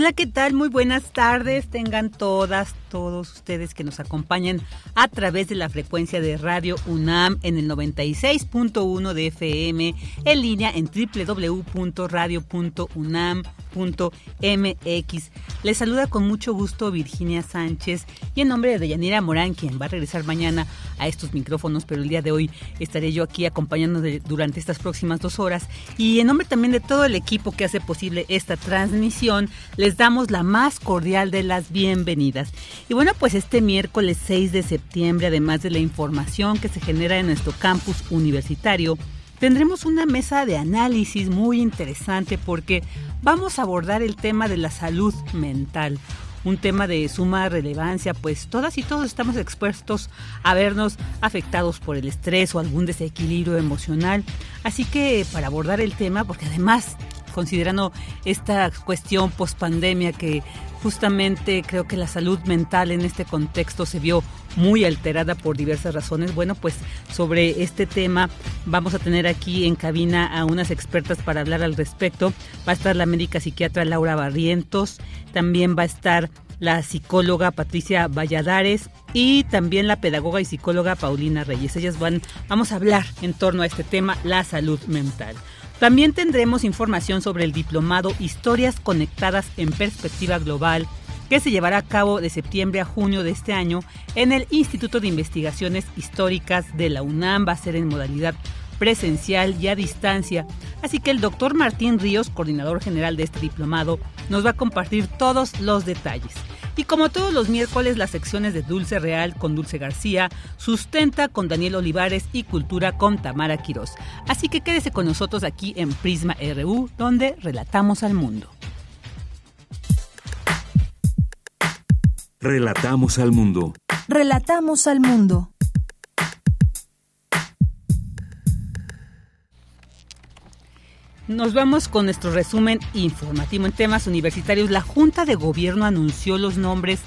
Hola, ¿qué tal? Muy buenas tardes. Tengan todas, todos ustedes que nos acompañan a través de la frecuencia de Radio UNAM en el 96.1 de FM, en línea en www.radio.unam.mx. Les saluda con mucho gusto Virginia Sánchez y en nombre de Deyanira Morán, quien va a regresar mañana a estos micrófonos, pero el día de hoy estaré yo aquí acompañándoles durante estas próximas dos horas. Y en nombre también de todo el equipo que hace posible esta transmisión, les damos la más cordial de las bienvenidas. Y bueno, pues este miércoles 6 de septiembre, además de la información que se genera en nuestro campus universitario, tendremos una mesa de análisis muy interesante porque vamos a abordar el tema de la salud mental un tema de suma relevancia, pues todas y todos estamos expuestos a vernos afectados por el estrés o algún desequilibrio emocional. Así que para abordar el tema, porque además considerando esta cuestión post pandemia que justamente creo que la salud mental en este contexto se vio muy alterada por diversas razones. Bueno, pues sobre este tema vamos a tener aquí en cabina a unas expertas para hablar al respecto. Va a estar la médica psiquiatra Laura Barrientos, también va a estar la psicóloga Patricia Valladares y también la pedagoga y psicóloga Paulina Reyes. Ellas van, vamos a hablar en torno a este tema, la salud mental. También tendremos información sobre el diplomado Historias Conectadas en Perspectiva Global que se llevará a cabo de septiembre a junio de este año en el Instituto de Investigaciones Históricas de la UNAM. Va a ser en modalidad presencial y a distancia. Así que el doctor Martín Ríos, coordinador general de este diplomado, nos va a compartir todos los detalles. Y como todos los miércoles, las secciones de Dulce Real con Dulce García, Sustenta con Daniel Olivares y Cultura con Tamara Quirós. Así que quédese con nosotros aquí en Prisma RU, donde relatamos al mundo. Relatamos al mundo. Relatamos al mundo. Nos vamos con nuestro resumen informativo en temas universitarios. La Junta de Gobierno anunció los nombres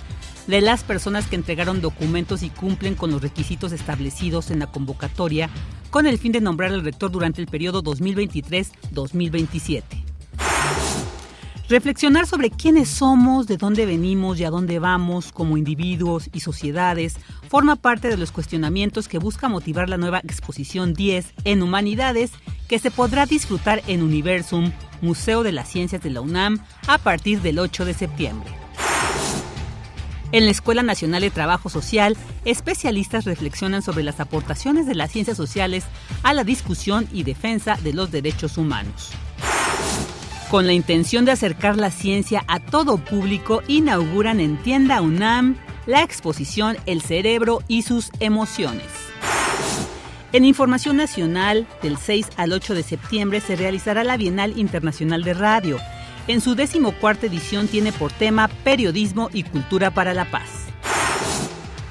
de las personas que entregaron documentos y cumplen con los requisitos establecidos en la convocatoria con el fin de nombrar al rector durante el periodo 2023-2027. Reflexionar sobre quiénes somos, de dónde venimos y a dónde vamos como individuos y sociedades forma parte de los cuestionamientos que busca motivar la nueva exposición 10 en Humanidades que se podrá disfrutar en Universum, Museo de las Ciencias de la UNAM, a partir del 8 de septiembre. En la Escuela Nacional de Trabajo Social, especialistas reflexionan sobre las aportaciones de las ciencias sociales a la discusión y defensa de los derechos humanos. Con la intención de acercar la ciencia a todo público, inauguran en Tienda UNAM la exposición El cerebro y sus emociones. En Información Nacional, del 6 al 8 de septiembre se realizará la Bienal Internacional de Radio. En su decimocuarta edición tiene por tema Periodismo y Cultura para la Paz.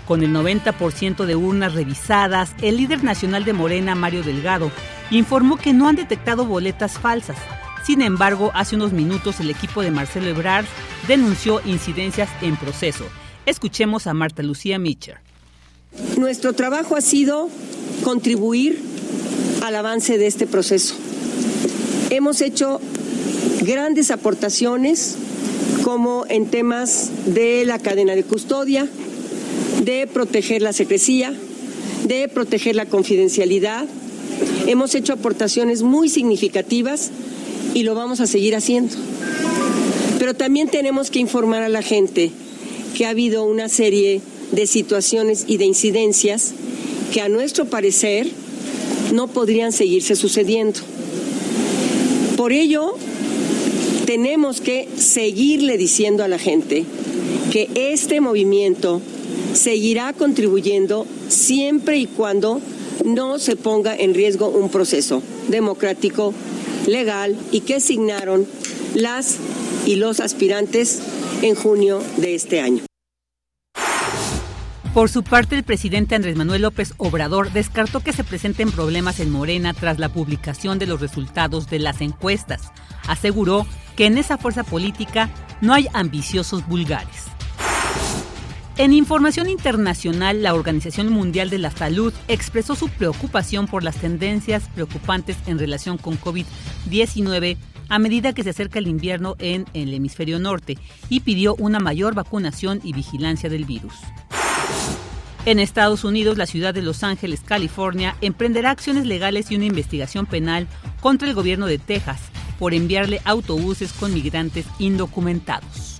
Con el 90% de urnas revisadas, el líder nacional de Morena, Mario Delgado, informó que no han detectado boletas falsas, sin embargo, hace unos minutos el equipo de Marcelo Ebrard denunció incidencias en proceso. Escuchemos a Marta Lucía Mitcher. Nuestro trabajo ha sido contribuir al avance de este proceso. Hemos hecho grandes aportaciones como en temas de la cadena de custodia, de proteger la secrecía, de proteger la confidencialidad. Hemos hecho aportaciones muy significativas y lo vamos a seguir haciendo. Pero también tenemos que informar a la gente que ha habido una serie de situaciones y de incidencias que a nuestro parecer no podrían seguirse sucediendo. Por ello, tenemos que seguirle diciendo a la gente que este movimiento seguirá contribuyendo siempre y cuando no se ponga en riesgo un proceso democrático, legal y que asignaron las y los aspirantes en junio de este año. Por su parte, el presidente Andrés Manuel López Obrador descartó que se presenten problemas en Morena tras la publicación de los resultados de las encuestas. Aseguró que en esa fuerza política no hay ambiciosos vulgares. En información internacional, la Organización Mundial de la Salud expresó su preocupación por las tendencias preocupantes en relación con COVID-19 a medida que se acerca el invierno en el hemisferio norte y pidió una mayor vacunación y vigilancia del virus. En Estados Unidos, la ciudad de Los Ángeles, California, emprenderá acciones legales y una investigación penal contra el gobierno de Texas por enviarle autobuses con migrantes indocumentados.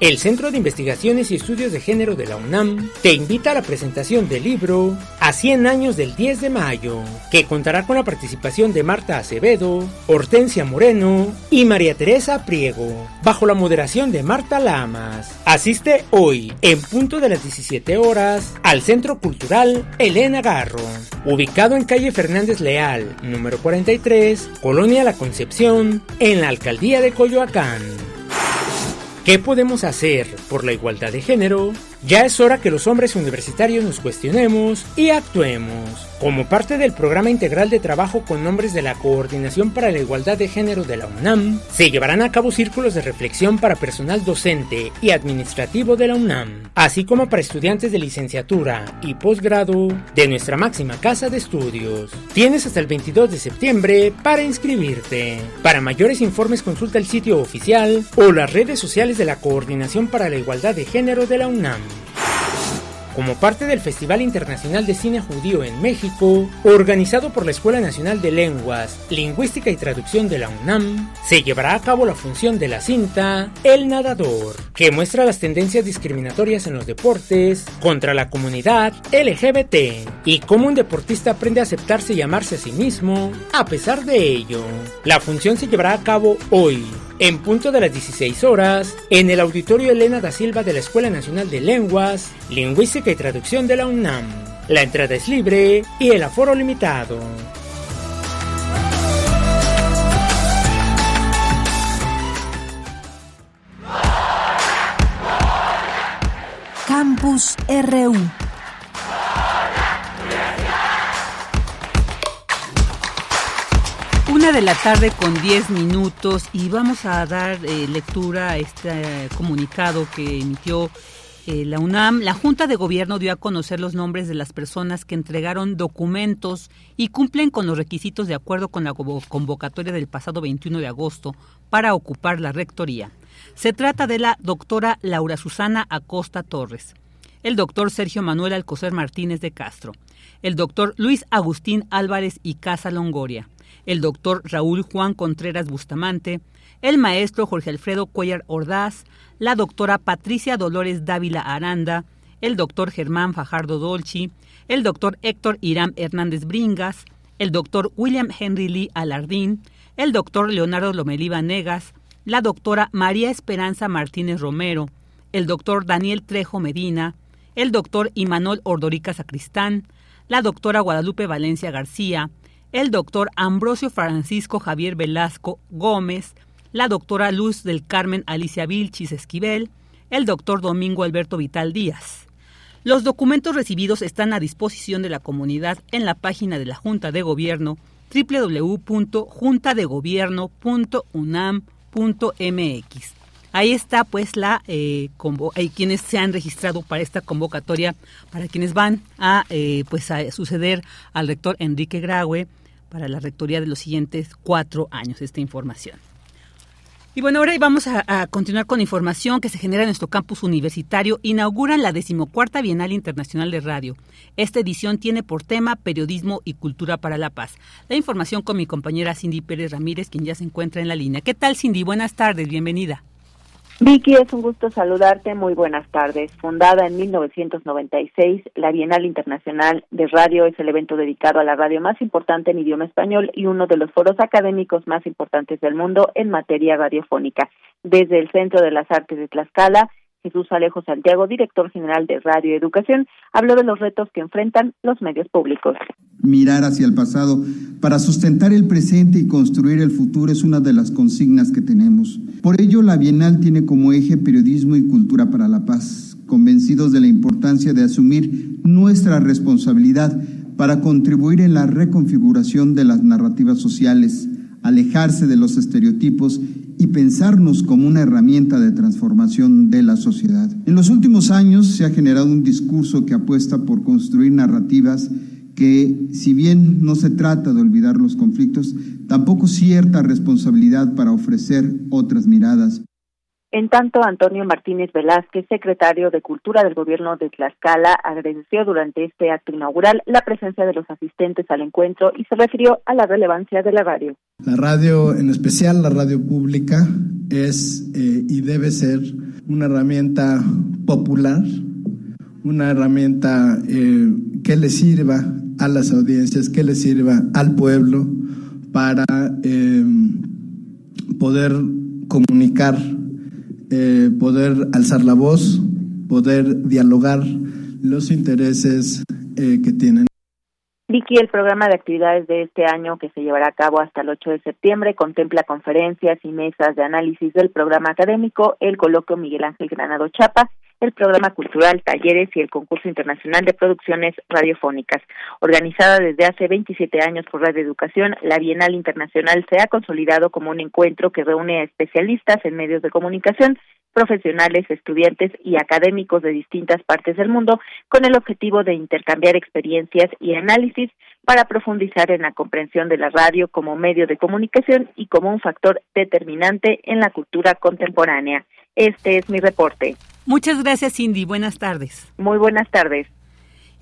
El Centro de Investigaciones y Estudios de Género de la UNAM te invita a la presentación del libro A 100 años del 10 de mayo, que contará con la participación de Marta Acevedo, Hortensia Moreno y María Teresa Priego, bajo la moderación de Marta Lamas. Asiste hoy, en punto de las 17 horas, al Centro Cultural Elena Garro, ubicado en calle Fernández Leal, número 43, Colonia La Concepción, en la alcaldía de Coyoacán. ¿Qué podemos hacer por la igualdad de género? Ya es hora que los hombres universitarios nos cuestionemos y actuemos. Como parte del programa integral de trabajo con nombres de la Coordinación para la Igualdad de Género de la UNAM, se llevarán a cabo círculos de reflexión para personal docente y administrativo de la UNAM, así como para estudiantes de licenciatura y posgrado de nuestra máxima casa de estudios. Tienes hasta el 22 de septiembre para inscribirte. Para mayores informes consulta el sitio oficial o las redes sociales de la Coordinación para la Igualdad de Género de la UNAM como parte del Festival Internacional de Cine Judío en México, organizado por la Escuela Nacional de Lenguas, Lingüística y Traducción de la UNAM, se llevará a cabo la función de la cinta El Nadador, que muestra las tendencias discriminatorias en los deportes contra la comunidad LGBT y cómo un deportista aprende a aceptarse y amarse a sí mismo a pesar de ello. La función se llevará a cabo hoy, en punto de las 16 horas, en el Auditorio Elena da Silva de la Escuela Nacional de Lenguas, Lingüística y Traducción de la UNAM. La entrada es libre y el aforo limitado. Campus RU Una de la tarde con 10 minutos y vamos a dar eh, lectura a este comunicado que emitió eh, la UNAM. La Junta de Gobierno dio a conocer los nombres de las personas que entregaron documentos y cumplen con los requisitos de acuerdo con la convocatoria del pasado 21 de agosto para ocupar la rectoría. Se trata de la doctora Laura Susana Acosta Torres, el doctor Sergio Manuel Alcocer Martínez de Castro, el doctor Luis Agustín Álvarez y Casa Longoria, el doctor Raúl Juan Contreras Bustamante, el maestro Jorge Alfredo Cuellar Ordaz, la doctora Patricia Dolores Dávila Aranda, el doctor Germán Fajardo Dolci, el doctor Héctor Irán Hernández Bringas, el doctor William Henry Lee Alardín, el doctor Leonardo Lomelí Negas, la doctora María Esperanza Martínez Romero, el doctor Daniel Trejo Medina, el doctor Imanol Ordorica Sacristán, la doctora Guadalupe Valencia García, el doctor Ambrosio Francisco Javier Velasco Gómez, la doctora Luz del Carmen Alicia Vilchis Esquivel, el doctor Domingo Alberto Vital Díaz. Los documentos recibidos están a disposición de la comunidad en la página de la Junta de Gobierno www.juntadegobierno.unam.mx. Ahí está pues la eh, hay quienes se han registrado para esta convocatoria, para quienes van a eh, pues a suceder al rector Enrique Graue para la rectoría de los siguientes cuatro años esta información. Y bueno, ahora vamos a, continuar con información que se genera en nuestro campus universitario. Inauguran la decimocuarta Bienal Internacional de Radio. Esta edición tiene por tema Periodismo y Cultura para la Paz. La información con mi compañera Cindy Pérez Ramírez, quien ya se encuentra en la línea. ¿Qué tal, Cindy? Buenas tardes, bienvenida. Vicky, es un gusto saludarte. Muy buenas tardes. Fundada en 1996, la Bienal Internacional de Radio es el evento dedicado a la radio más importante en idioma español y uno de los foros académicos más importantes del mundo en materia radiofónica. Desde el Centro de las Artes de Tlaxcala, Jesús Alejo Santiago, director general de Radio Educación, habló de los retos que enfrentan los medios públicos. Mirar hacia el pasado para sustentar el presente y construir el futuro es una de las consignas que tenemos. Por ello, la Bienal tiene como eje periodismo y cultura para la paz, convencidos de la importancia de asumir nuestra responsabilidad para contribuir en la reconfiguración de las narrativas sociales, alejarse de los estereotipos y pensarnos como una herramienta de transformación de la sociedad. En los últimos años se ha generado un discurso que apuesta por construir narrativas que, si bien no se trata de olvidar los conflictos, tampoco cierta responsabilidad para ofrecer otras miradas. En tanto, Antonio Martínez Velázquez, secretario de Cultura del Gobierno de Tlaxcala, agradeció durante este acto inaugural la presencia de los asistentes al encuentro y se refirió a la relevancia de la radio. La radio, en especial la radio pública, es eh, y debe ser una herramienta popular, una herramienta eh, que le sirva a las audiencias, que le sirva al pueblo para eh, poder comunicar eh, poder alzar la voz, poder dialogar los intereses eh, que tienen. Vicky, el programa de actividades de este año que se llevará a cabo hasta el 8 de septiembre contempla conferencias y mesas de análisis del programa académico, el coloquio Miguel Ángel Granado Chapa el programa cultural, talleres y el concurso internacional de producciones radiofónicas. Organizada desde hace 27 años por Radio Educación, la Bienal Internacional se ha consolidado como un encuentro que reúne a especialistas en medios de comunicación, profesionales, estudiantes y académicos de distintas partes del mundo con el objetivo de intercambiar experiencias y análisis para profundizar en la comprensión de la radio como medio de comunicación y como un factor determinante en la cultura contemporánea. Este es mi reporte. Muchas gracias, Cindy. Buenas tardes. Muy buenas tardes.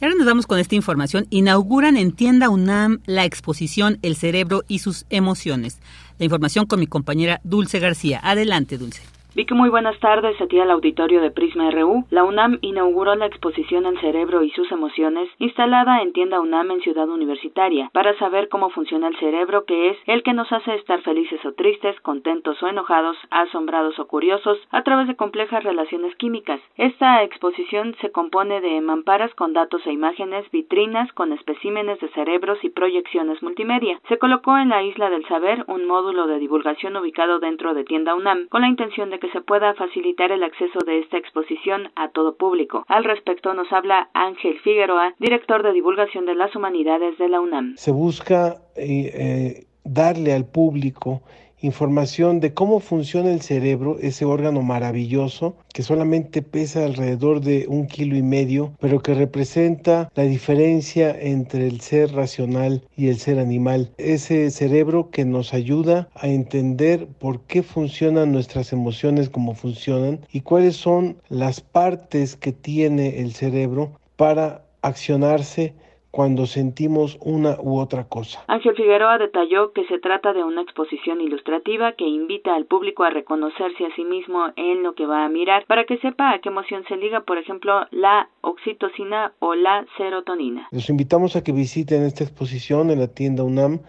Y ahora nos vamos con esta información. Inauguran en Tienda UNAM la exposición El cerebro y sus emociones. La información con mi compañera Dulce García. Adelante, Dulce. Vicky, muy buenas tardes. A ti al auditorio de Prisma RU. La UNAM inauguró la exposición El cerebro y sus emociones, instalada en tienda UNAM en Ciudad Universitaria, para saber cómo funciona el cerebro, que es el que nos hace estar felices o tristes, contentos o enojados, asombrados o curiosos, a través de complejas relaciones químicas. Esta exposición se compone de mamparas con datos e imágenes, vitrinas con especímenes de cerebros y proyecciones multimedia. Se colocó en la Isla del Saber un módulo de divulgación ubicado dentro de tienda UNAM, con la intención de que se pueda facilitar el acceso de esta exposición a todo público. Al respecto nos habla Ángel Figueroa, director de divulgación de las humanidades de la UNAM. Se busca eh, eh, darle al público información de cómo funciona el cerebro, ese órgano maravilloso que solamente pesa alrededor de un kilo y medio, pero que representa la diferencia entre el ser racional y el ser animal. Ese cerebro que nos ayuda a entender por qué funcionan nuestras emociones como funcionan y cuáles son las partes que tiene el cerebro para accionarse cuando sentimos una u otra cosa. Ángel Figueroa detalló que se trata de una exposición ilustrativa que invita al público a reconocerse a sí mismo en lo que va a mirar para que sepa a qué emoción se liga, por ejemplo, la oxitocina o la serotonina. Los invitamos a que visiten esta exposición en la tienda UNAM.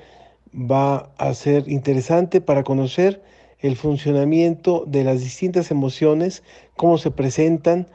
Va a ser interesante para conocer el funcionamiento de las distintas emociones, cómo se presentan,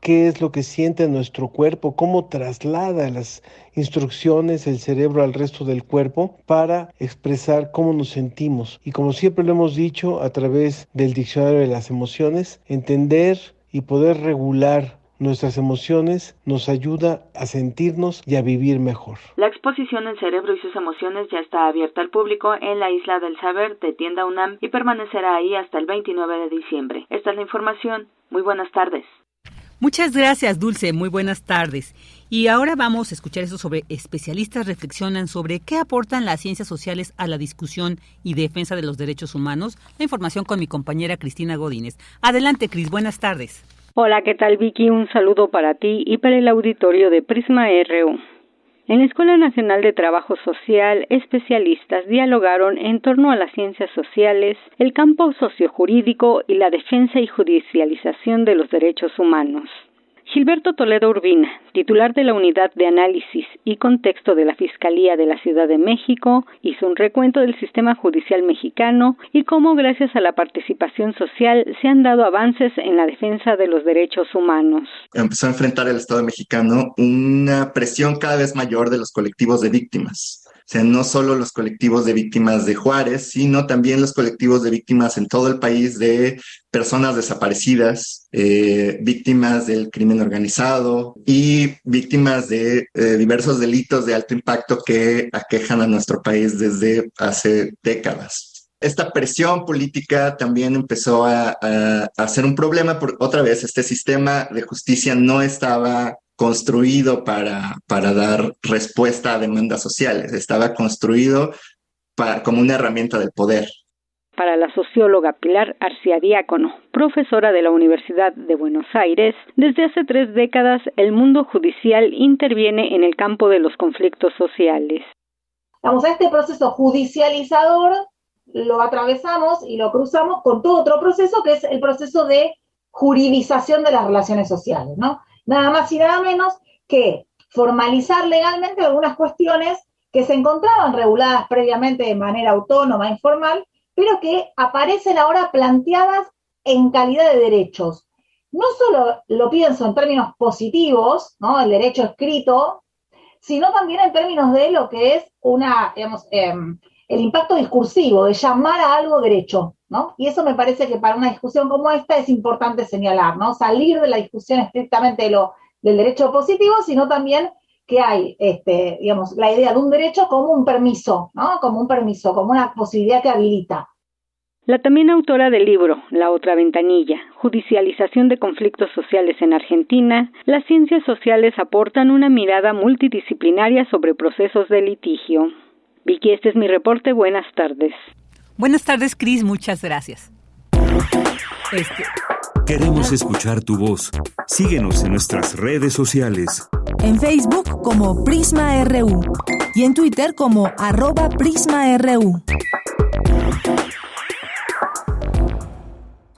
qué es lo que siente nuestro cuerpo, cómo traslada las instrucciones el cerebro al resto del cuerpo para expresar cómo nos sentimos. Y como siempre lo hemos dicho a través del diccionario de las emociones, entender y poder regular nuestras emociones nos ayuda a sentirnos y a vivir mejor. La exposición El cerebro y sus emociones ya está abierta al público en la Isla del Saber de Tienda UNAM y permanecerá ahí hasta el 29 de diciembre. Esta es la información. Muy buenas tardes. Muchas gracias, Dulce. Muy buenas tardes. Y ahora vamos a escuchar eso sobre especialistas reflexionan sobre qué aportan las ciencias sociales a la discusión y defensa de los derechos humanos. La información con mi compañera Cristina Godínez. Adelante, Cris. Buenas tardes. Hola, ¿qué tal, Vicky? Un saludo para ti y para el auditorio de Prisma RU. En la Escuela Nacional de Trabajo Social, especialistas dialogaron en torno a las ciencias sociales, el campo sociojurídico y la defensa y judicialización de los derechos humanos. Gilberto Toledo Urbina, titular de la Unidad de Análisis y Contexto de la Fiscalía de la Ciudad de México, hizo un recuento del sistema judicial mexicano y cómo gracias a la participación social se han dado avances en la defensa de los derechos humanos. Empezó a enfrentar el Estado mexicano una presión cada vez mayor de los colectivos de víctimas sea, no solo los colectivos de víctimas de Juárez, sino también los colectivos de víctimas en todo el país de personas desaparecidas, eh, víctimas del crimen organizado y víctimas de eh, diversos delitos de alto impacto que aquejan a nuestro país desde hace décadas. Esta presión política también empezó a, a, ser un problema porque otra vez este sistema de justicia no estaba construido para, para dar respuesta a demandas sociales, estaba construido para, como una herramienta del poder. Para la socióloga Pilar Arciadiácono, profesora de la Universidad de Buenos Aires, desde hace tres décadas el mundo judicial interviene en el campo de los conflictos sociales. Vamos a este proceso judicializador lo atravesamos y lo cruzamos con todo otro proceso que es el proceso de juridización de las relaciones sociales, ¿no? Nada más y nada menos que formalizar legalmente algunas cuestiones que se encontraban reguladas previamente de manera autónoma, informal, pero que aparecen ahora planteadas en calidad de derechos. No solo lo pienso en términos positivos, ¿no? El derecho escrito, sino también en términos de lo que es una, digamos, em, el impacto discursivo, de llamar a algo derecho, ¿no? Y eso me parece que para una discusión como esta es importante señalar, ¿no? Salir de la discusión estrictamente de lo, del derecho positivo, sino también que hay, este, digamos, la idea de un derecho como un permiso, ¿no? Como un permiso, como una posibilidad que habilita. La también autora del libro La otra ventanilla, Judicialización de conflictos sociales en Argentina, las ciencias sociales aportan una mirada multidisciplinaria sobre procesos de litigio. Vicky, este es mi reporte. Buenas tardes. Buenas tardes, Cris. Muchas gracias. Este. Queremos escuchar tu voz. Síguenos en nuestras redes sociales. En Facebook como Prisma RU y en Twitter como arroba PrismaRU.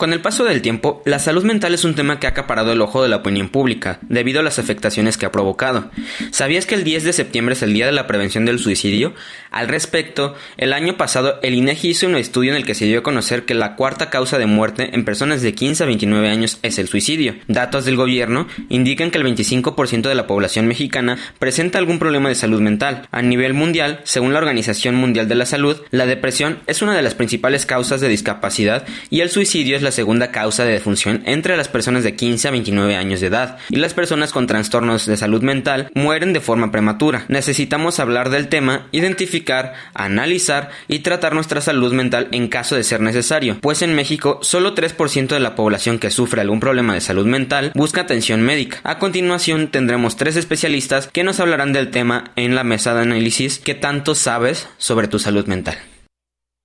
Con el paso del tiempo, la salud mental es un tema que ha acaparado el ojo de la opinión pública, debido a las afectaciones que ha provocado. ¿Sabías que el 10 de septiembre es el Día de la Prevención del Suicidio? Al respecto, el año pasado el INEGI hizo un estudio en el que se dio a conocer que la cuarta causa de muerte en personas de 15 a 29 años es el suicidio. Datos del gobierno indican que el 25% de la población mexicana presenta algún problema de salud mental. A nivel mundial, según la Organización Mundial de la Salud, la depresión es una de las principales causas de discapacidad y el suicidio es la segunda causa de defunción entre las personas de 15 a 29 años de edad, y las personas con trastornos de salud mental mueren de forma prematura. Necesitamos hablar del tema, identificar, analizar y tratar nuestra salud mental en caso de ser necesario, pues en México solo 3% de la población que sufre algún problema de salud mental busca atención médica. A continuación tendremos tres especialistas que nos hablarán del tema en la mesa de análisis que tanto sabes sobre tu salud mental.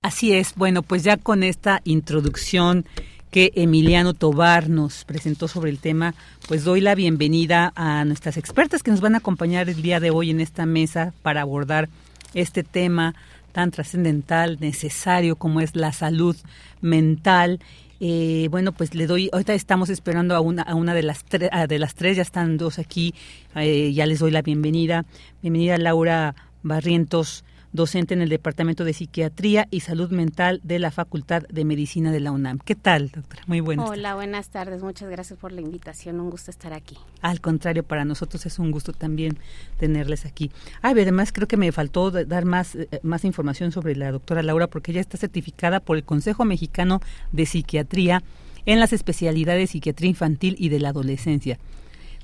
Así es, bueno, pues ya con esta introducción que Emiliano Tobar nos presentó sobre el tema, pues doy la bienvenida a nuestras expertas que nos van a acompañar el día de hoy en esta mesa para abordar este tema tan trascendental, necesario como es la salud mental. Eh, bueno, pues le doy, ahorita estamos esperando a una, a una de las de las tres, ya están dos aquí, eh, ya les doy la bienvenida. Bienvenida Laura Barrientos docente en el Departamento de Psiquiatría y Salud Mental de la Facultad de Medicina de la UNAM. ¿Qué tal, doctora? Muy buenas. Hola, buenas tardes. Muchas gracias por la invitación. Un gusto estar aquí. Al contrario, para nosotros es un gusto también tenerles aquí. Ah, además creo que me faltó dar más, eh, más información sobre la doctora Laura porque ella está certificada por el Consejo Mexicano de Psiquiatría en las especialidades de psiquiatría infantil y de la adolescencia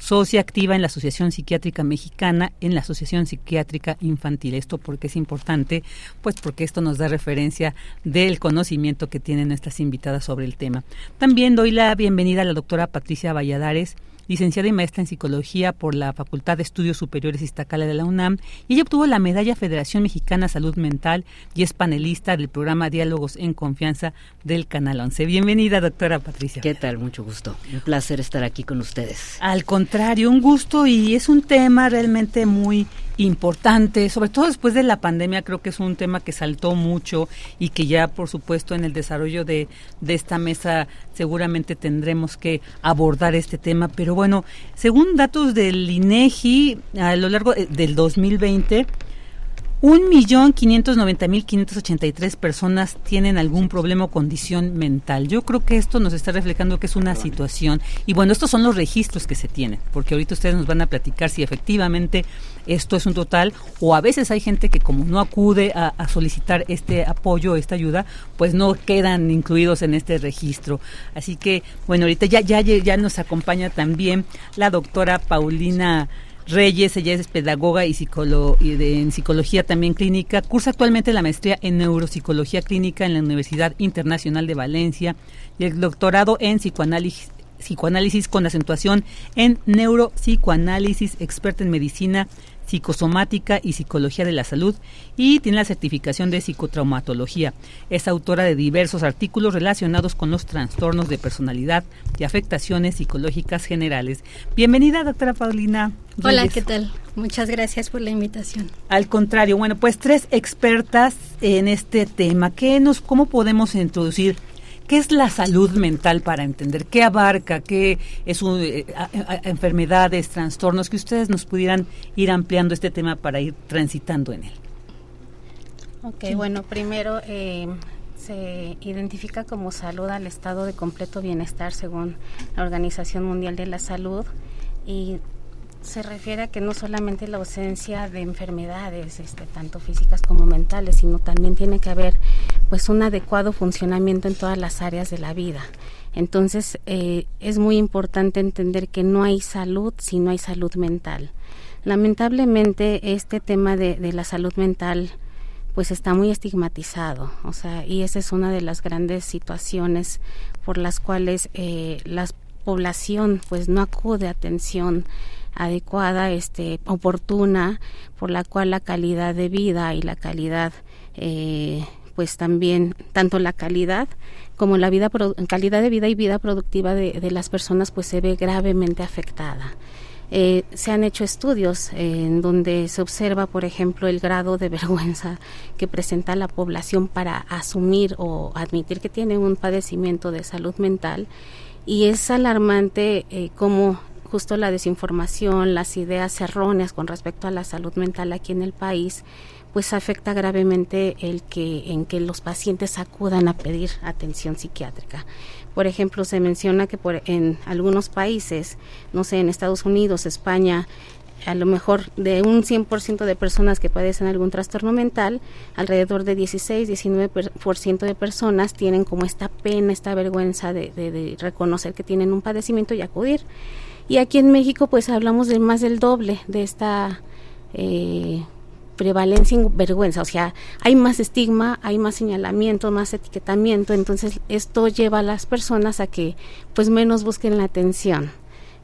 socia activa en la Asociación Psiquiátrica Mexicana, en la Asociación Psiquiátrica Infantil. Esto porque es importante, pues porque esto nos da referencia del conocimiento que tienen nuestras invitadas sobre el tema. También doy la bienvenida a la doctora Patricia Valladares, licenciada y maestra en psicología por la Facultad de Estudios Superiores Iztacala de la UNAM, y ella obtuvo la medalla Federación Mexicana Salud Mental y es panelista del programa Diálogos en Confianza del Canal 11. Bienvenida, doctora Patricia. ¿Qué tal? Mucho gusto. Un placer estar aquí con ustedes. Al contrario, un gusto y es un tema realmente muy importante, sobre todo después de la pandemia, creo que es un tema que saltó mucho y que ya, por supuesto, en el desarrollo de, de esta mesa seguramente tendremos que abordar este tema. Pero bueno, según datos del INEGI, a lo largo del 2020, un millón quinientos noventa mil quinientos ochenta y tres personas tienen algún problema o condición mental. Yo creo que esto nos está reflejando que es una situación. Y bueno, estos son los registros que se tienen, porque ahorita ustedes nos van a platicar si efectivamente esto es un total o a veces hay gente que como no acude a, solicitar este apoyo, esta ayuda, pues no quedan incluidos en este registro. Así que, bueno, ahorita ya, ya, ya nos acompaña también la doctora Paulina. Reyes, ella es pedagoga y, y en psicología también clínica. Cursa actualmente la maestría en neuropsicología clínica en la Universidad Internacional de Valencia y el doctorado en psicoanálisis con acentuación en neuropsicoanálisis, experta en medicina psicosomática y psicología de la salud y tiene la certificación de psicotraumatología. Es autora de diversos artículos relacionados con los trastornos de personalidad y afectaciones psicológicas generales. Bienvenida, doctora Paulina. Hola, ¿qué tal? Muchas gracias por la invitación. Al contrario, bueno, pues tres expertas en este tema. ¿Qué nos, ¿Cómo podemos introducir ¿Qué es la salud mental para entender? ¿Qué abarca? ¿Qué es un, eh, enfermedades, trastornos? Que ustedes nos pudieran ir ampliando este tema para ir transitando en él. Ok, bueno, primero eh, se identifica como salud al estado de completo bienestar según la Organización Mundial de la Salud y se refiere a que no solamente la ausencia de enfermedades, este, tanto físicas como mentales, sino también tiene que haber pues un adecuado funcionamiento en todas las áreas de la vida. Entonces eh, es muy importante entender que no hay salud si no hay salud mental. Lamentablemente este tema de, de la salud mental pues está muy estigmatizado, o sea, y esa es una de las grandes situaciones por las cuales eh, la población pues no acude a atención adecuada, este, oportuna, por la cual la calidad de vida y la calidad, eh, pues también, tanto la calidad como la vida, calidad de vida y vida productiva de, las personas, pues se ve gravemente afectada. Eh, se han hecho estudios en donde se observa, por ejemplo, el grado de vergüenza que presenta la población para asumir o admitir que tiene un padecimiento de salud mental y es alarmante eh, cómo justo la desinformación, las ideas erróneas con respecto a la salud mental aquí en el país, pues afecta gravemente el que en que los pacientes acudan a pedir atención psiquiátrica. Por ejemplo, se menciona que por, en algunos países, no sé, en Estados Unidos, España, a lo mejor de un 100% de personas que padecen algún trastorno mental, alrededor de 16-19% de personas tienen como esta pena, esta vergüenza de, de, reconocer que tienen un padecimiento y acudir. Y aquí en México pues hablamos de más del doble de esta eh, prevalencia y vergüenza, o sea, hay más estigma, hay más señalamiento, más etiquetamiento, entonces esto lleva a las personas a que pues menos busquen la atención.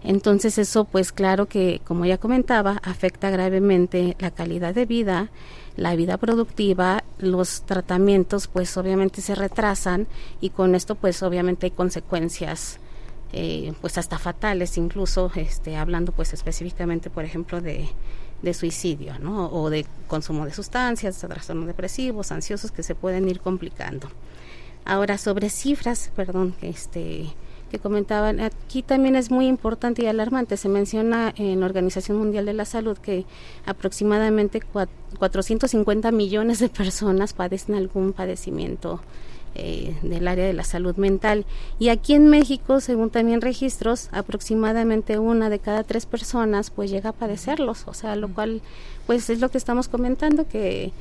Entonces eso pues claro que como ya comentaba afecta gravemente la calidad de vida, la vida productiva, los tratamientos pues obviamente se retrasan y con esto pues obviamente hay consecuencias eh, pues hasta fatales incluso este hablando pues específicamente por ejemplo de, de suicidio ¿no? o de consumo de sustancias trastornos depresivos ansiosos que se pueden ir complicando ahora sobre cifras perdón este que comentaban aquí también es muy importante y alarmante se menciona en la Organización Mundial de la Salud que aproximadamente 450 millones de personas padecen algún padecimiento eh, del área de la salud mental. Y aquí en México, según también registros, aproximadamente una de cada tres personas pues llega a padecerlos, o sea, lo cual pues es lo que estamos comentando, que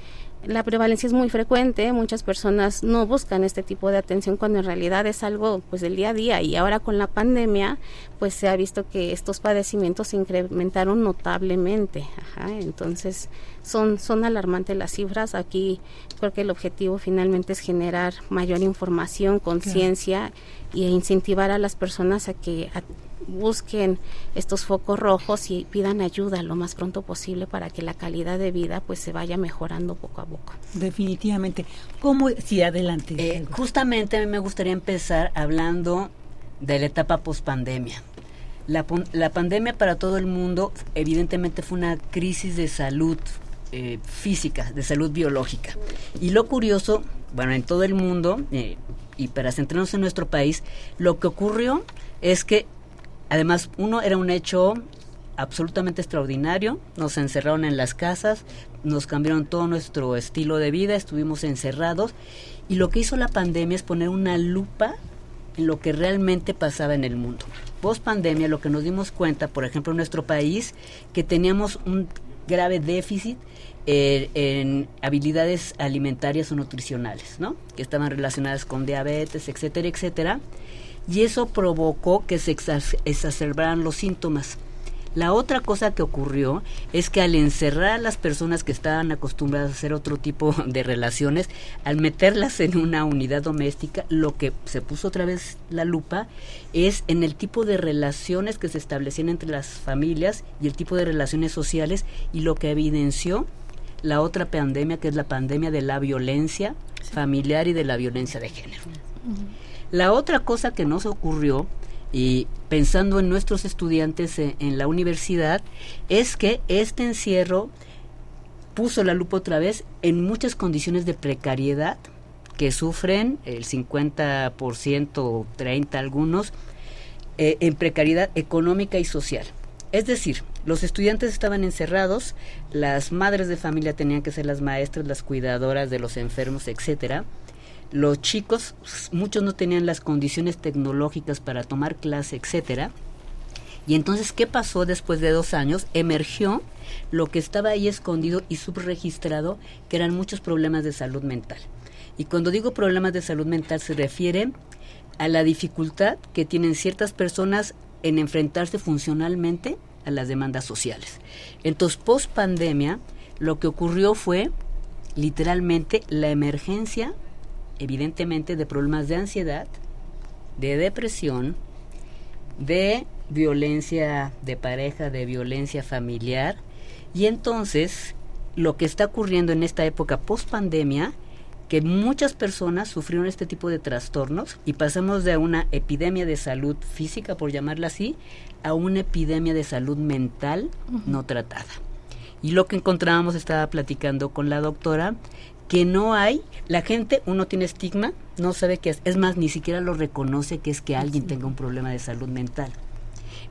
la prevalencia es muy frecuente, muchas personas no buscan este tipo de atención cuando en realidad es algo pues del día a día. Y ahora con la pandemia pues se ha visto que estos padecimientos se incrementaron notablemente, entonces son son alarmantes las cifras, aquí creo que el objetivo finalmente es generar mayor información, conciencia y incentivar a las personas a que busquen estos focos rojos y pidan ayuda lo más pronto posible para que la calidad de vida pues se vaya mejorando poco a poco. Definitivamente. ¿Cómo? Sí, adelante. Eh, justamente a mí me gustaría empezar hablando de la etapa pospandemia. La, la pandemia para todo el mundo evidentemente fue una crisis de salud eh, física, de salud biológica. Y lo curioso, bueno, en todo el mundo, eh, y para centrarnos en nuestro país, lo que ocurrió es que Además, uno era un hecho absolutamente extraordinario. Nos encerraron en las casas, nos cambiaron todo nuestro estilo de vida, estuvimos encerrados. Y lo que hizo la pandemia es poner una lupa en lo que realmente pasaba en el mundo. Post pandemia, lo que nos dimos cuenta, por ejemplo, en nuestro país, que teníamos un grave déficit eh, en habilidades alimentarias o nutricionales, ¿no? Que estaban relacionadas con diabetes, etcétera, etcétera y eso provocó que se exacerbaran los síntomas. La otra cosa que ocurrió es que al encerrar a las personas que estaban acostumbradas a hacer otro tipo de relaciones, al meterlas en una unidad doméstica, lo que se puso otra vez la lupa es en el tipo de relaciones que se establecían entre las familias y el tipo de relaciones sociales y lo que evidenció la otra pandemia que es la pandemia de la violencia familiar y de la violencia de género. La otra cosa que nos ocurrió, y pensando en nuestros estudiantes en, la universidad, es que este encierro puso la lupa otra vez en muchas condiciones de precariedad que sufren el 50% o 30 algunos eh, en precariedad económica y social. Es decir, los estudiantes estaban encerrados, las madres de familia tenían que ser las maestras, las cuidadoras de los enfermos, etcétera los chicos, muchos no tenían las condiciones tecnológicas para tomar clase, etcétera. Y entonces, ¿qué pasó después de dos años? Emergió lo que estaba ahí escondido y subregistrado, que eran muchos problemas de salud mental. Y cuando digo problemas de salud mental se refiere a la dificultad que tienen ciertas personas en enfrentarse funcionalmente a las demandas sociales. Entonces, post pandemia, lo que ocurrió fue literalmente la emergencia evidentemente de problemas de ansiedad, de depresión, de violencia de pareja, de violencia familiar. Y entonces, lo que está ocurriendo en esta época post pandemia, que muchas personas sufrieron este tipo de trastornos y pasamos de una epidemia de salud física, por llamarla así, a una epidemia de salud mental no tratada. Y lo que encontrábamos, estaba platicando con la doctora, que no hay, la gente, uno tiene estigma, no sabe qué es, es más, ni siquiera lo reconoce que es que alguien tenga un problema de salud mental.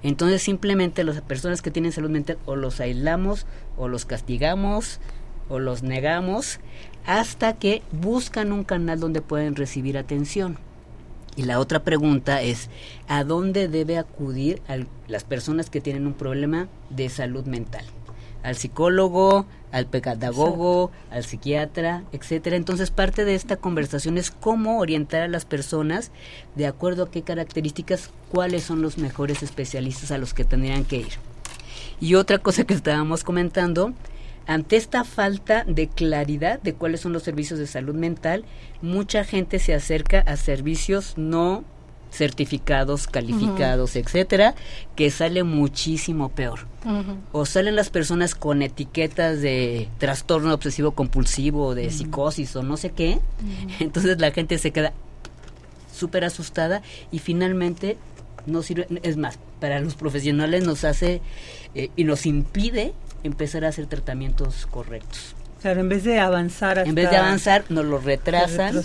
Entonces simplemente las personas que tienen salud mental o los aislamos o los castigamos o los negamos hasta que buscan un canal donde pueden recibir atención. Y la otra pregunta es, ¿a dónde debe acudir las personas que tienen un problema de salud mental? Al psicólogo, al pedagogo, al psiquiatra, etcétera. Entonces, parte de esta conversación es cómo orientar a las personas de acuerdo a qué características, cuáles son los mejores especialistas a los que tendrían que ir. Y otra cosa que estábamos comentando, ante esta falta de claridad de cuáles son los servicios de salud mental, mucha gente se acerca a servicios no certificados, calificados, etcétera, que sale muchísimo peor. O salen las personas con etiquetas de trastorno obsesivo compulsivo, de psicosis o no sé qué. Entonces la gente se queda súper asustada y finalmente no sirve. Es más, para los profesionales nos hace eh, y nos impide empezar a hacer tratamientos correctos. Claro, en vez de avanzar En vez de avanzar, nos lo retrasan.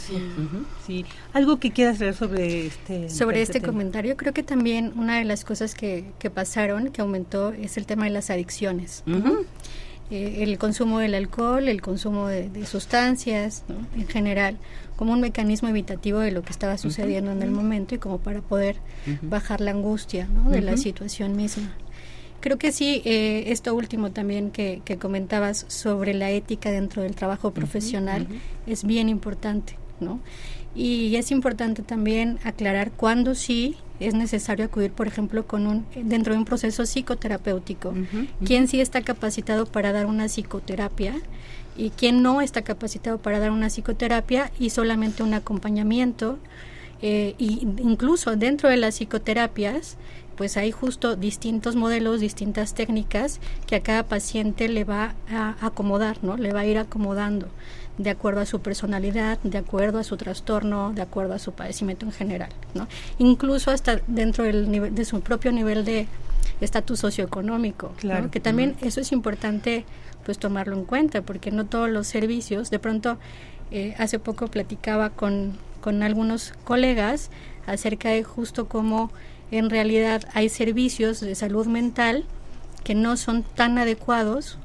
Sí. ¿Algo que quieras ver sobre este Sobre este, comentario, creo que también una de las cosas que, pasaron, que aumentó, es el tema de las adicciones. Eh, el consumo del alcohol, el consumo de, sustancias, en general, como un mecanismo evitativo de lo que estaba sucediendo en el momento y como para poder bajar la angustia de la situación misma. Creo que sí, eh, esto último también que, comentabas sobre la ética dentro del trabajo profesional es bien importante, ¿no? Y es importante también aclarar cuándo sí es necesario acudir, por ejemplo, con un dentro de un proceso psicoterapéutico. ¿Quién sí está capacitado para dar una psicoterapia y quién no está capacitado para dar una psicoterapia y solamente un acompañamiento Eh, y incluso dentro de las psicoterapias, pues hay justo distintos modelos, distintas técnicas que a cada paciente le va a acomodar, ¿no? Le va a ir acomodando de acuerdo a su personalidad, de acuerdo a su trastorno, de acuerdo a su padecimiento en general, ¿no? Incluso hasta dentro del nivel, de su propio nivel de estatus socioeconómico, claro. que también eso es importante pues tomarlo en cuenta porque no todos los servicios, de pronto eh, hace poco platicaba con, con algunos colegas acerca de justo cómo en realidad hay servicios de salud mental que no son tan adecuados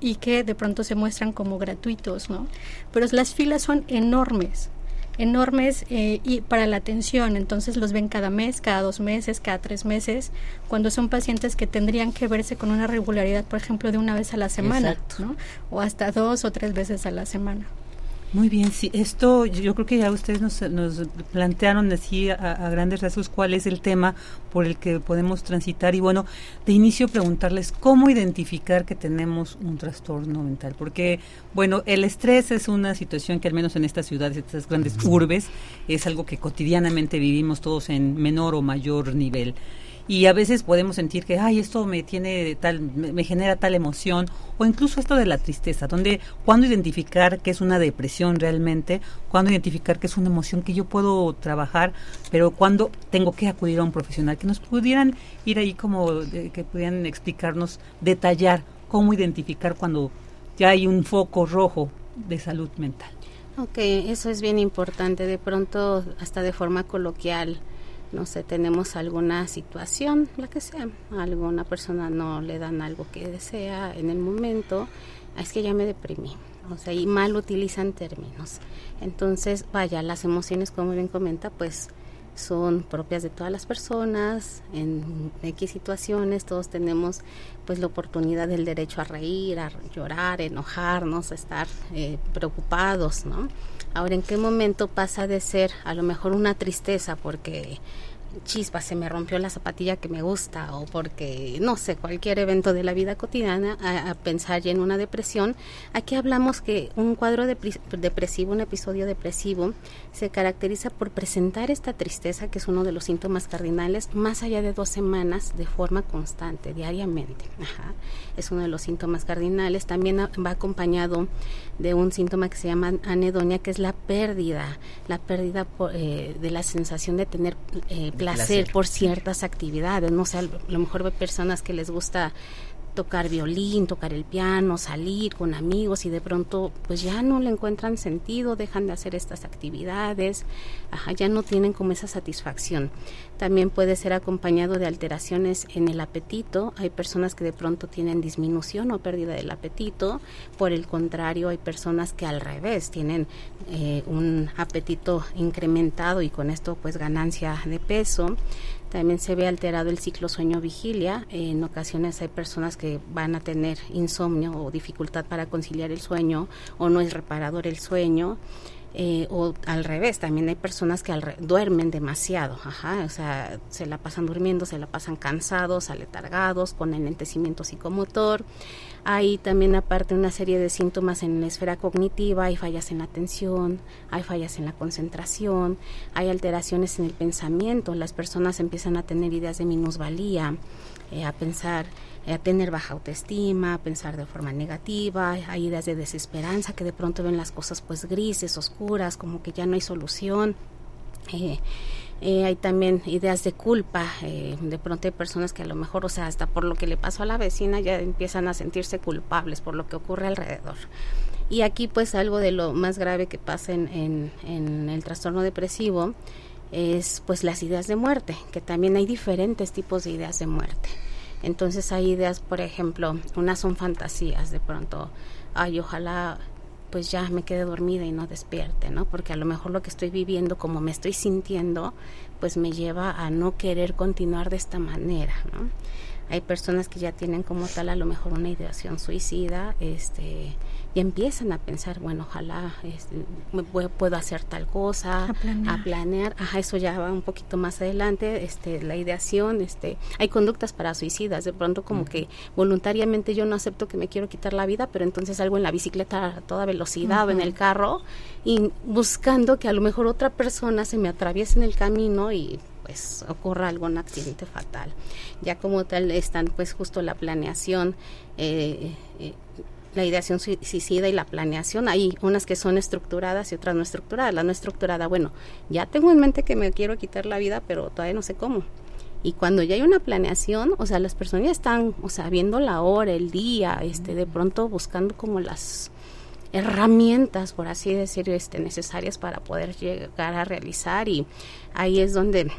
y que de pronto se muestran como gratuitos, ¿no? Pero las filas son enormes, enormes eh, y para la atención, entonces los ven cada mes, cada dos meses, cada tres meses, cuando son pacientes que tendrían que verse con una regularidad, por ejemplo, de una vez a la semana, ¿no? O hasta dos o tres veces a la semana. Muy bien, sí, esto yo creo que ya ustedes nos, nos plantearon así a, grandes rasgos cuál es el tema por el que podemos transitar. Y bueno, de inicio preguntarles cómo identificar que tenemos un trastorno mental, porque bueno, el estrés es una situación que al menos en estas ciudades, estas grandes urbes, es algo que cotidianamente vivimos todos en menor o mayor nivel y a veces podemos sentir que, ay, esto me tiene tal, me, genera tal emoción, o incluso esto de la tristeza, donde, cuando identificar que es una depresión realmente, cuando identificar que es una emoción que yo puedo trabajar, pero cuando tengo que acudir a un profesional, que nos pudieran ir ahí como, que pudieran explicarnos, detallar cómo identificar cuando ya hay un foco rojo de salud mental. Ok, eso es bien importante, de pronto hasta de forma coloquial no sé, tenemos alguna situación, la que sea, alguna persona no le dan algo que desea en el momento, es que ya me deprimí, o sea, y mal utilizan términos. Entonces, vaya, las emociones, como bien comenta, pues son propias de todas las personas, en X situaciones todos tenemos pues la oportunidad del derecho a reír, a llorar, enojarnos, a estar eh, preocupados, ¿no? Ahora, ¿en qué momento pasa de ser a lo mejor una tristeza porque chispa, se me rompió la zapatilla que me gusta o porque, no sé, cualquier evento de la vida cotidiana, a, pensar en una depresión. Aquí hablamos que un cuadro depresivo, un episodio depresivo, se caracteriza por presentar esta tristeza, que es uno de los síntomas cardinales, más allá de dos semanas de forma constante, diariamente. Es uno de los síntomas cardinales. También va acompañado de un síntoma que se llama anedonia, que es la pérdida, la pérdida eh, de la sensación de tener eh, placer, por ciertas actividades. No sé, a lo mejor ve personas que les gusta tocar violín, tocar el piano, salir con amigos y de pronto pues ya no le encuentran sentido, dejan de hacer estas actividades, ya no tienen como esa satisfacción. También puede ser acompañado de alteraciones en el apetito, hay personas que de pronto tienen disminución o pérdida del apetito, por el contrario hay personas que al revés tienen eh, un apetito incrementado y con esto pues ganancia de peso. También se ve alterado el ciclo sueño-vigilia. En ocasiones hay personas que van a tener insomnio o dificultad para conciliar el sueño o no es reparador el sueño. Eh, o al revés, también hay personas que duermen demasiado, ajá, o sea, se la pasan durmiendo, se la pasan cansados, aletargados, con enlentecimiento psicomotor. Hay también aparte una serie de síntomas en la esfera cognitiva, hay fallas en la atención, hay fallas en la concentración, hay alteraciones en el pensamiento, las personas empiezan a tener ideas de minusvalía, eh, a pensar a tener baja autoestima, a pensar de forma negativa, hay ideas de desesperanza que de pronto ven las cosas pues grises, oscuras, como que ya no hay solución. Eh, eh, hay también ideas de culpa, eh, de pronto hay personas que a lo mejor, o sea, hasta por lo que le pasó a la vecina ya empiezan a sentirse culpables por lo que ocurre alrededor. Y aquí pues algo de lo más grave que pasa en, en, en el trastorno depresivo es pues las ideas de muerte, que también hay diferentes tipos de ideas de muerte. Entonces hay ideas, por ejemplo, unas son fantasías, de pronto, ay, ojalá pues ya me quede dormida y no despierte, ¿no? Porque a lo mejor lo que estoy viviendo, como me estoy sintiendo, pues me lleva a no querer continuar de esta manera, ¿no? Hay personas que ya tienen como tal a lo mejor una ideación suicida, este y empiezan a pensar, bueno, ojalá este, puedo hacer tal cosa, a planear. ajá, eso ya va un poquito más adelante, este, la ideación, este, hay conductas para suicidas, de pronto como que voluntariamente yo no acepto que me quiero quitar la vida, pero entonces salgo en la bicicleta a toda velocidad o en el carro y buscando que a lo mejor otra persona se me atraviese en el camino y pues ocurra algún accidente fatal. Ya como tal están pues justo la planeación, eh, eh, la ideación suicida y la planeación. Hay unas que son estructuradas y otras no estructuradas. La no estructurada, bueno, ya tengo en mente que me quiero quitar la vida, pero todavía no sé cómo. Y cuando ya hay una planeación, o sea, las personas ya están, o sea, viendo la hora, el día, este, de pronto buscando como las herramientas, por así decirlo, este, necesarias para poder llegar a realizar y ahí es donde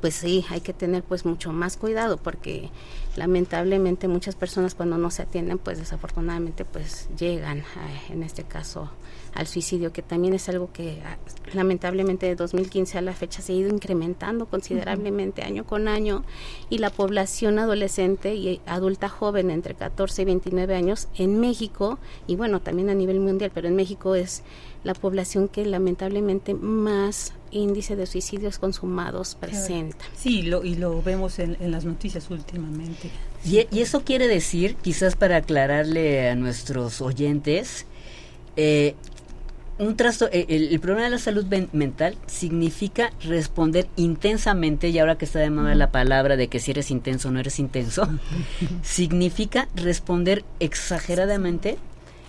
pues sí, hay que tener pues mucho más cuidado porque lamentablemente muchas personas cuando no se atienden pues desafortunadamente pues llegan en este caso al suicidio que también es algo que ah, lamentablemente de 2015 a la fecha se ha ido incrementando considerablemente año con año y la población adolescente y adulta joven entre 14 y 29 años en México y bueno también a nivel mundial pero en México es la población que lamentablemente más índice de suicidios consumados presenta. Sí, lo, y lo vemos en, las noticias últimamente. Y, eso quiere decir, quizás para aclararle a nuestros oyentes, eh, un trasto, eh, el, problema de la salud mental significa responder intensamente, y ahora que está de moda la palabra de que si eres intenso o no eres intenso, significa responder exageradamente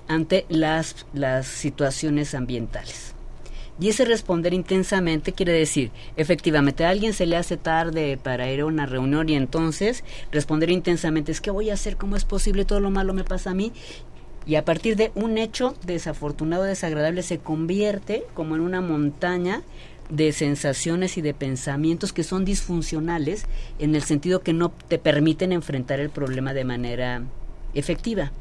ante las, las situaciones ambientales. Y ese responder intensamente quiere decir, efectivamente, a alguien se le hace tarde para ir a una reunión y entonces responder intensamente es que voy a hacer, cómo es posible, todo lo malo me pasa a mí. Y a partir de un hecho desafortunado, desagradable, se convierte como en una montaña de sensaciones y de pensamientos que son disfuncionales en el sentido que no te permiten enfrentar el problema de manera efectiva.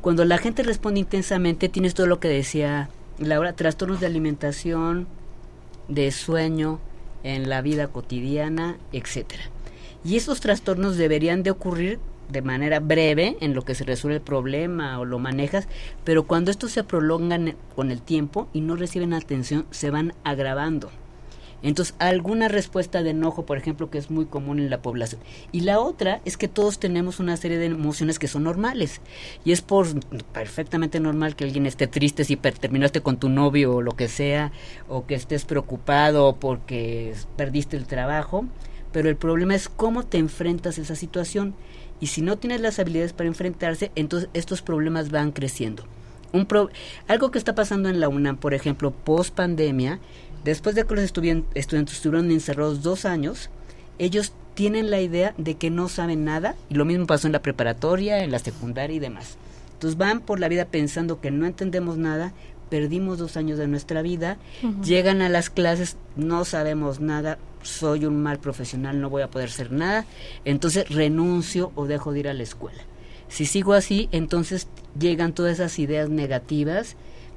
Cuando la gente responde intensamente, tienes todo lo que decía Laura, trastornos de alimentación, de sueño, en la vida cotidiana, etcétera. Y esos trastornos deberían de ocurrir de manera breve en lo que se resuelve el problema o lo manejas, pero cuando estos se prolongan con el tiempo y no reciben atención, se van agravando. Entonces, alguna respuesta de enojo, por ejemplo, que es muy común en la población. Y la otra es que todos tenemos una serie de emociones que son normales. Y es por perfectamente normal que alguien esté triste si terminaste con tu novio o lo que sea, o que estés preocupado porque perdiste el trabajo. Pero el problema es cómo te enfrentas a esa situación. Y si no tienes las habilidades para enfrentarse, entonces estos problemas van creciendo. Un algo que está pasando en la UNAM, por ejemplo, post pandemia, Después de que los estudiantes estuvieron encerrados dos años, ellos tienen la idea de que no saben nada, y lo mismo pasó en la preparatoria, en la secundaria y demás. Entonces van por la vida pensando que no entendemos nada, perdimos dos años de nuestra vida, llegan a las clases, no sabemos nada, soy un mal profesional, no voy a poder ser nada, entonces renuncio o dejo de ir a la escuela. Si sigo así, entonces llegan todas esas ideas negativas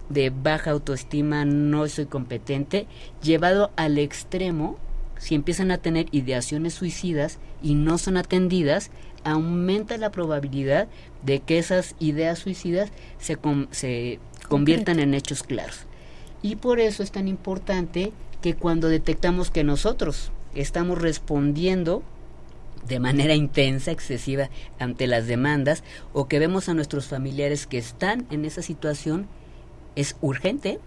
de baja autoestima, no soy competente, llevado al extremo, si empiezan a tener ideaciones suicidas y no son atendidas, aumenta la probabilidad de que esas ideas suicidas se, se conviertan en hechos claros. Y por eso es tan importante que cuando detectamos que nosotros estamos respondiendo de manera intensa, excesiva ante las demandas, o que vemos a nuestros familiares que están en esa situación, es urgente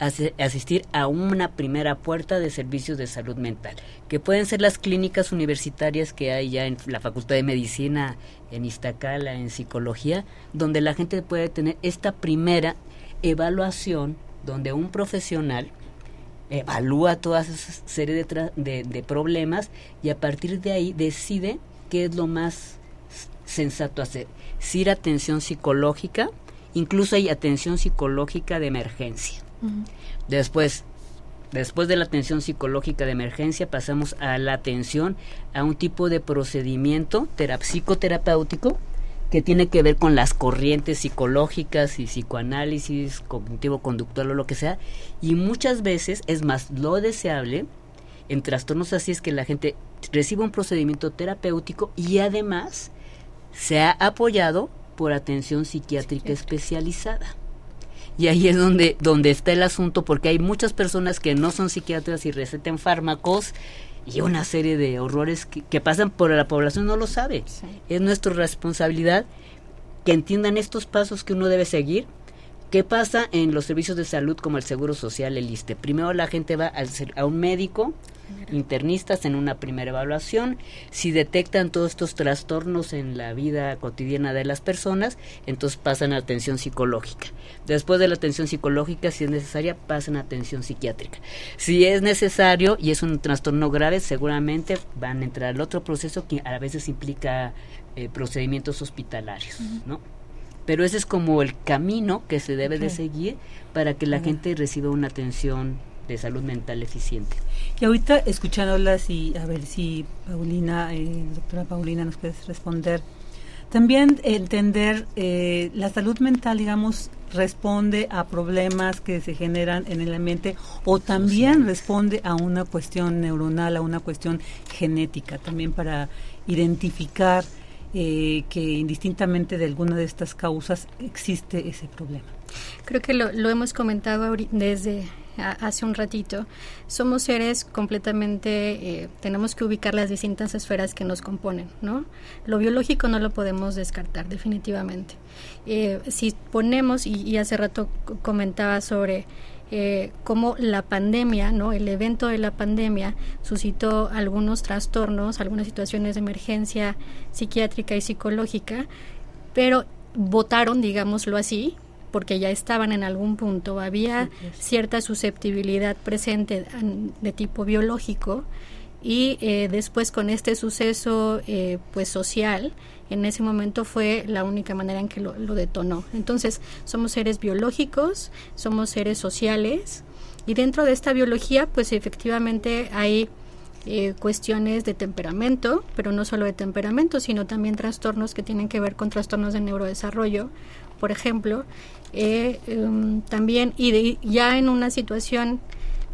asistir a una primera puerta de servicios de salud mental, que pueden ser las clínicas universitarias que hay ya en la Facultad de Medicina, en Iztacala, en Psicología, donde la gente puede tener esta primera evaluación, donde un profesional evalúa toda esa serie de, problemas y a partir de ahí decide qué es lo más sensato hacer. Si ir atención psicológica, Incluso hay atención psicológica de emergencia. Después, después de la atención psicológica de emergencia, pasamos a la atención a un tipo de procedimiento psicoterapéutico que tiene que ver con las corrientes psicológicas y psicoanálisis, cognitivo-conductual o lo que sea. Y muchas veces es más lo deseable en trastornos así es que la gente reciba un procedimiento terapéutico y además sea apoyado por atención psiquiátrica especializada. Y ahí es donde, donde está el asunto, porque hay muchas personas que no son psiquiatras y receten fármacos y una serie de horrores que, pasan por la población no lo sabe. Es nuestra responsabilidad que entiendan estos pasos que uno debe seguir. ¿Qué pasa en los servicios de salud como el Seguro Social, el ISTE? Primero la gente va a un médico, internistas en una primera evaluación. Si detectan todos estos trastornos en la vida cotidiana de las personas, entonces pasan a atención psicológica. Después de la atención psicológica, si es necesaria, pasan a atención psiquiátrica. Si es necesario y es un trastorno grave, seguramente van a entrar al otro proceso que a veces implica eh, procedimientos hospitalarios, ¿no? Pero ese es como el camino que se debe de seguir para que la gente reciba una atención de salud mental eficiente. Y ahorita escuchándolas y a ver si Paulina, eh, doctora Paulina, nos puedes responder. También entender eh, la salud mental, digamos, responde a problemas que se generan en el ambiente o también responde a una cuestión neuronal, a una cuestión genética, también para identificar eh, que indistintamente de alguna de estas causas existe ese problema. Creo que lo, lo hemos comentado desde hace un ratito, somos seres completamente, eh, tenemos que ubicar las distintas esferas que nos componen, ¿no? Lo biológico no lo podemos descartar, definitivamente. Eh, si ponemos, y, hace rato comentaba sobre eh, cómo la pandemia, ¿no? El evento de la pandemia suscitó algunos trastornos, algunas situaciones de emergencia psiquiátrica y psicológica, pero votaron, digámoslo así, porque ya estaban en algún punto, había cierta susceptibilidad presente de tipo biológico y eh, después con este suceso eh, pues social en ese momento fue la única manera en que lo, detonó. Entonces somos seres biológicos somos seres sociales y dentro de esta biología pues efectivamente hay eh, cuestiones de temperamento, pero no solo de temperamento, sino también trastornos que tienen que ver con trastornos de neurodesarrollo, por ejemplo, eh, em, también y ya en una situación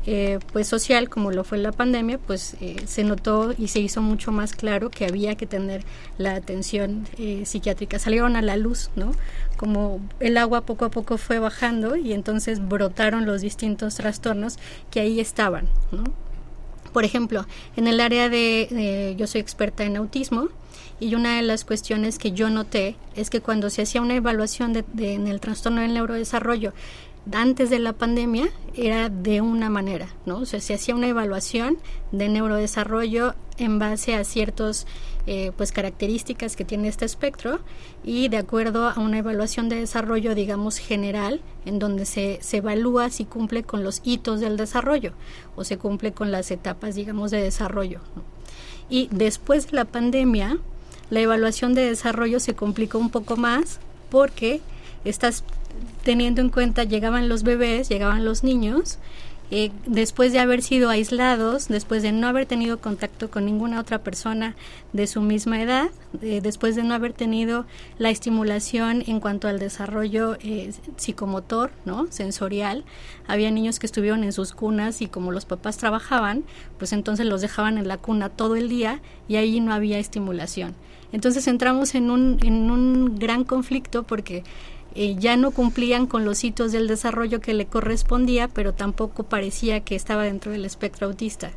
eh, pues social como lo fue la pandemia pues eh, se notó y se hizo mucho más claro que había que tener la atención psiquiátrica. Salieron a la luz no como el agua poco a poco fue bajando y entonces brotaron los distintos trastornos que ahí estaban no por ejemplo en el área de yo soy experta en autismo y una de las cuestiones que yo noté es que cuando se hacía una evaluación de, en el trastorno del neurodesarrollo antes de la pandemia era de una manera, ¿no? O sea, se hacía una evaluación de neurodesarrollo en base a ciertas eh, pues características que tiene este espectro y de acuerdo a una evaluación de desarrollo digamos general en donde se, se evalúa si cumple con los hitos del desarrollo o se cumple con las etapas digamos de desarrollo y después de la pandemia la evaluación de desarrollo se complicó un poco más porque estás teniendo en cuenta llegaban los bebés, llegaban los niños eh, después de haber sido aislados, después de no haber tenido contacto con ninguna otra persona de su misma edad, eh, después de no haber tenido la estimulación en cuanto al desarrollo eh, psicomotor, ¿no? sensorial, había niños que estuvieron en sus cunas y como los papás trabajaban, pues entonces los dejaban en la cuna todo el día y ahí no había estimulación. Entonces entramos en un, en un gran conflicto porque eh, ya no cumplían con los hitos del desarrollo que le correspondía, pero tampoco parecía que estaba dentro del espectro autista.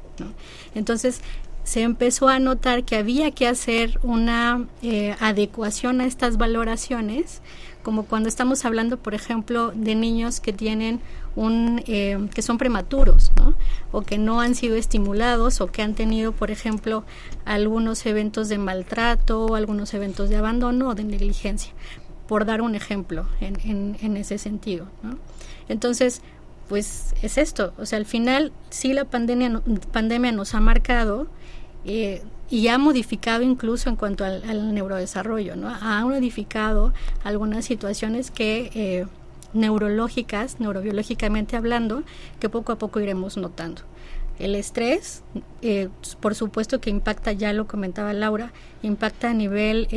Entonces se empezó a notar que había que hacer una eh, adecuación a estas valoraciones, como cuando estamos hablando, por ejemplo, de niños que tienen un, eh, que son prematuros, o que no han sido estimulados, o que han tenido, por ejemplo, algunos eventos de maltrato, algunos eventos de abandono o de negligencia por dar un ejemplo en, en, ese sentido. ¿no? Entonces, pues es esto, o sea, al final sí la pandemia, pandemia nos ha marcado eh, y ha modificado incluso en cuanto al, neurodesarrollo, ¿no? Ha modificado algunas situaciones que eh, neurológicas, neurobiológicamente hablando, que poco a poco iremos notando. El estrés, eh, por supuesto que impacta, ya lo comentaba Laura, impacta a nivel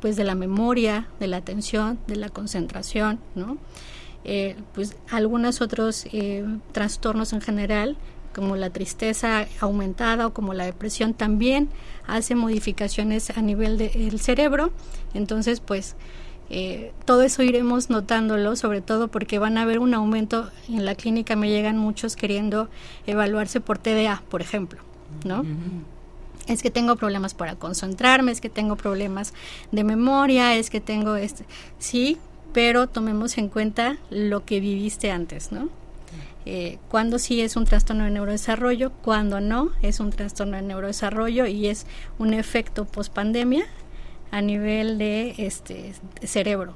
pues de la memoria, de la atención, de la concentración, ¿no? Eh, pues algunos otros eh, trastornos en general, como la tristeza aumentada o como la depresión también hace modificaciones a nivel del cerebro. Entonces, pues eh, todo eso iremos notándolo, sobre todo porque van a haber un aumento. En la clínica me llegan muchos queriendo evaluarse por TDA, por ejemplo, ¿no? Es que tengo problemas para concentrarme, es que tengo problemas de memoria, es que tengo este. Sí, pero tomemos en cuenta lo que viviste antes, ¿no? Eh, cuando sí es un trastorno de neurodesarrollo, cuando no es un trastorno de neurodesarrollo y es un efecto post pandemia a nivel de este cerebro.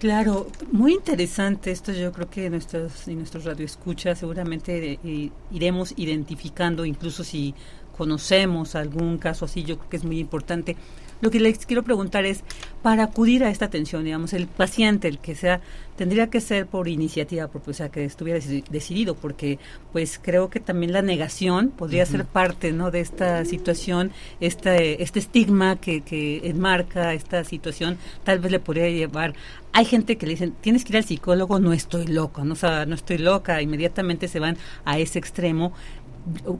Claro, muy interesante esto. Yo creo que nuestros y nuestros radioescuchas seguramente iremos identificando, incluso si conocemos algún caso así, yo creo que es muy importante lo que les quiero preguntar es, para acudir a esta atención, digamos, el paciente, el que sea, tendría que ser por iniciativa propia, o sea, que estuviera decidido, porque pues creo que también la negación podría ser parte, ¿no?, de esta situación, este, este estigma que, que enmarca esta situación, tal vez le podría llevar. Hay gente que le dicen, tienes que ir al psicólogo, no estoy loco, no, o sea, no estoy loca, inmediatamente se van a ese extremo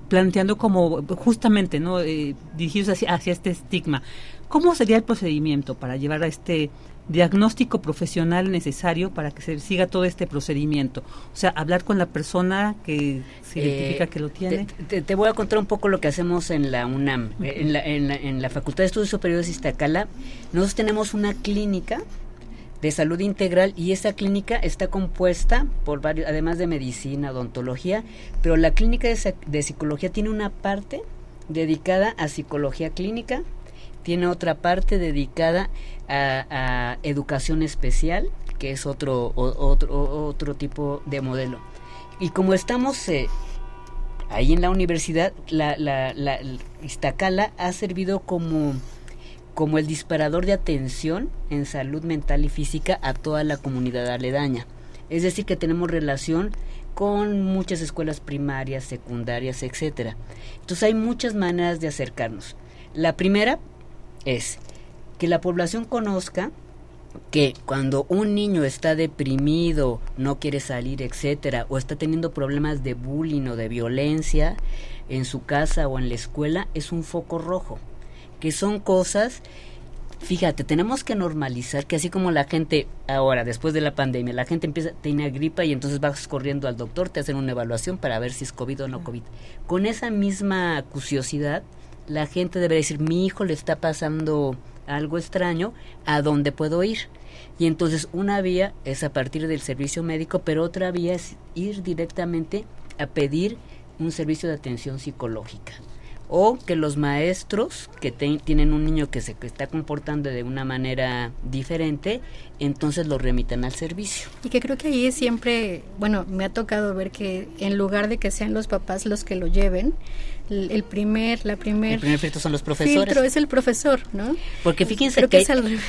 planteando como justamente no eh, dirigidos hacia, hacia, este estigma ¿Cómo sería el procedimiento para llevar a este diagnóstico profesional necesario para que se siga todo este procedimiento? O sea, hablar con la persona que se eh, identifica que lo tiene. Te, voy a contar un poco lo que hacemos en la UNAM, en, la, en, la, Facultad de Estudios Superiores de Iztacala. Nosotros tenemos una clínica de salud integral y esa clínica está compuesta por varios, además de medicina, odontología, pero la clínica de, de psicología tiene una parte dedicada a psicología clínica, tiene otra parte dedicada a, educación especial, que es otro, otro, otro tipo de modelo. Y como estamos eh, ahí en la universidad, la, la, la, Iztacala ha servido como, como el disparador de atención en salud mental y física a toda la comunidad aledaña. Es decir, que tenemos relación con muchas escuelas primarias, secundarias, etcétera. Entonces hay muchas maneras de acercarnos. La primera, es que la población conozca que cuando un niño está deprimido, no quiere salir, etcétera, o está teniendo problemas de bullying o de violencia en su casa o en la escuela, es un foco rojo, que son cosas Fíjate, tenemos que normalizar que así como la gente ahora, después de la pandemia, la gente empieza, tiene gripa y entonces vas corriendo al doctor, te hacen una evaluación para ver si es COVID o no COVID. Con esa misma curiosidad, la gente debe decir, mi hijo le está pasando algo extraño, ¿a dónde puedo ir? Y entonces una vía es a partir del servicio médico, pero otra vía es ir directamente a pedir un servicio de atención psicológica o que los maestros que tienen un niño que se está comportando de una manera diferente, entonces lo remitan al servicio. Y que creo que ahí siempre, bueno, me ha tocado ver que en lugar de que sean los papás los que lo lleven, el primer, la primer, el primer filtro son los profesores. Filtro es el profesor, ¿no? Porque fíjense que,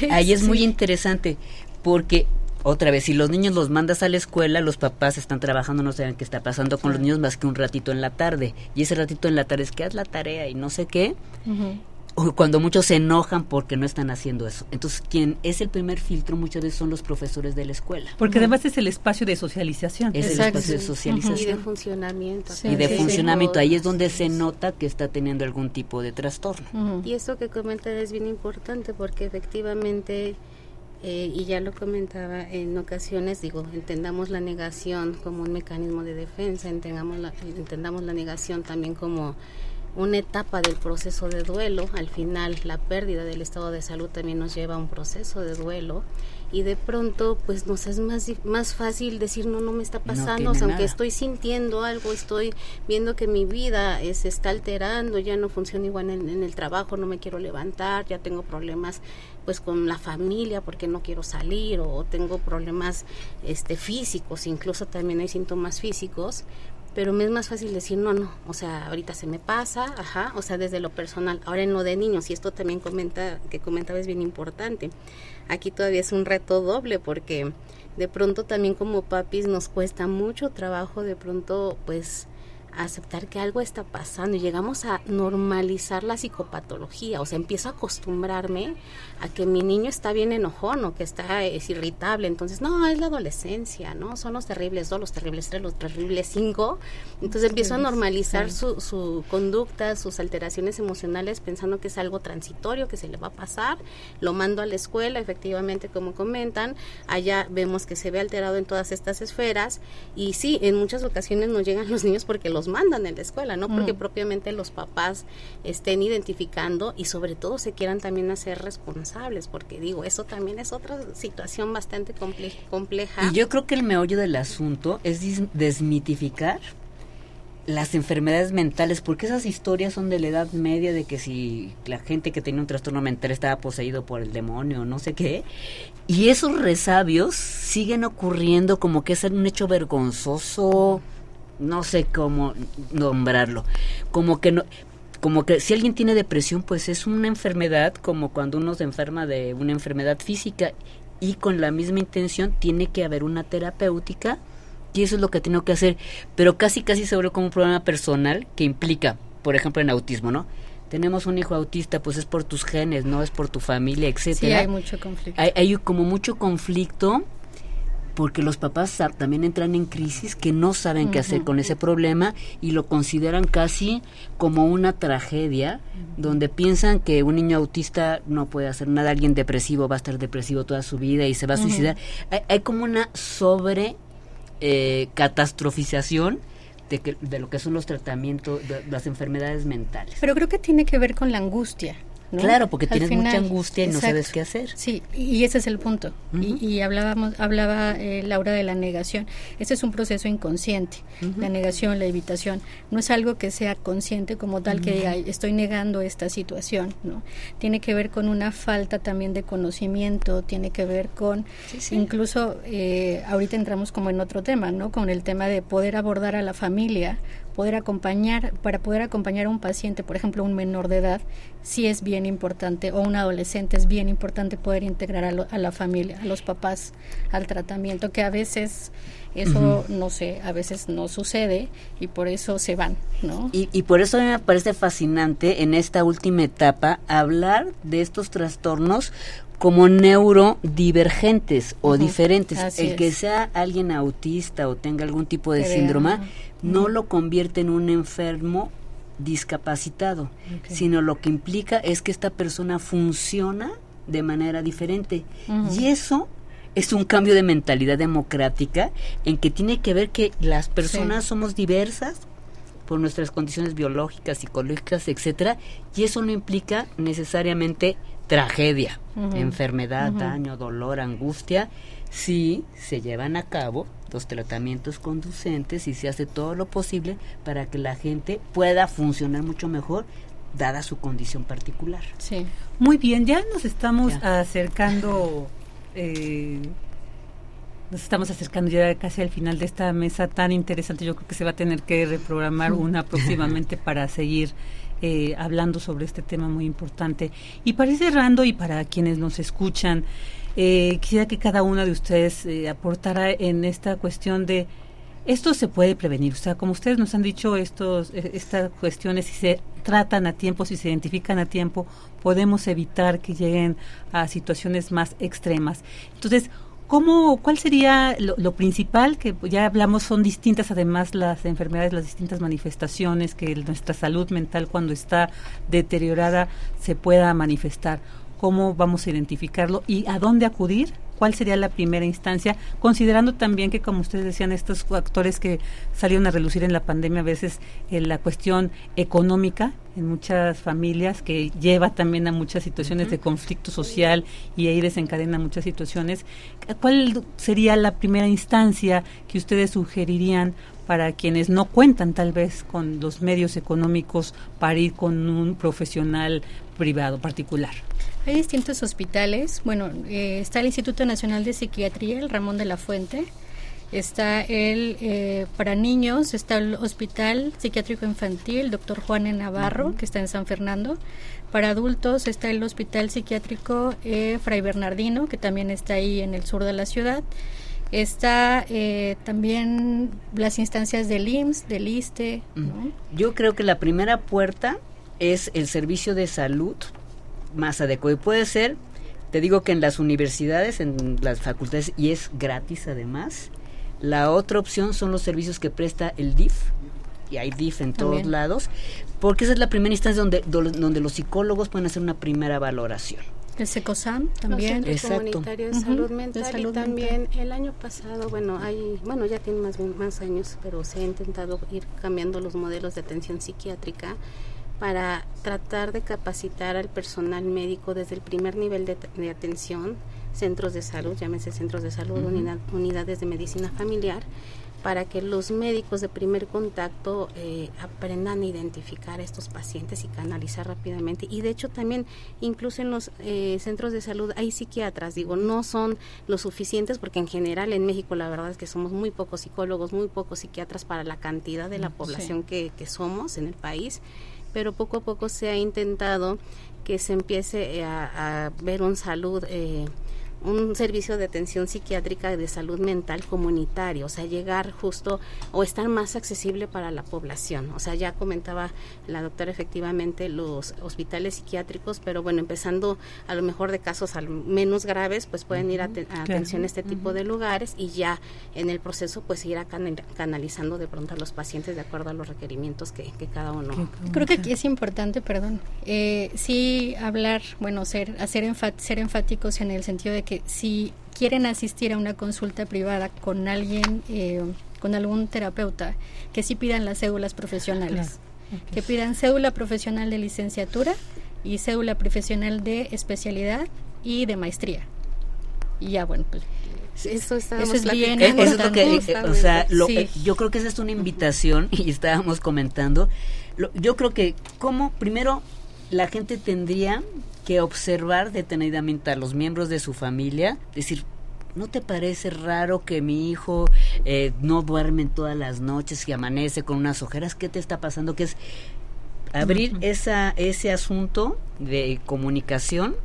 ahí es muy interesante, porque otra vez, si los niños los mandas a la escuela, los papás están trabajando, no saben qué está pasando con los niños más que un ratito en la tarde. Y ese ratito en la tarde es que haz la tarea y no sé qué. O cuando muchos se enojan porque no están haciendo eso. Entonces, quien es el primer filtro muchas veces son los profesores de la escuela. Porque además es el espacio de socialización. Es el espacio de socialización. Y de funcionamiento. y de funcionamiento. Ahí es donde se nota que está teniendo algún tipo de trastorno. Y esto que comentan es bien importante porque efectivamente eh, y ya lo comentaba en ocasiones, digo, entendamos la negación como un mecanismo de defensa, entendamos la, entendamos la negación también como una etapa del proceso de duelo. Al final, la pérdida del estado de salud también nos lleva a un proceso de duelo y de pronto pues nos es más, más fácil decir no, no me está pasando, aunque estoy sintiendo algo, estoy viendo que mi vida se está alterando, ya no funciona igual en, en, el trabajo, no me quiero levantar, ya tengo problemas pues con la familia porque no quiero salir o tengo problemas este físicos, incluso también hay síntomas físicos, pero me es más fácil decir no, no, o sea, ahorita se me pasa, ajá, o sea, desde lo personal. Ahora en lo de niños, y esto también comenta, que comentaba es bien importante, aquí todavía es un reto doble porque de pronto también como papis nos cuesta mucho trabajo de pronto pues aceptar que algo está pasando y llegamos a normalizar la psicopatología, o sea, empiezo a acostumbrarme a que mi niño está bien enojón o que está es irritable, entonces, no, es la adolescencia, ¿no? Son los terribles dos, los terribles tres, los terribles cinco, entonces empiezo a normalizar su, su conducta, sus alteraciones emocionales pensando que es algo transitorio, que se le va a pasar, lo mando a la escuela, efectivamente, como comentan, allá vemos que se ve alterado en todas estas esferas. Y sí, en muchas ocasiones nos llegan los niños porque los mandan en la escuela, no porque mm. propiamente los papás estén identificando y sobre todo se quieran también hacer responsables, porque digo, eso también es otra situación bastante compleja. Y yo creo que el meollo del asunto es desmitificar las enfermedades mentales, porque esas historias son de la Edad Media, de que si la gente que tenía un trastorno mental estaba poseído por el demonio, no sé qué, y esos resabios siguen ocurriendo como que es un hecho vergonzoso, no sé cómo nombrarlo, como que no, como que si alguien tiene depresión, pues es una enfermedad como cuando uno se enferma de una enfermedad física y con la misma intención tiene que haber una terapéutica y eso es lo que tengo que hacer, pero casi casi se vuelve como un problema personal que implica, por ejemplo, en autismo, ¿no? Tenemos un hijo autista, pues es por tus genes, no es por tu familia, etcétera. Sí, hay mucho conflicto. Hay, hay como mucho conflicto porque los papás también entran en crisis que no saben qué hacer con ese problema y lo consideran casi como una tragedia, donde piensan que un niño autista no puede hacer nada, alguien depresivo va a estar depresivo toda su vida y se va a suicidar. hay, como una sobre eh, catastrofización de, que, de lo que son los tratamientos, de las enfermedades mentales. Pero creo que tiene que ver con la angustia. Claro, porque tienes mucha angustia y no sabes qué hacer. Sí, y ese es el punto. y, hablábamos, hablaba eh, Laura de la negación. Ese es un proceso inconsciente. La negación, la evitación. No es algo que sea consciente como tal que diga, estoy negando esta situación. ¿no? Tiene que ver con una falta también de conocimiento, tiene que ver con, incluso, eh, ahorita entramos como en otro tema, ¿no? Con el tema de poder abordar a la familia poder acompañar, para poder acompañar a un paciente, por ejemplo, un menor de edad, sí es bien importante, o un adolescente es bien importante poder integrar a, la familia, a los papás, al tratamiento, que a veces eso, no sé, a veces no sucede y por eso se van, ¿no? Y, y por eso me parece fascinante en esta última etapa hablar de estos trastornos como neurodivergentes o diferentes. el que sea alguien autista o tenga algún tipo de síndrome no lo convierte en un enfermo discapacitado, sino lo que implica es que esta persona funciona de manera diferente. Y eso es un cambio de mentalidad democrática en que tiene que ver que las personas somos diversas por nuestras condiciones biológicas, psicológicas, etcétera, y eso no implica necesariamente tragedia, enfermedad, daño, dolor, angustia, si se llevan a cabo los tratamientos conducentes y se hace todo lo posible para que la gente pueda funcionar mucho mejor dada su condición particular. Sí. Muy bien, ya nos estamos acercando eh, nos estamos acercando ya casi al final de esta mesa tan interesante. Yo creo que se va a tener que reprogramar una próximamente para seguir eh, hablando sobre este tema muy importante. Y para ir cerrando y para quienes nos escuchan, eh, quisiera que cada una de ustedes eh, aportara en esta cuestión de esto se puede prevenir. O sea, como ustedes nos han dicho, estos, estas cuestiones, si se tratan a tiempo, si se identifican a tiempo, podemos evitar que lleguen a situaciones más extremas. Entonces, ¿Cómo, ¿Cuál sería lo, principal? Que ya hablamos, son distintas además las enfermedades, las distintas manifestaciones que nuestra salud mental cuando está deteriorada se pueda manifestar. ¿Cómo vamos a identificarlo y a dónde acudir cuál sería la primera instancia, considerando también que, como ustedes decían, estos factores que salieron a relucir en la pandemia, a veces eh, la cuestión económica en muchas familias, que lleva también a muchas situaciones de conflicto social y ahí desencadena muchas situaciones. ¿Cuál sería la primera instancia que ustedes sugerirían para quienes no cuentan tal vez con los medios económicos para ir con un profesional privado particular? Hay distintos hospitales. Bueno, eh, está el Instituto Nacional de Psiquiatría, el Ramón de la Fuente. Está el, eh, para niños, está el Hospital Psiquiátrico Infantil, doctor Juan Navarro, que está en San Fernando. Para adultos está el Hospital Psiquiátrico eh, Fray Bernardino, que también está ahí en el sur de la ciudad. Está eh, también las instancias del IMSS, del ISTE. Yo creo que la primera puerta es el servicio de salud más adecuado. Y puede ser, te digo que en las universidades, en las facultades, y es gratis además. La otra opción son los servicios que presta el DIF, y hay DIF en todos lados, porque esa es la primera instancia donde, donde los psicólogos pueden hacer una primera valoración. El SECOSAM también. El Comunitario de Salud Mental y también el año pasado, bueno, hay, bueno, ya tiene más, más años, pero se ha intentado ir cambiando los modelos de atención psiquiátrica para tratar de capacitar al personal médico desde el primer nivel de, de atención, centros de salud, llámese centros de salud, unidades de medicina familiar, para que los médicos de primer contacto eh, aprendan a identificar a estos pacientes y canalizar rápidamente. Y de hecho también incluso en los eh, centros de salud hay psiquiatras, digo, no son lo suficientes porque en general en México la verdad es que somos muy pocos psicólogos, muy pocos psiquiatras para la cantidad de la mm, población que, que somos en el país, pero poco a poco se ha intentado que se empiece a, a ver un salud eh, un servicio de atención psiquiátrica de salud mental comunitario, o sea, llegar justo o estar más accesible para la población. O sea, ya comentaba la doctora efectivamente los hospitales psiquiátricos, pero bueno, empezando a lo mejor de casos al menos graves, pues pueden ir a, atención a este tipo de lugares y ya en el proceso pues ir a canalizando de pronto a los pacientes de acuerdo a los requerimientos que, cada uno. Creo que aquí es importante, perdón, eh, sí hablar, bueno, ser, hacer ser enfáticos en el sentido de que si quieren asistir a una consulta privada con alguien, eh, con algún terapeuta, que sí pidan las cédulas profesionales, que pidan cédula profesional de licenciatura y cédula profesional de especialidad y de maestría. Y ya, bueno, pues eso, eso es bien eso es lo que, o sea, yo creo que esa es una invitación y estábamos comentando. yo creo que como primero la gente tendría que observar detenidamente a los miembros de su familia, decir, ¿no te parece raro que mi hijo eh, no duerme todas las noches y amanece con unas ojeras? ¿Qué te está pasando? Que es abrir esa, ese asunto de comunicación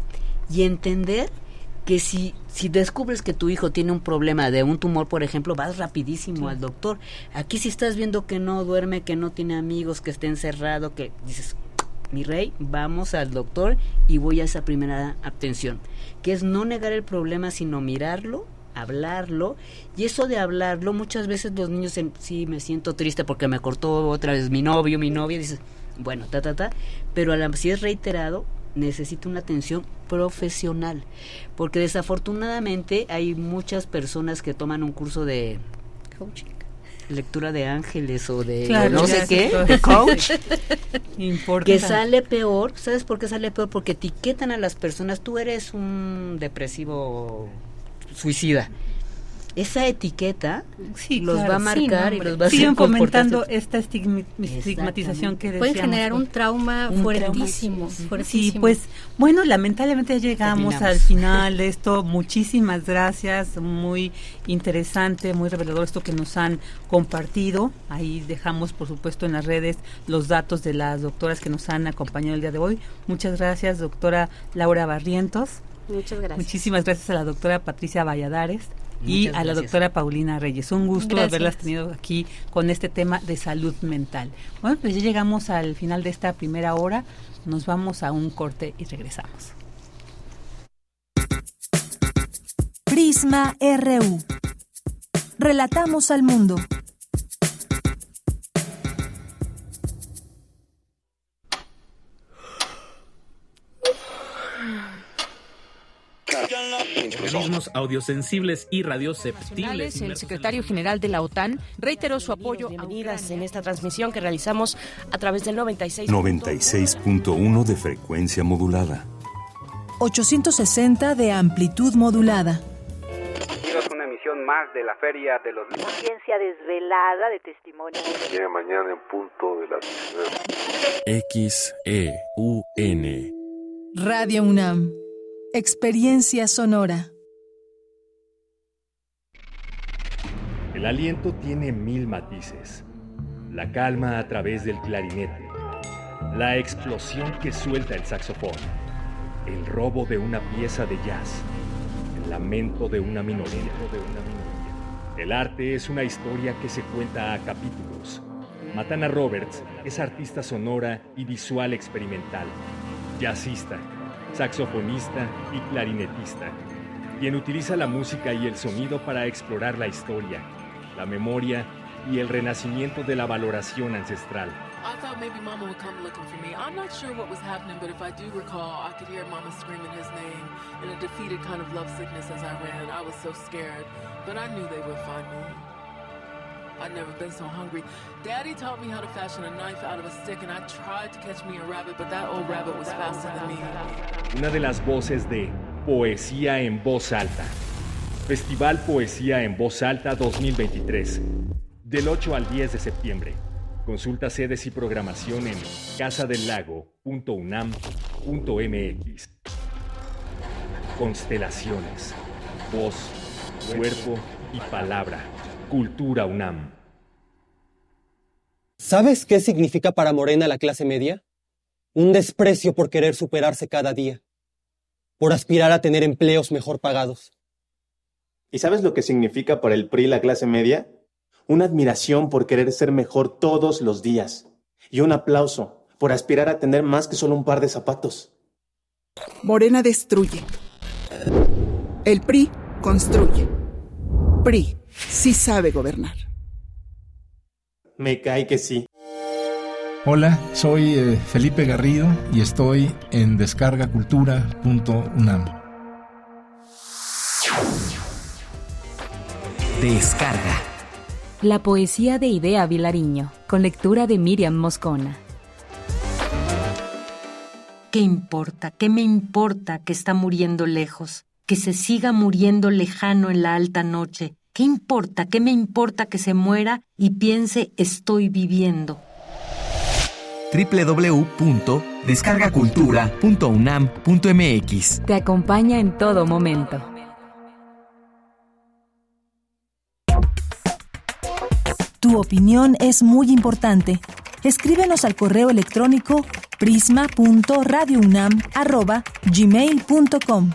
y entender que si, si descubres que tu hijo tiene un problema de un tumor, por ejemplo, vas rapidísimo al doctor. Aquí si estás viendo que no duerme, que no tiene amigos, que está encerrado, que dices, mi rey, vamos al doctor y voy a esa primera atención, que es no negar el problema, sino mirarlo, hablarlo, y eso de hablarlo, muchas veces los niños, en, sí, me siento triste porque me cortó otra vez mi novio, mi novia, dices, bueno, ta, ta, ta, pero a la, si es reiterado, necesita una atención profesional, porque desafortunadamente hay muchas personas que toman un curso de coaching lectura de ángeles o de no sé qué, de coach, que sale peor. ¿Sabes por qué sale peor? Porque etiquetan a las personas, tú eres un depresivo suicida esa etiqueta los va a marcar y los va a siguen fomentando esta estigmatización que decíamos. Puede generar un trauma fuertísimo, Sí, pues bueno, lamentablemente llegamos al final de esto. Muchísimas gracias, muy interesante, muy revelador esto que nos han compartido. Ahí dejamos, por supuesto, en las redes los datos de las doctoras que nos han acompañado el día de hoy. Muchas gracias, doctora Laura Barrientos. Muchas gracias. Muchísimas gracias a la doctora Patricia Valladares y a la doctora Paulina Reyes. Un gusto haberlas tenido aquí con este tema de salud mental. Bueno, pues ya llegamos al final de esta primera hora. Nos vamos a un corte y regresamos. Prisma RU. Relatamos al mundo. Organismos audiosensibles y radioceptibles. El secretario general de la OTAN reiteró su apoyo. Bienvenidas en esta transmisión que realizamos a través del 96. 96.1 de frecuencia modulada. 860 de amplitud modulada. una emisión más de la Feria de los Ciencia desvelada de testimonio. mañana en punto de las X E U N Radio UNAM Experiencia sonora. El aliento tiene mil matices. La calma a través del clarinete. La explosión que suelta el saxofón. El robo de una pieza de jazz. El lamento de una minoría. El arte es una historia que se cuenta a capítulos. Matana Roberts es artista sonora y visual experimental, jazzista, saxofonista y clarinetista, quien utiliza la música y el sonido para explorar la historia, la memoria y el renacimiento de la valoración ancestral. I thought maybe Mama would come looking for me. I'm not sure what was happening, but if I do recall, I could hear Mama screaming his name in a defeated kind of lovesickness as I ran. I was so scared, but I knew they would find me. I'd never been so hungry. Daddy taught me how to fashion a knife out of a stick, and I tried to catch me a rabbit, but that old rabbit was faster than me. Una de las voces de Poesía en Voz Alta. Festival Poesía en Voz Alta 2023. Del 8 al 10 de septiembre. Consulta sedes y programación en casadelago.unam.mx. Constelaciones. Voz, cuerpo y palabra. Cultura UNAM. ¿Sabes qué significa para Morena la clase media? Un desprecio por querer superarse cada día, por aspirar a tener empleos mejor pagados. ¿Y sabes lo que significa para el PRI la clase media? Una admiración por querer ser mejor todos los días y un aplauso por aspirar a tener más que solo un par de zapatos. Morena destruye. El PRI construye. PRI sí sabe gobernar. Me cae que sí. Hola, soy eh, Felipe Garrido y estoy en descargacultura.unam. Descarga. La poesía de Idea Vilariño, con lectura de Miriam Moscona. ¿Qué importa? ¿Qué me importa que está muriendo lejos? Que se siga muriendo lejano en la alta noche. ¿Qué importa? ¿Qué me importa que se muera y piense estoy viviendo? www.descargacultura.unam.mx Te acompaña en todo momento. Tu opinión es muy importante. Escríbenos al correo electrónico prisma.radiounam@gmail.com.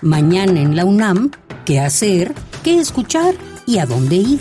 Mañana en la UNAM, ¿qué hacer? ¿Qué escuchar? ¿Y a dónde ir?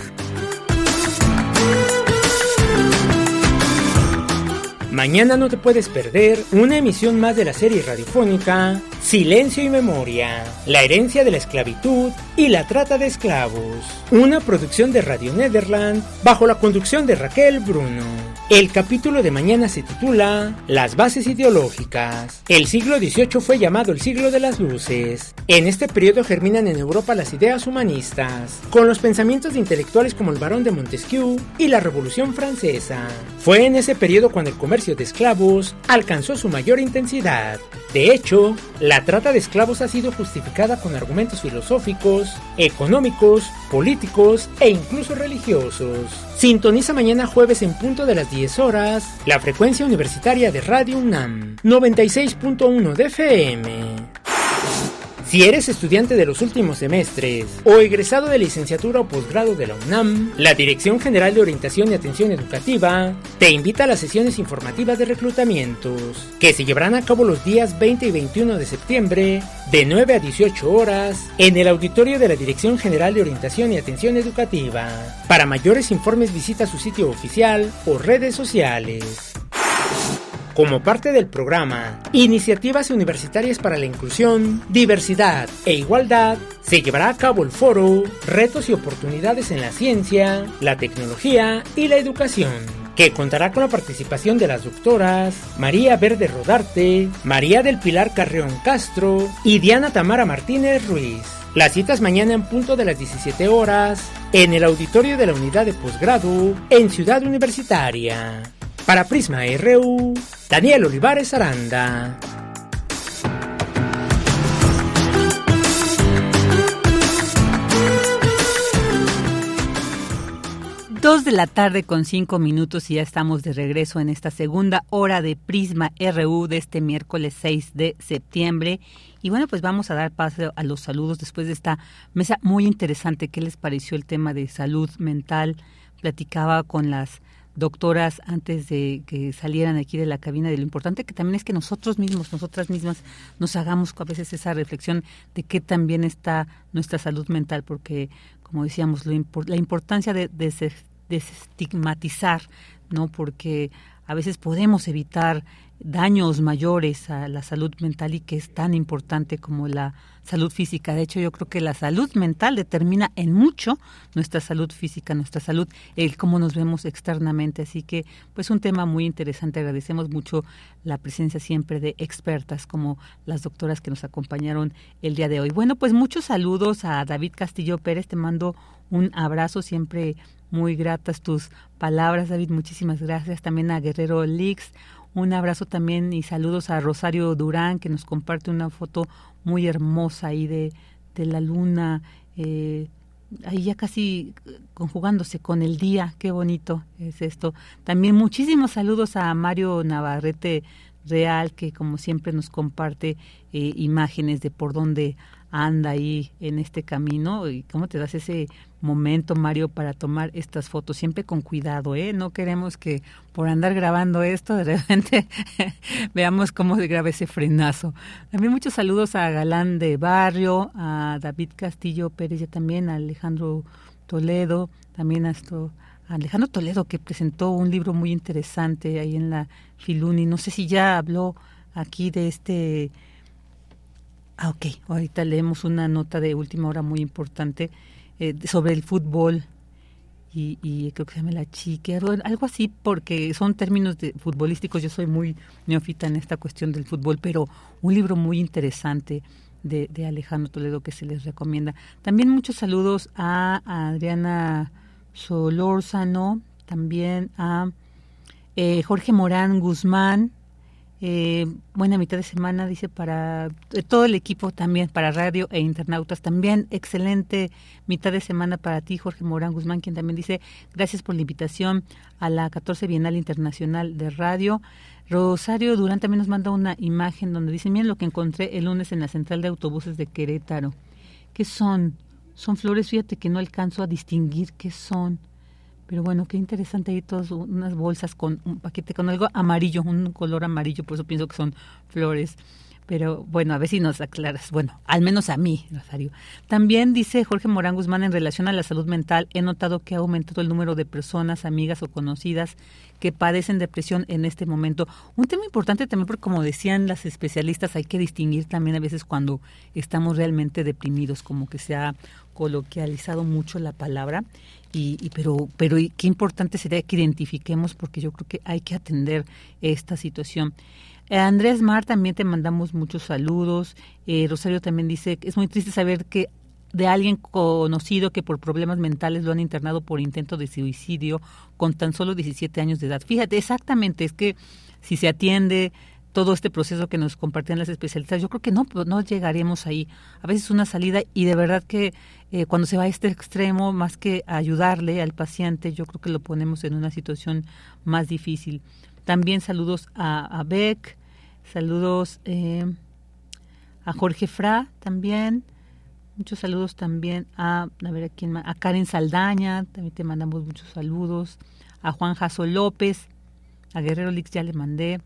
Mañana no te puedes perder una emisión más de la serie radiofónica Silencio y Memoria, la herencia de la esclavitud y la trata de esclavos, una producción de Radio Nederland bajo la conducción de Raquel Bruno. El capítulo de mañana se titula Las bases ideológicas. El siglo XVIII fue llamado el siglo de las luces. En este periodo germinan en Europa las ideas humanistas, con los pensamientos de intelectuales como el barón de Montesquieu y la Revolución Francesa. Fue en ese periodo cuando el comercio de esclavos alcanzó su mayor intensidad. De hecho, la trata de esclavos ha sido justificada con argumentos filosóficos, económicos, políticos e incluso religiosos. Sintoniza mañana jueves en punto de las 10 horas la frecuencia universitaria de Radio UNAM 96.1 de FM. Si eres estudiante de los últimos semestres o egresado de licenciatura o posgrado de la UNAM, la Dirección General de Orientación y Atención Educativa te invita a las sesiones informativas de reclutamientos que se llevarán a cabo los días 20 y 21 de septiembre de 9 a 18 horas en el auditorio de la Dirección General de Orientación y Atención Educativa. Para mayores informes visita su sitio oficial o redes sociales. Como parte del programa Iniciativas Universitarias para la Inclusión, Diversidad e Igualdad, se llevará a cabo el foro Retos y Oportunidades en la Ciencia, la Tecnología y la Educación, que contará con la participación de las doctoras María Verde Rodarte, María del Pilar Carreón Castro y Diana Tamara Martínez Ruiz. Las citas mañana en punto de las 17 horas en el auditorio de la unidad de posgrado en Ciudad Universitaria. Para Prisma RU, Daniel Olivares Aranda. Dos de la tarde con cinco minutos y ya estamos de regreso en esta segunda hora de Prisma RU de este miércoles 6 de septiembre. Y bueno, pues vamos a dar paso a los saludos después de esta mesa muy interesante. ¿Qué les pareció el tema de salud mental? Platicaba con las doctoras antes de que salieran aquí de la cabina de lo importante que también es que nosotros mismos, nosotras mismas, nos hagamos a veces esa reflexión de qué también está nuestra salud mental, porque como decíamos, lo, la importancia de, de desestigmatizar, ¿no? Porque a veces podemos evitar daños mayores a la salud mental y que es tan importante como la salud física. De hecho, yo creo que la salud mental determina en mucho nuestra salud física, nuestra salud, el cómo nos vemos externamente. Así que, pues, un tema muy interesante. Agradecemos mucho la presencia siempre de expertas como las doctoras que nos acompañaron el día de hoy. Bueno, pues muchos saludos a David Castillo Pérez. Te mando un abrazo siempre muy gratas tus palabras, David. Muchísimas gracias. También a Guerrero Lix. Un abrazo también y saludos a Rosario Durán, que nos comparte una foto muy hermosa ahí de, de la luna. Eh, ahí ya casi conjugándose con el día, qué bonito es esto. También muchísimos saludos a Mario Navarrete Real, que como siempre nos comparte eh, imágenes de por dónde anda ahí en este camino y cómo te das ese momento, Mario, para tomar estas fotos, siempre con cuidado, ¿eh? No queremos que por andar grabando esto de repente veamos cómo se graba ese frenazo. También muchos saludos a Galán de Barrio, a David Castillo Pérez, y también a Alejandro Toledo, también a esto Alejandro Toledo que presentó un libro muy interesante ahí en la Filuni. No sé si ya habló aquí de este Ah, ok. Ahorita leemos una nota de última hora muy importante eh, sobre el fútbol y, creo que se llama La Chique, algo, así, porque son términos de, futbolísticos. Yo soy muy neófita en esta cuestión del fútbol, pero un libro muy interesante de, Alejandro Toledo que se les recomienda. También muchos saludos a, Adriana Solórzano, también a eh, Jorge Morán Guzmán, eh, buena mitad de semana, dice, para eh, todo el equipo también, para radio e internautas. También excelente mitad de semana para ti, Jorge Morán Guzmán, quien también dice, gracias por la invitación a la 14 Bienal Internacional de Radio. Rosario Durán también nos manda una imagen donde dice, miren lo que encontré el lunes en la central de autobuses de Querétaro. ¿Qué son? Son flores, fíjate que no alcanzo a distinguir qué son pero bueno, qué interesante ahí todas unas bolsas con un paquete con algo amarillo, un color amarillo, por eso pienso que son flores. Pero bueno, a ver si nos aclaras. Bueno, al menos a mí, Rosario. También dice Jorge Morán Guzmán en relación a la salud mental, he notado que ha aumentado el número de personas, amigas o conocidas que padecen depresión en este momento. Un tema importante también porque como decían las especialistas, hay que distinguir también a veces cuando estamos realmente deprimidos, como que se ha coloquializado mucho la palabra y, pero pero qué importante sería que identifiquemos porque yo creo que hay que atender esta situación. Eh, Andrés Mar también te mandamos muchos saludos. Eh, Rosario también dice que es muy triste saber que de alguien conocido que por problemas mentales lo han internado por intento de suicidio con tan solo 17 años de edad. Fíjate, exactamente, es que si se atiende todo este proceso que nos compartían las especialistas, yo creo que no, pues, no llegaremos ahí. A veces una salida y de verdad que eh, cuando se va a este extremo, más que ayudarle al paciente, yo creo que lo ponemos en una situación más difícil. También saludos a, Beck, saludos eh, a Jorge Fra también. Muchos saludos también a, ver, ¿a, quién a Karen Saldaña, también te mandamos muchos saludos. A Juan Jaso López, a Guerrero Lix ya le mandé.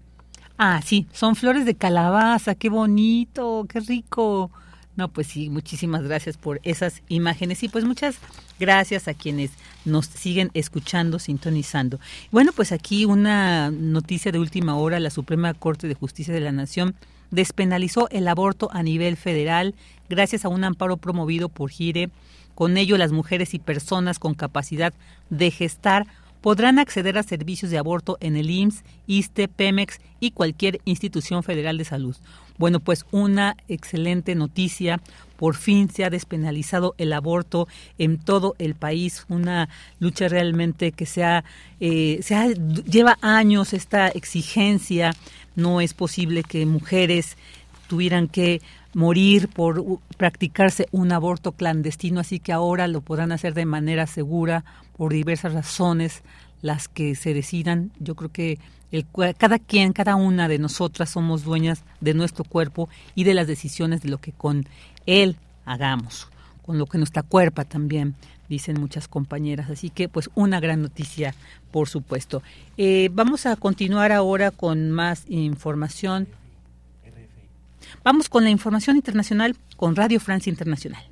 Ah, sí, son flores de calabaza, qué bonito, qué rico. No, pues sí, muchísimas gracias por esas imágenes y pues muchas gracias a quienes nos siguen escuchando, sintonizando. Bueno, pues aquí una noticia de última hora, la Suprema Corte de Justicia de la Nación despenalizó el aborto a nivel federal gracias a un amparo promovido por GIRE. Con ello, las mujeres y personas con capacidad de gestar podrán acceder a servicios de aborto en el IMSS, ISTE, PEMEX y cualquier institución federal de salud. Bueno, pues una excelente noticia. Por fin se ha despenalizado el aborto en todo el país. Una lucha realmente que se ha, eh, lleva años esta exigencia. No es posible que mujeres tuvieran que morir por practicarse un aborto clandestino, así que ahora lo podrán hacer de manera segura por diversas razones las que se decidan. Yo creo que el, cada quien, cada una de nosotras somos dueñas de nuestro cuerpo y de las decisiones de lo que con él hagamos, con lo que nuestra cuerpa también dicen muchas compañeras. Así que, pues, una gran noticia, por supuesto. Eh, vamos a continuar ahora con más información. Vamos con la información internacional con Radio Francia Internacional.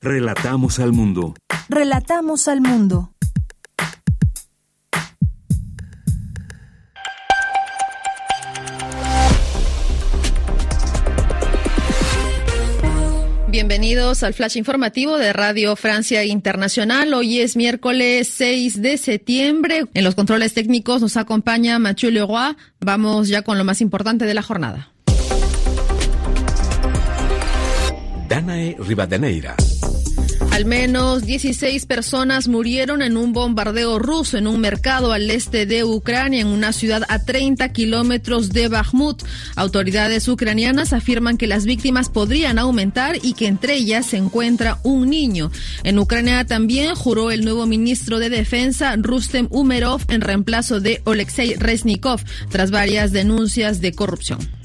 Relatamos al mundo. Relatamos al mundo. Bienvenidos al flash informativo de Radio Francia Internacional. Hoy es miércoles 6 de septiembre. En los controles técnicos nos acompaña Mathieu Leroy. Vamos ya con lo más importante de la jornada. Danae Rivadeneira. Al menos 16 personas murieron en un bombardeo ruso en un mercado al este de Ucrania, en una ciudad a 30 kilómetros de Bakhmut. Autoridades ucranianas afirman que las víctimas podrían aumentar y que entre ellas se encuentra un niño. En Ucrania también juró el nuevo ministro de Defensa, Rustem Umerov, en reemplazo de Oleksiy Reznikov, tras varias denuncias de corrupción.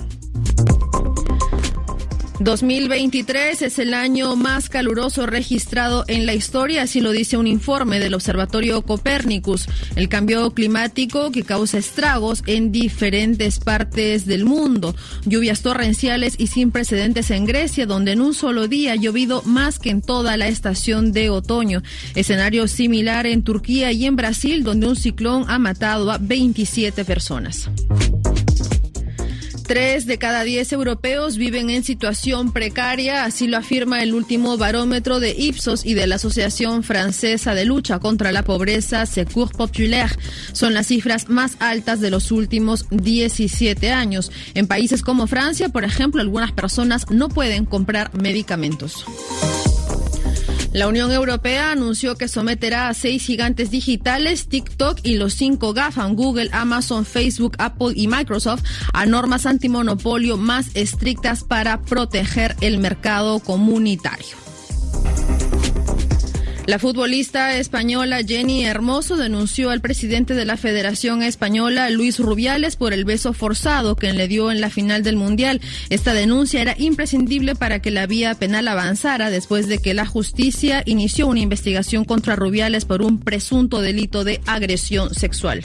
2023 es el año más caluroso registrado en la historia, así lo dice un informe del Observatorio Copernicus. El cambio climático que causa estragos en diferentes partes del mundo. Lluvias torrenciales y sin precedentes en Grecia, donde en un solo día ha llovido más que en toda la estación de otoño. Escenario similar en Turquía y en Brasil, donde un ciclón ha matado a 27 personas. Tres de cada diez europeos viven en situación precaria, así lo afirma el último barómetro de Ipsos y de la Asociación Francesa de Lucha contra la Pobreza, Secours Populaire. Son las cifras más altas de los últimos 17 años. En países como Francia, por ejemplo, algunas personas no pueden comprar medicamentos. La Unión Europea anunció que someterá a seis gigantes digitales, TikTok y los cinco GAFAM, Google, Amazon, Facebook, Apple y Microsoft, a normas antimonopolio más estrictas para proteger el mercado comunitario. La futbolista española Jenny Hermoso denunció al presidente de la Federación Española, Luis Rubiales, por el beso forzado que le dio en la final del Mundial. Esta denuncia era imprescindible para que la vía penal avanzara después de que la justicia inició una investigación contra Rubiales por un presunto delito de agresión sexual.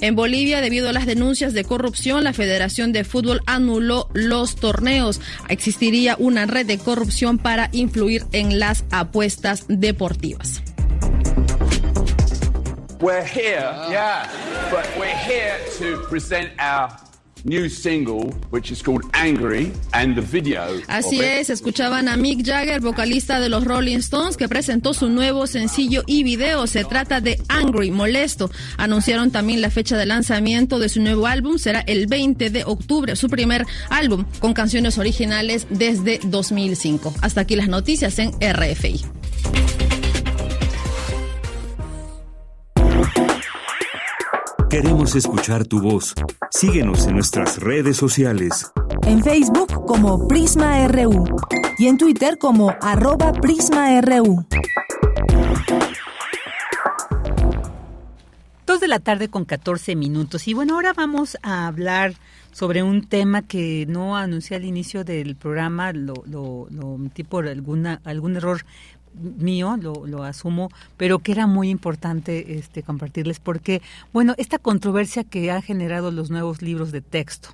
En Bolivia, debido a las denuncias de corrupción, la Federación de Fútbol anuló los torneos. Existiría una red de corrupción para influir en las apuestas deportivas. New single, which is called Angry, and the video. Así es, escuchaban a Mick Jagger, vocalista de los Rolling Stones, que presentó su nuevo sencillo y video. Se trata de Angry, molesto. Anunciaron también la fecha de lanzamiento de su nuevo álbum, será el 20 de octubre, su primer álbum con canciones originales desde 2005. Hasta aquí las noticias en RFI. Queremos escuchar tu voz. Síguenos en nuestras redes sociales. En Facebook como Prisma RU y en Twitter como arroba PrismaRU. Dos de la tarde con 14 minutos. Y bueno, ahora vamos a hablar sobre un tema que no anuncié al inicio del programa, lo, lo, por alguna, algún error mío, lo, lo, asumo, pero que era muy importante este, compartirles porque, bueno, esta controversia que han generado los nuevos libros de texto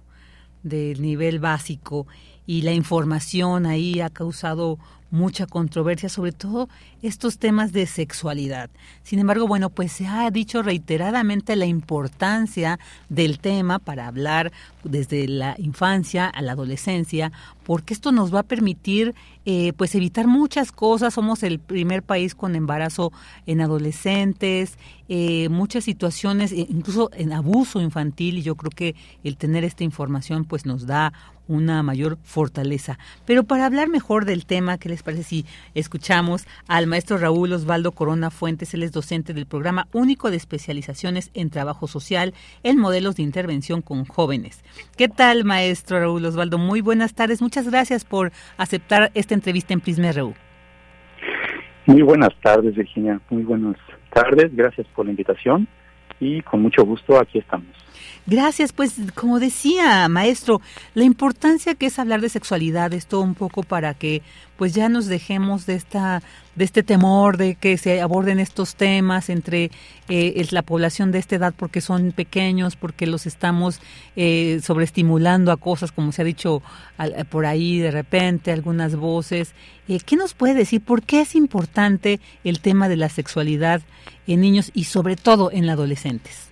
del nivel básico y la información ahí ha causado mucha controversia, sobre todo estos temas de sexualidad. Sin embargo, bueno, pues se ha dicho reiteradamente la importancia del tema para hablar desde la infancia a la adolescencia, porque esto nos va a permitir eh, pues evitar muchas cosas. Somos el primer país con embarazo en adolescentes, eh, muchas situaciones, eh, incluso en abuso infantil, y yo creo que el tener esta información pues nos da una mayor fortaleza. Pero para hablar mejor del tema, ¿qué les parece si escuchamos al maestro Raúl Osvaldo Corona Fuentes? Él es docente del programa único de especializaciones en trabajo social en modelos de intervención con jóvenes. ¿Qué tal, maestro Raúl Osvaldo? Muy buenas tardes. Muchas gracias por aceptar esta entrevista en Prisma RU. Muy buenas tardes, Virginia. Muy buenas tardes. Gracias por la invitación y con mucho gusto aquí estamos. Gracias, pues como decía maestro, la importancia que es hablar de sexualidad, esto un poco para que pues ya nos dejemos de esta de este temor de que se aborden estos temas entre eh, la población de esta edad porque son pequeños, porque los estamos eh, sobreestimulando a cosas, como se ha dicho por ahí de repente, algunas voces. Eh, ¿Qué nos puede decir? ¿Por qué es importante el tema de la sexualidad en niños y sobre todo en adolescentes?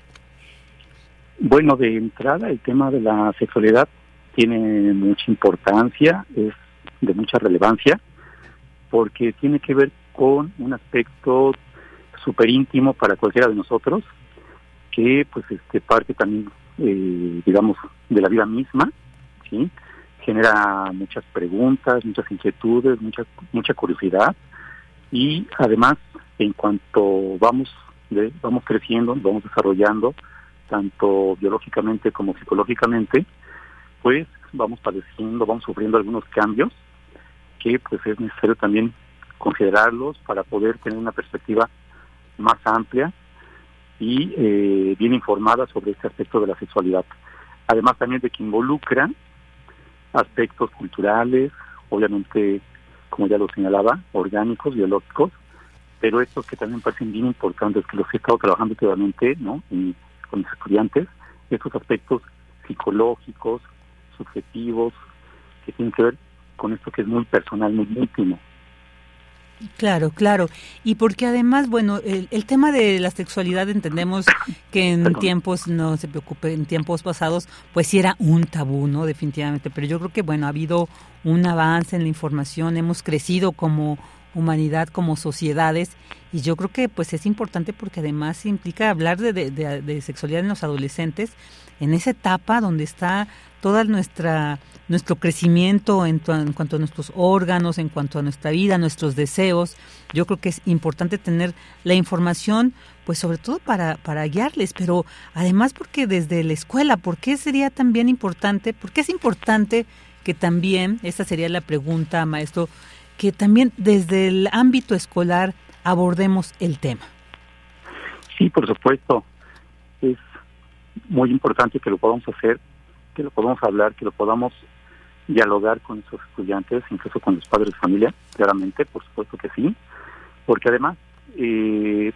Bueno, de entrada el tema de la sexualidad tiene mucha importancia, es de mucha relevancia porque tiene que ver con un aspecto súper íntimo para cualquiera de nosotros, que pues este parte también, eh, digamos, de la vida misma, ¿sí? genera muchas preguntas, muchas inquietudes, mucha, mucha curiosidad y además en cuanto vamos, vamos creciendo, vamos desarrollando, tanto biológicamente como psicológicamente, pues vamos padeciendo, vamos sufriendo algunos cambios que pues es necesario también considerarlos para poder tener una perspectiva más amplia y eh, bien informada sobre este aspecto de la sexualidad. Además también de que involucra aspectos culturales, obviamente, como ya lo señalaba, orgánicos, biológicos, pero estos que también parecen bien importantes, que los he estado trabajando últimamente ¿no? Con mis estudiantes, estos aspectos psicológicos, subjetivos, que tienen que ver con esto que es muy personal, muy íntimo. Claro, claro. Y porque además, bueno, el, tema de la sexualidad entendemos que en tiempos, no se preocupe, en tiempos pasados, pues sí era un tabú, ¿no? Definitivamente. Pero yo creo que, bueno, ha habido un avance en la información, hemos crecido como humanidad, como sociedades, y yo creo que pues es importante porque además implica hablar de, de sexualidad en los adolescentes, en esa etapa donde está toda nuestra nuestro crecimiento en, cuanto a nuestros órganos, en cuanto a nuestra vida, nuestros deseos. Yo creo que es importante tener la información, pues sobre todo para, para guiarles, pero además porque desde la escuela, ¿por qué sería también importante? ¿Por qué es importante que también, esta sería la pregunta, maestro, que también desde el ámbito escolar abordemos el tema? Sí, por supuesto. Es muy importante que lo podamos hacer que lo podamos hablar, que lo podamos dialogar con nuestros estudiantes, incluso con los padres de familia, claramente, por supuesto que sí, porque además, eh,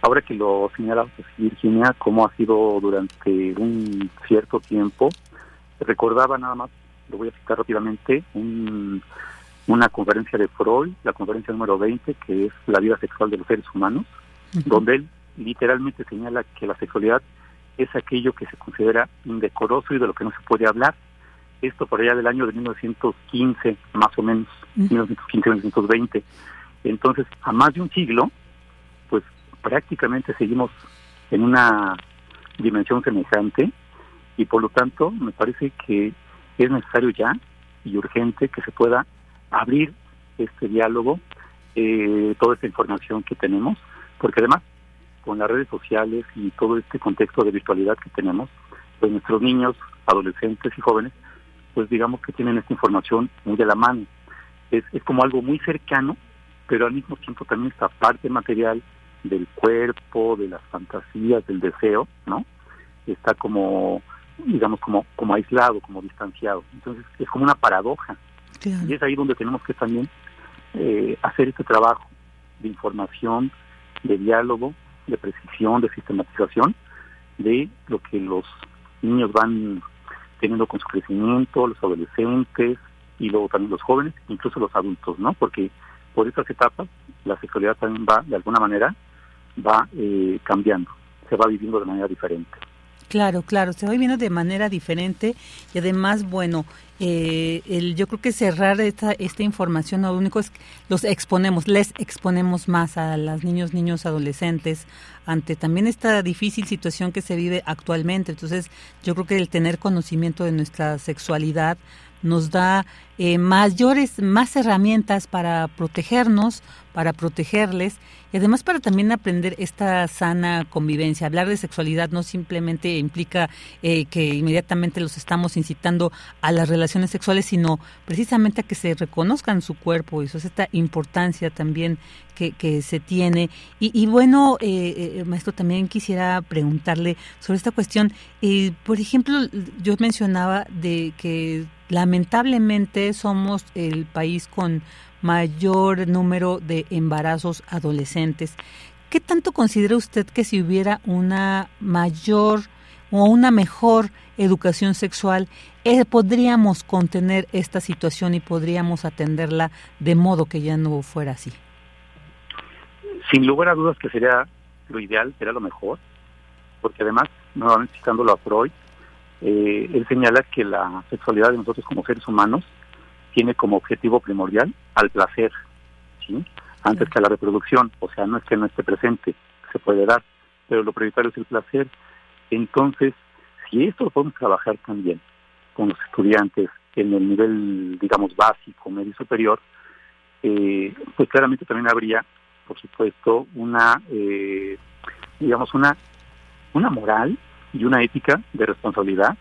ahora que lo señala Virginia, cómo ha sido durante un cierto tiempo, recordaba nada más, lo voy a citar rápidamente, una conferencia de Freud, la conferencia número 20, que es la vida sexual de los seres humanos, donde él literalmente señala que la sexualidad es aquello que se considera indecoroso y de lo que no se puede hablar. Esto por allá del año de 1915, más o menos, 1915-1920. Entonces, a más de un siglo, pues prácticamente seguimos en una dimensión semejante y por lo tanto me parece que es necesario ya y urgente que se pueda abrir este diálogo, eh, toda esta información que tenemos, porque además con las redes sociales y todo este contexto de virtualidad que tenemos, pues nuestros niños, adolescentes y jóvenes, pues digamos que tienen esta información muy de la mano. Es, es como algo muy cercano, pero al mismo tiempo también esta parte material del cuerpo, de las fantasías, del deseo, ¿no? Está como, digamos, como, como aislado, como distanciado. Entonces es como una paradoja. Y es ahí donde tenemos que también eh, hacer este trabajo de información, de diálogo, de precisión, de sistematización de lo que los niños van teniendo con su crecimiento, los adolescentes y luego también los jóvenes, incluso los adultos, ¿no? Porque por estas etapas la sexualidad también va, de alguna manera, va eh, cambiando, se va viviendo de manera diferente. Claro, claro, se va viviendo de manera diferente y además, bueno, eh, el, yo creo que cerrar esta, esta información, lo único es que los exponemos, les exponemos más a las niños, niños, adolescentes ante también esta difícil situación que se vive actualmente. Entonces, yo creo que el tener conocimiento de nuestra sexualidad nos da eh, mayores, más herramientas para protegernos, para protegerles y además para también aprender esta sana convivencia. Hablar de sexualidad no simplemente implica eh, que inmediatamente los estamos incitando a las relaciones sexuales, sino precisamente a que se reconozcan su cuerpo. Eso es esta importancia también que, que se tiene. Y, bueno, eh, eh, maestro, también quisiera preguntarle sobre esta cuestión. por ejemplo, yo mencionaba de que lamentablemente somos el país con mayor número de embarazos adolescentes. ¿Qué tanto considera usted que si hubiera una mayor o una mejor educación sexual, eh, podríamos contener esta situación y podríamos atenderla de modo que ya no fuera así? Sin lugar a dudas que sería lo ideal, sería lo mejor, porque además, nuevamente citándolo a Freud, eh, él señala que la sexualidad de nosotros como seres humanos tiene como objetivo primordial al placer, ¿sí? antes que a la reproducción, o sea, no es que no esté presente, se puede dar, pero lo prioritario es el placer. Entonces, si esto lo podemos trabajar también con los estudiantes en el nivel, digamos, básico, medio superior, eh, pues claramente también habría, por supuesto, una, eh, digamos, una, una moral y una ética de responsabilidad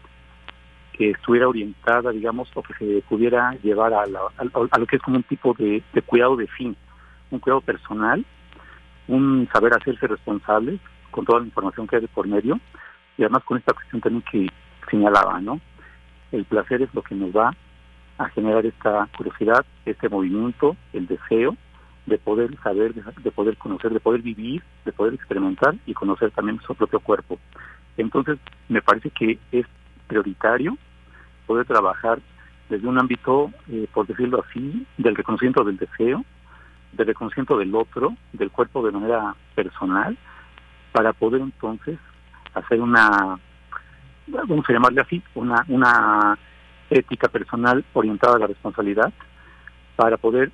que estuviera orientada, digamos, o que se pudiera llevar a, lo que es como un tipo de, cuidado de fin, un cuidado personal, un saber hacerse responsable con toda la información que hay de por medio, y además con esta cuestión también que señalaba, ¿no? El placer es lo que nos va a generar esta curiosidad, este movimiento, el deseo de poder saber, de poder conocer, de poder vivir, de poder experimentar y conocer también su propio cuerpo. Entonces, me parece que es prioritario poder trabajar desde un ámbito, eh, por decirlo así, del reconocimiento del deseo, del reconocimiento del otro, del cuerpo de manera personal, para poder entonces hacer una, vamos a llamarle así, una, una ética personal orientada a la responsabilidad, para poder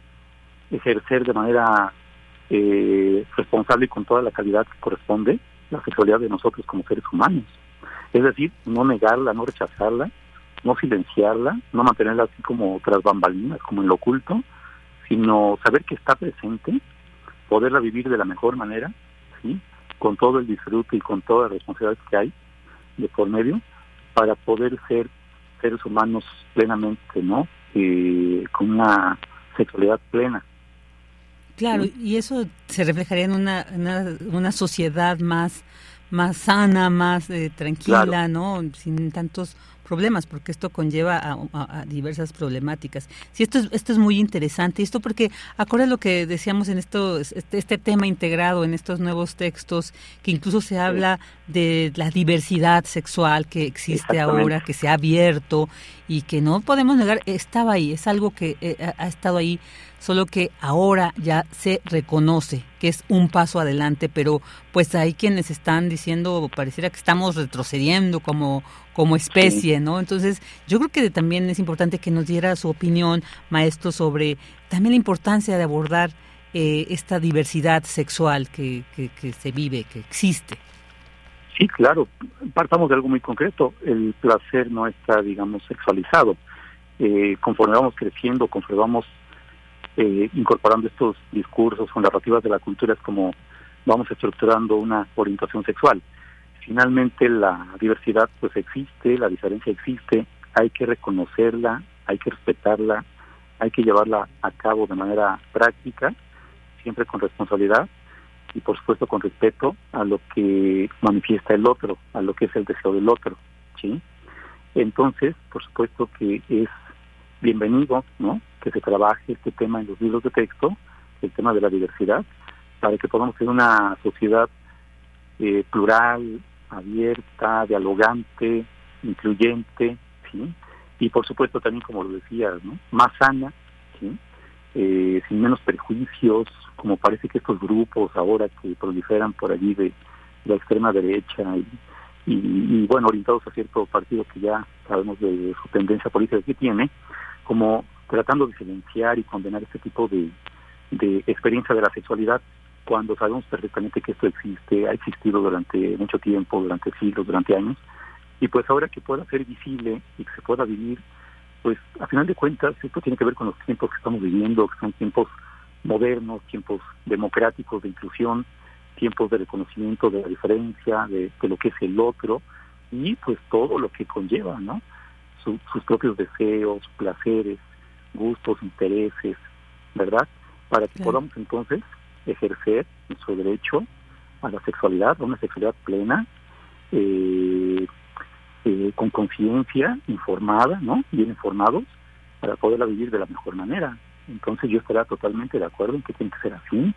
ejercer de manera eh, responsable y con toda la calidad que corresponde la sexualidad de nosotros como seres humanos. Es decir, no negarla, no rechazarla, no silenciarla, no mantenerla así como tras bambalinas, como en lo oculto, sino saber que está presente, poderla vivir de la mejor manera, ¿sí? con todo el disfrute y con todas las responsabilidades que hay de por medio, para poder ser seres humanos plenamente, ¿no? Eh, con una sexualidad plena. Claro, y eso se reflejaría en una, una, sociedad más, más sana, más eh, tranquila, ¿no? Sin tantos problemas, porque esto conlleva a, diversas problemáticas. Sí, esto es, esto es muy interesante. Esto porque, acuerda lo que decíamos en esto, este, este, tema integrado en estos nuevos textos, que incluso se habla de la diversidad sexual que existe ahora, que se ha abierto y que no podemos negar, estaba ahí, es algo que eh, ha estado ahí solo que ahora ya se reconoce que es un paso adelante, pero pues hay quienes están diciendo, pareciera que estamos retrocediendo como, como especie, ¿no? Entonces, yo creo que también es importante que nos diera su opinión, maestro, sobre también la importancia de abordar eh, esta diversidad sexual que, que, se vive, que existe. Sí, claro. Partamos de algo muy concreto. El placer no está, digamos, sexualizado. Eh, conforme vamos creciendo, conforme vamos eh, incorporando estos discursos o narrativas de la cultura es como vamos estructurando una orientación sexual. Finalmente la diversidad pues existe, la diferencia existe, hay que reconocerla, hay que respetarla, hay que llevarla a cabo de manera práctica, siempre con responsabilidad y por supuesto con respeto a lo que manifiesta el otro, a lo que es el deseo del otro, ¿sí? Entonces, por supuesto que es bienvenido, ¿no? Que se trabaje este tema en los libros de texto, el tema de la diversidad, para que podamos ser una sociedad eh, plural, abierta, dialogante, incluyente, ¿sí? Y por supuesto también, como lo decía, ¿no? Más sana, ¿sí? Eh, sin menos prejuicios, como parece que estos grupos ahora que proliferan por allí de la extrema derecha y, y, bueno, orientados a cierto partido que ya sabemos de su tendencia política que tiene, como tratando de silenciar y condenar este tipo de, de experiencia de la sexualidad cuando sabemos perfectamente que esto existe, ha existido durante mucho tiempo, durante siglos, durante años, y pues ahora que pueda ser visible y que se pueda vivir pues a final de cuentas esto tiene que ver con los tiempos que estamos viviendo, que son tiempos modernos, tiempos democráticos de inclusión, tiempos de reconocimiento de la diferencia, de, lo que es el otro y pues todo lo que conlleva, ¿no? Sus propios deseos, placeres, gustos, intereses, ¿verdad? Para que podamos entonces ejercer nuestro derecho a la sexualidad, a una sexualidad plena, eh, eh, con conciencia, informada, ¿no? Bien informados, para poderla vivir de la mejor manera. Entonces yo estaría totalmente de acuerdo en que tiene que ser así,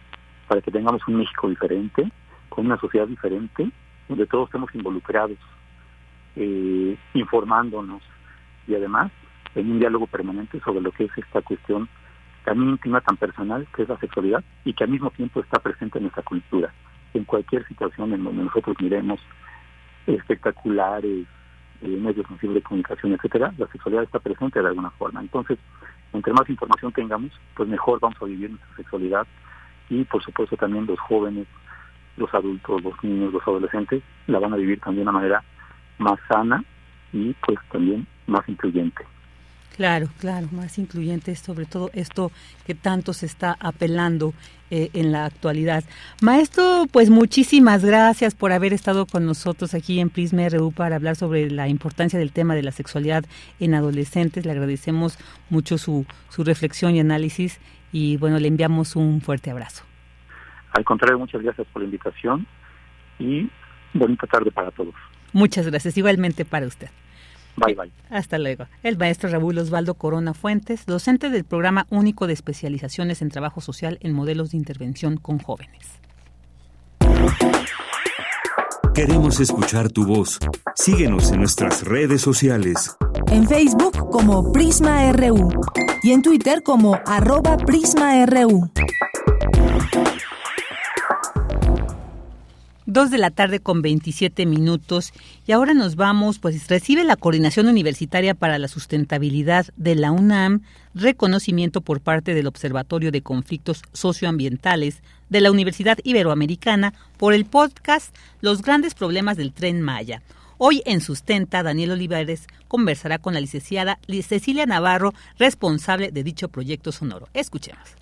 para que tengamos un México diferente, con una sociedad diferente, donde todos estemos involucrados, eh, informándonos y además en un diálogo permanente sobre lo que es esta cuestión tan íntima, tan personal, que es la sexualidad, y que al mismo tiempo está presente en nuestra cultura. En cualquier situación en donde nosotros miremos espectaculares, eh, medios masivos de comunicación, etcétera, la sexualidad está presente de alguna forma. Entonces, entre más información tengamos, pues mejor vamos a vivir nuestra sexualidad y, por supuesto, también los jóvenes, los adultos, los niños, los adolescentes la van a vivir también de una manera más sana y, pues, también más incluyente. Claro, claro, más incluyente, sobre todo esto que tanto se está apelando eh, en la actualidad. Maestro, pues muchísimas gracias por haber estado con nosotros aquí en Prisma RU para hablar sobre la importancia del tema de la sexualidad en adolescentes. Le agradecemos mucho su, su reflexión y análisis y bueno, le enviamos un fuerte abrazo. Al contrario, muchas gracias por la invitación y bonita tarde para todos. Muchas gracias, igualmente para usted. Bye, bye. Hasta luego. El maestro Raúl Osvaldo Corona Fuentes, docente del Programa Único de Especializaciones en Trabajo Social en Modelos de Intervención con Jóvenes. Queremos escuchar tu voz. Síguenos en nuestras redes sociales. En Facebook como Prisma RU y en Twitter como arroba PrismaRU. Dos de la tarde con 27 minutos y ahora nos vamos, pues recibe la Coordinación Universitaria para la Sustentabilidad de la UNAM reconocimiento por parte del Observatorio de Conflictos Socioambientales de la Universidad Iberoamericana por el podcast Los grandes problemas del tren Maya. Hoy en Sustenta, Daniel Olivares conversará con la licenciada Cecilia Navarro, responsable de dicho proyecto sonoro. Escuchemos.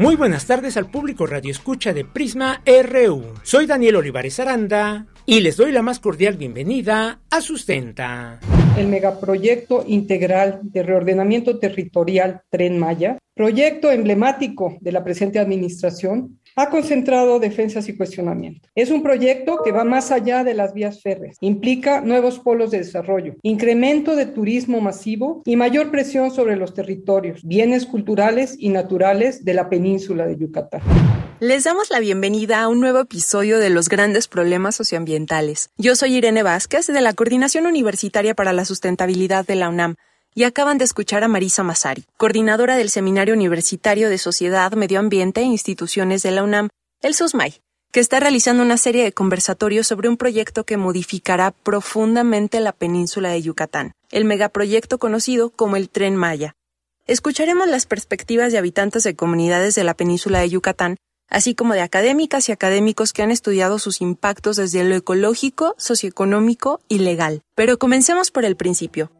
Muy buenas tardes al público Radio Escucha de Prisma RU. Soy Daniel Olivares Aranda y les doy la más cordial bienvenida a Sustenta el megaproyecto integral de reordenamiento territorial Tren Maya, proyecto emblemático de la presente administración, ha concentrado defensas y cuestionamientos. Es un proyecto que va más allá de las vías férreas, implica nuevos polos de desarrollo, incremento de turismo masivo y mayor presión sobre los territorios, bienes culturales y naturales de la península de Yucatán. Les damos la bienvenida a un nuevo episodio de Los grandes problemas socioambientales. Yo soy Irene Vázquez de la Coordinación Universitaria para la Sustentabilidad de la UNAM y acaban de escuchar a Marisa Masari, coordinadora del Seminario Universitario de Sociedad, Medio Ambiente e Instituciones de la UNAM, el SUSMAI, que está realizando una serie de conversatorios sobre un proyecto que modificará profundamente la península de Yucatán, el megaproyecto conocido como el Tren Maya. Escucharemos las perspectivas de habitantes de comunidades de la península de Yucatán así como de académicas y académicos que han estudiado sus impactos desde lo ecológico, socioeconómico y legal. Pero comencemos por el principio.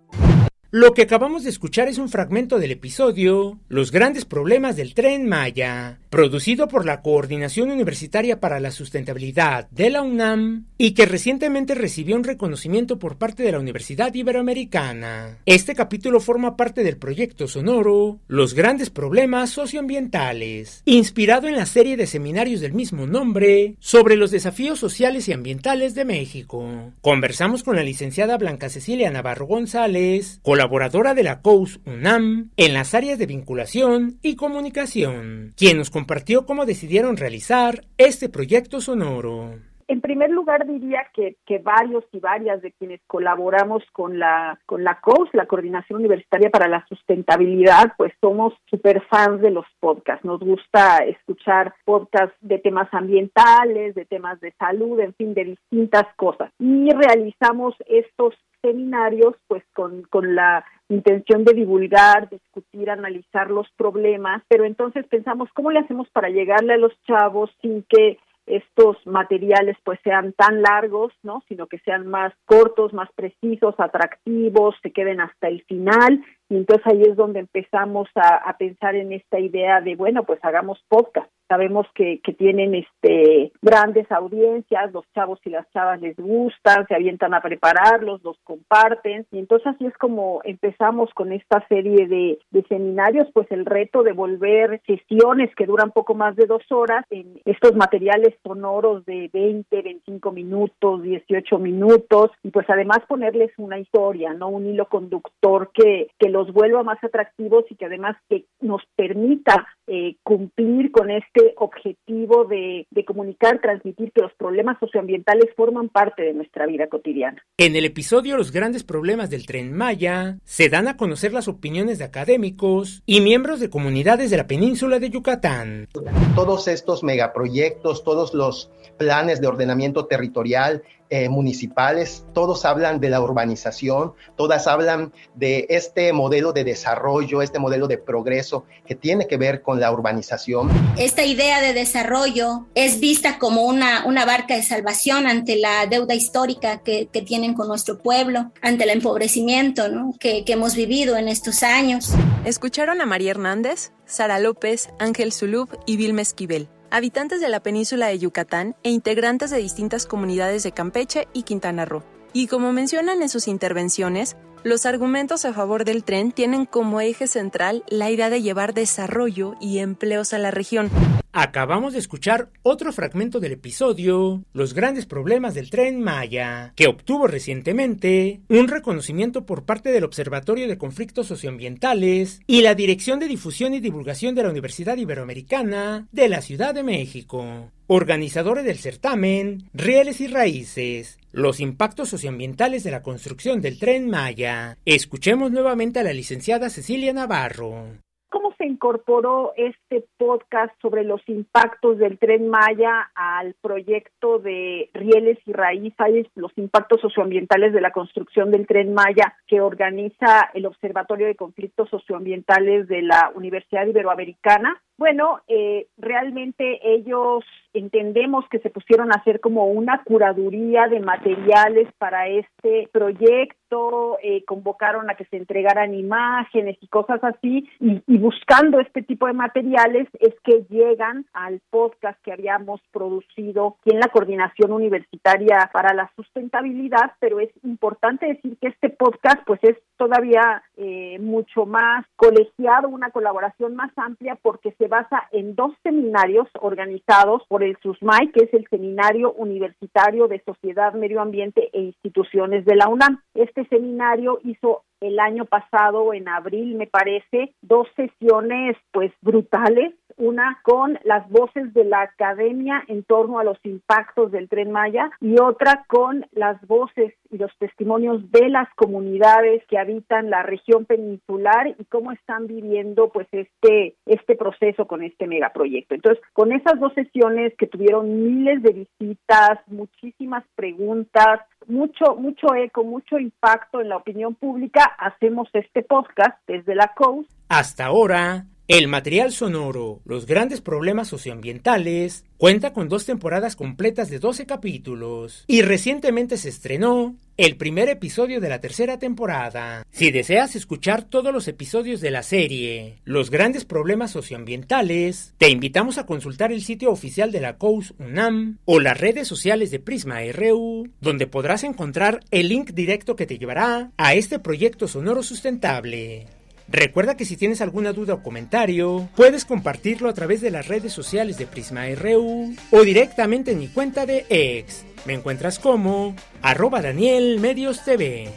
Lo que acabamos de escuchar es un fragmento del episodio Los grandes problemas del tren Maya, producido por la Coordinación Universitaria para la Sustentabilidad de la UNAM y que recientemente recibió un reconocimiento por parte de la Universidad Iberoamericana. Este capítulo forma parte del proyecto sonoro Los grandes problemas socioambientales, inspirado en la serie de seminarios del mismo nombre sobre los desafíos sociales y ambientales de México. Conversamos con la licenciada Blanca Cecilia Navarro González, colaboradora de la COUS UNAM en las áreas de vinculación y comunicación, quien nos compartió cómo decidieron realizar este proyecto sonoro. en primer lugar diría que, que varios y varias de quienes colaboramos con la con la COUS, la Coordinación Universitaria para la Sustentabilidad, pues somos super fans de los podcasts. Nos gusta escuchar podcasts de temas ambientales, de temas de salud, en fin, de distintas cosas. Y realizamos estos seminarios pues con, con la intención de divulgar, discutir, analizar los problemas, pero entonces pensamos cómo le hacemos para llegarle a los chavos sin que estos materiales pues sean tan largos, ¿no? sino que sean más cortos, más precisos, atractivos, se queden hasta el final y entonces ahí es donde empezamos a, a pensar en esta idea de bueno pues hagamos podcast sabemos que, que tienen este grandes audiencias, los chavos y las chavas les gustan, se avientan a prepararlos, los comparten, y entonces así es como empezamos con esta serie de, de seminarios, pues el reto de volver sesiones que duran poco más de dos horas en estos materiales sonoros de 20, 25 minutos, 18 minutos, y pues además ponerles una historia, ¿no? Un hilo conductor que, que los vuelva más atractivos y que además que nos permita eh, cumplir con este objetivo de, de comunicar, transmitir que los problemas socioambientales forman parte de nuestra vida cotidiana. En el episodio Los grandes problemas del tren Maya, se dan a conocer las opiniones de académicos y miembros de comunidades de la península de Yucatán. Todos estos megaproyectos, todos los planes de ordenamiento territorial eh, municipales, todos hablan de la urbanización, todas hablan de este modelo de desarrollo, este modelo de progreso que tiene que ver con la urbanización. Esta idea de desarrollo es vista como una, una barca de salvación ante la deuda histórica que, que tienen con nuestro pueblo, ante el empobrecimiento ¿no? que, que hemos vivido en estos años. ¿Escucharon a María Hernández, Sara López, Ángel Zulub y Vilma Esquivel? Habitantes de la península de Yucatán e integrantes de distintas comunidades de Campeche y Quintana Roo. Y como mencionan en sus intervenciones, los argumentos a favor del tren tienen como eje central la idea de llevar desarrollo y empleos a la región. Acabamos de escuchar otro fragmento del episodio Los grandes problemas del tren Maya, que obtuvo recientemente un reconocimiento por parte del Observatorio de Conflictos Socioambientales y la Dirección de Difusión y Divulgación de la Universidad Iberoamericana de la Ciudad de México. Organizadores del certamen, Rieles y Raíces, los impactos socioambientales de la construcción del tren Maya. Escuchemos nuevamente a la licenciada Cecilia Navarro. ¿Cómo se incorporó este podcast sobre los impactos del tren Maya al proyecto de Rieles y Raíces, los impactos socioambientales de la construcción del tren Maya que organiza el Observatorio de Conflictos Socioambientales de la Universidad Iberoamericana? Bueno, eh, realmente ellos entendemos que se pusieron a hacer como una curaduría de materiales para este proyecto, eh, convocaron a que se entregaran imágenes y cosas así, y, buscando este tipo de materiales es que llegan al podcast que habíamos producido aquí en la Coordinación Universitaria para la Sustentabilidad, pero es importante decir que este podcast pues es todavía eh, mucho más colegiado, una colaboración más amplia porque se basa en dos seminarios organizados por el SUSMAI, que es el Seminario Universitario de Sociedad, Medio Ambiente e Instituciones de la UNAM. Este seminario hizo el año pasado, en abril, me parece, dos sesiones pues brutales, una con las voces de la academia en torno a los impactos del tren Maya y otra con las voces y los testimonios de las comunidades que habitan la región peninsular y cómo están viviendo pues este este proceso con este megaproyecto. Entonces, con esas dos sesiones que tuvieron miles de visitas, muchísimas preguntas, mucho, mucho eco, mucho impacto en la opinión pública, hacemos este podcast desde la COUS. Hasta ahora, el material sonoro, los grandes problemas socioambientales, cuenta con dos temporadas completas de 12 capítulos y recientemente se estrenó el primer episodio de la tercera temporada. Si deseas escuchar todos los episodios de la serie, Los grandes problemas socioambientales, te invitamos a consultar el sitio oficial de la COUS UNAM o las redes sociales de Prisma RU, donde podrás encontrar el link directo que te llevará a este proyecto sonoro sustentable. Recuerda que si tienes alguna duda o comentario, puedes compartirlo a través de las redes sociales de Prisma RU o directamente en mi cuenta de ex. Me encuentras como arroba Daniel Medios TV.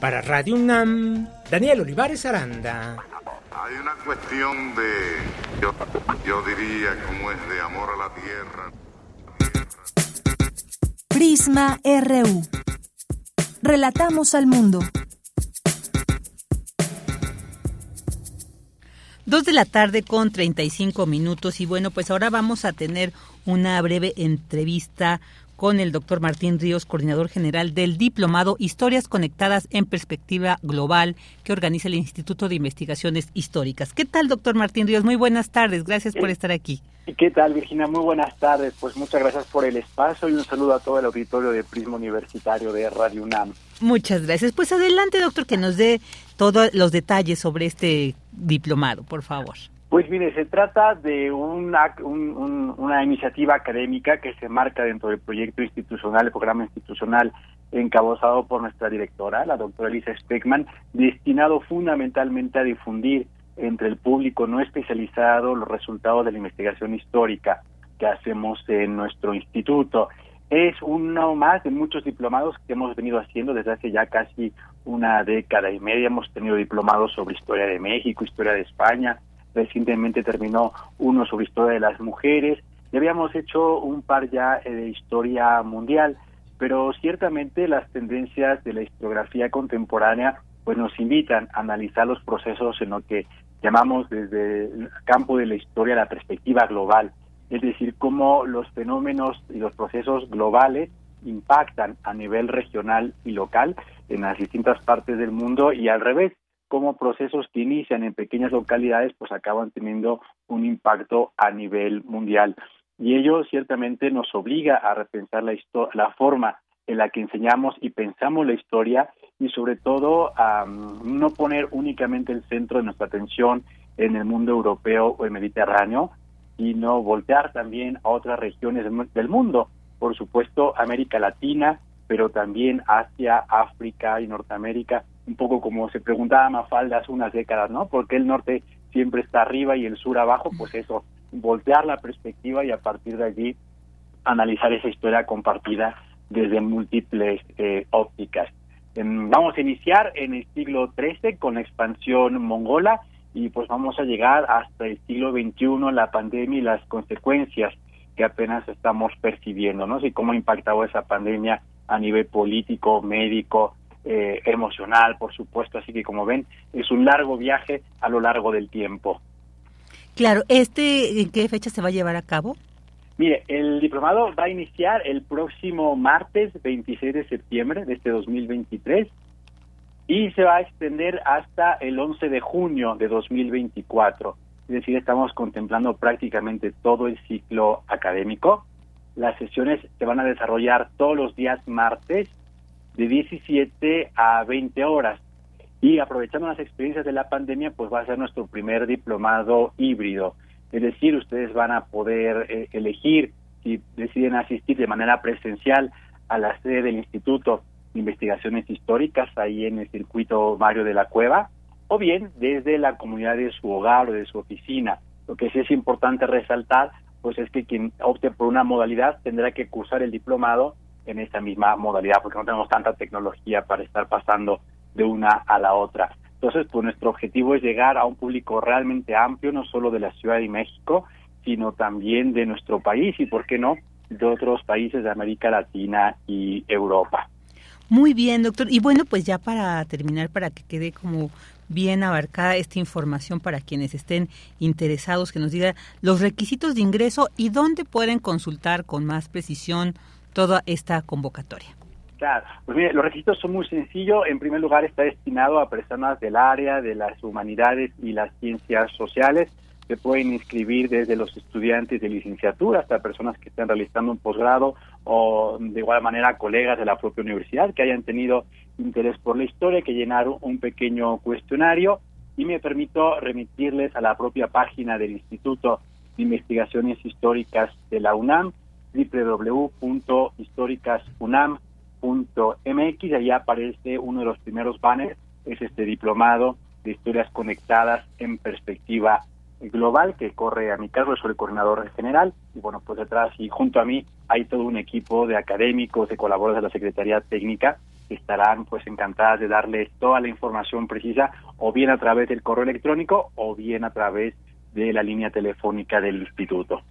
Para Radio UNAM, Daniel Olivares Aranda. Hay una cuestión de, yo, yo diría, como es de amor a la tierra. Prisma RU. Relatamos al mundo. Dos de la tarde con 35 minutos y bueno, pues ahora vamos a tener una breve entrevista con el doctor Martín Ríos, coordinador general del Diplomado Historias Conectadas en Perspectiva Global que organiza el Instituto de Investigaciones Históricas. ¿Qué tal, doctor Martín Ríos? Muy buenas tardes, gracias por estar aquí. ¿Qué tal, Virginia? Muy buenas tardes. Pues muchas gracias por el espacio y un saludo a todo el auditorio de Prisma Universitario de Radio UNAM. Muchas gracias. Pues adelante, doctor, que nos dé todos los detalles sobre este diplomado, por favor. Pues mire, se trata de una, una iniciativa académica que se marca dentro del proyecto institucional, el programa institucional encabezado por nuestra directora, la doctora Elisa Speckman, destinado fundamentalmente a difundir entre el público no especializado los resultados de la investigación histórica que hacemos en nuestro instituto. Es uno más de muchos diplomados que hemos venido haciendo desde hace ya casi una década y media. Hemos tenido diplomados sobre historia de México, historia de España, recientemente terminó uno sobre historia de las mujeres y habíamos hecho un par ya eh, de historia mundial, pero ciertamente las tendencias de la historiografía contemporánea pues nos invitan a analizar los procesos en lo que llamamos desde el campo de la historia la perspectiva global, es decir, cómo los fenómenos y los procesos globales impactan a nivel regional y local en las distintas partes del mundo y al revés, cómo procesos que inician en pequeñas localidades pues acaban teniendo un impacto a nivel mundial. Y ello ciertamente nos obliga a repensar la, la forma en la que enseñamos y pensamos la historia y sobre todo a no poner únicamente el centro de nuestra atención en el mundo europeo o el mediterráneo, sino voltear también a otras regiones del mundo, por supuesto América Latina, pero también Asia, África y Norteamérica, un poco como se preguntaba Mafalda hace unas décadas, ¿no? Porque el norte siempre está arriba y el sur abajo, pues eso, voltear la perspectiva y a partir de allí analizar esa historia compartida desde múltiples eh, ópticas. vamos a iniciar en el siglo XIII con la expansión mongola y pues vamos a llegar hasta el siglo XXI, la pandemia y las consecuencias que apenas estamos percibiendo, ¿no? Y cómo ha impactado esa pandemia a nivel político, médico, eh, emocional, por supuesto. Así que como ven, es un largo viaje a lo largo del tiempo. Claro, ¿este en qué fecha se va a llevar a cabo? Mire, el diplomado va a iniciar el próximo martes 26 de septiembre de este 2023 y se va a extender hasta el 11 de junio de 2024. Es decir, estamos contemplando prácticamente todo el ciclo académico. Las sesiones se van a desarrollar todos los días martes de 17 a 20 horas. Y aprovechando las experiencias de la pandemia, pues va a ser nuestro primer diplomado híbrido. Es decir, ustedes van a poder eh, elegir si deciden asistir de manera presencial a la sede del Instituto de Investigaciones Históricas, ahí en el circuito Mario de la Cueva, o bien desde la comunidad de su hogar o de su oficina. Lo que sí es importante resaltar, pues es que quien opte por una modalidad tendrá que cursar el diplomado en esta misma modalidad, porque no tenemos tanta tecnología para estar pasando de una a la otra. Entonces, pues nuestro objetivo es llegar a un público realmente amplio, no solo de la Ciudad de México, sino también de nuestro país y, ¿por qué no?, de otros países de América Latina y Europa. Muy bien, doctor. Y bueno, pues ya para terminar, para que quede como bien abarcada esta información para quienes estén interesados, que nos diga los requisitos de ingreso y dónde pueden consultar con más precisión toda esta convocatoria. Claro, pues mire, los requisitos son muy sencillos. En primer lugar, está destinado a personas del área de las humanidades y las ciencias sociales. Se pueden inscribir desde los estudiantes de licenciatura hasta personas que estén realizando un posgrado o de igual manera colegas de la propia universidad que hayan tenido interés por la historia, que llenaron un pequeño cuestionario y me permito remitirles a la propia página del Instituto de Investigaciones Históricas de la UNAM, www.históricas.unam mx y ahí aparece uno de los primeros banners, es este diplomado de historias conectadas en perspectiva global que corre a mi cargo, soy el coordinador general y bueno, pues detrás y junto a mí hay todo un equipo de académicos, de colaboradores de la Secretaría Técnica que estarán pues encantadas de darles toda la información precisa o bien a través del correo electrónico o bien a través de la línea telefónica del instituto.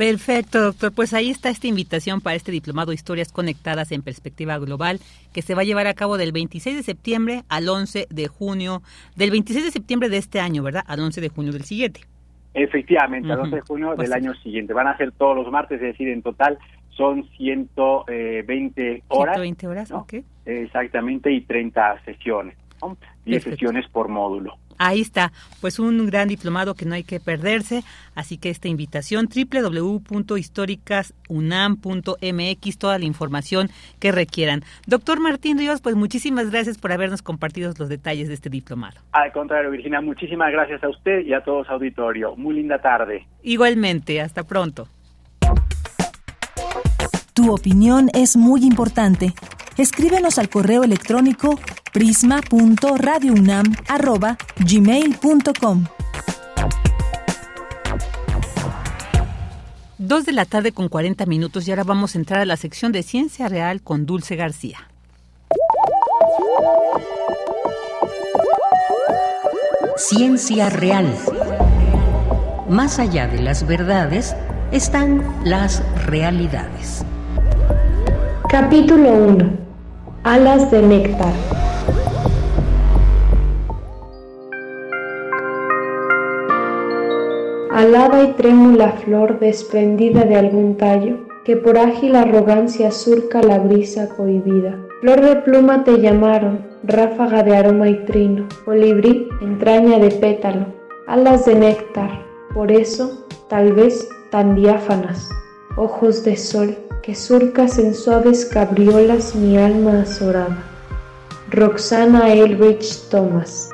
Perfecto, doctor. Pues ahí está esta invitación para este diplomado Historias Conectadas en Perspectiva Global, que se va a llevar a cabo del 26 de septiembre al 11 de junio, del 26 de septiembre de este año, ¿verdad? Al 11 de junio del siguiente. Efectivamente, al 11 de junio del año siguiente. Van a ser todos los martes, es decir, en total son 120 horas. 120 horas, ok. Exactamente, y 30 sesiones, ¿no? 10 sesiones por módulo. Ahí está, pues un gran diplomado que no hay que perderse, así que esta invitación www.históricas.unam.mx, toda la información que requieran. Doctor Martín Ríos, pues muchísimas gracias por habernos compartido los detalles de este diplomado. Al contrario, Virginia, muchísimas gracias a usted y a todos auditorio. Muy linda tarde. Igualmente, hasta pronto. Tu opinión es muy importante. Escríbenos al correo electrónico prisma.radiounam@gmail.com. Dos de la tarde con 40 minutos y ahora vamos a entrar a la sección de Ciencia Real con Dulce García. Ciencia Real. Más allá de las verdades están las realidades. Capítulo 1. Alas de néctar. Alada y trémula flor desprendida de algún tallo, que por ágil arrogancia surca la brisa cohibida. Flor de pluma te llamaron, ráfaga de aroma y trino, colibrí, entraña de pétalo, alas de néctar, por eso, tal vez, tan diáfanas, ojos de sol, que surcas en suaves cabriolas mi alma azorada. Roxana Elrich Thomas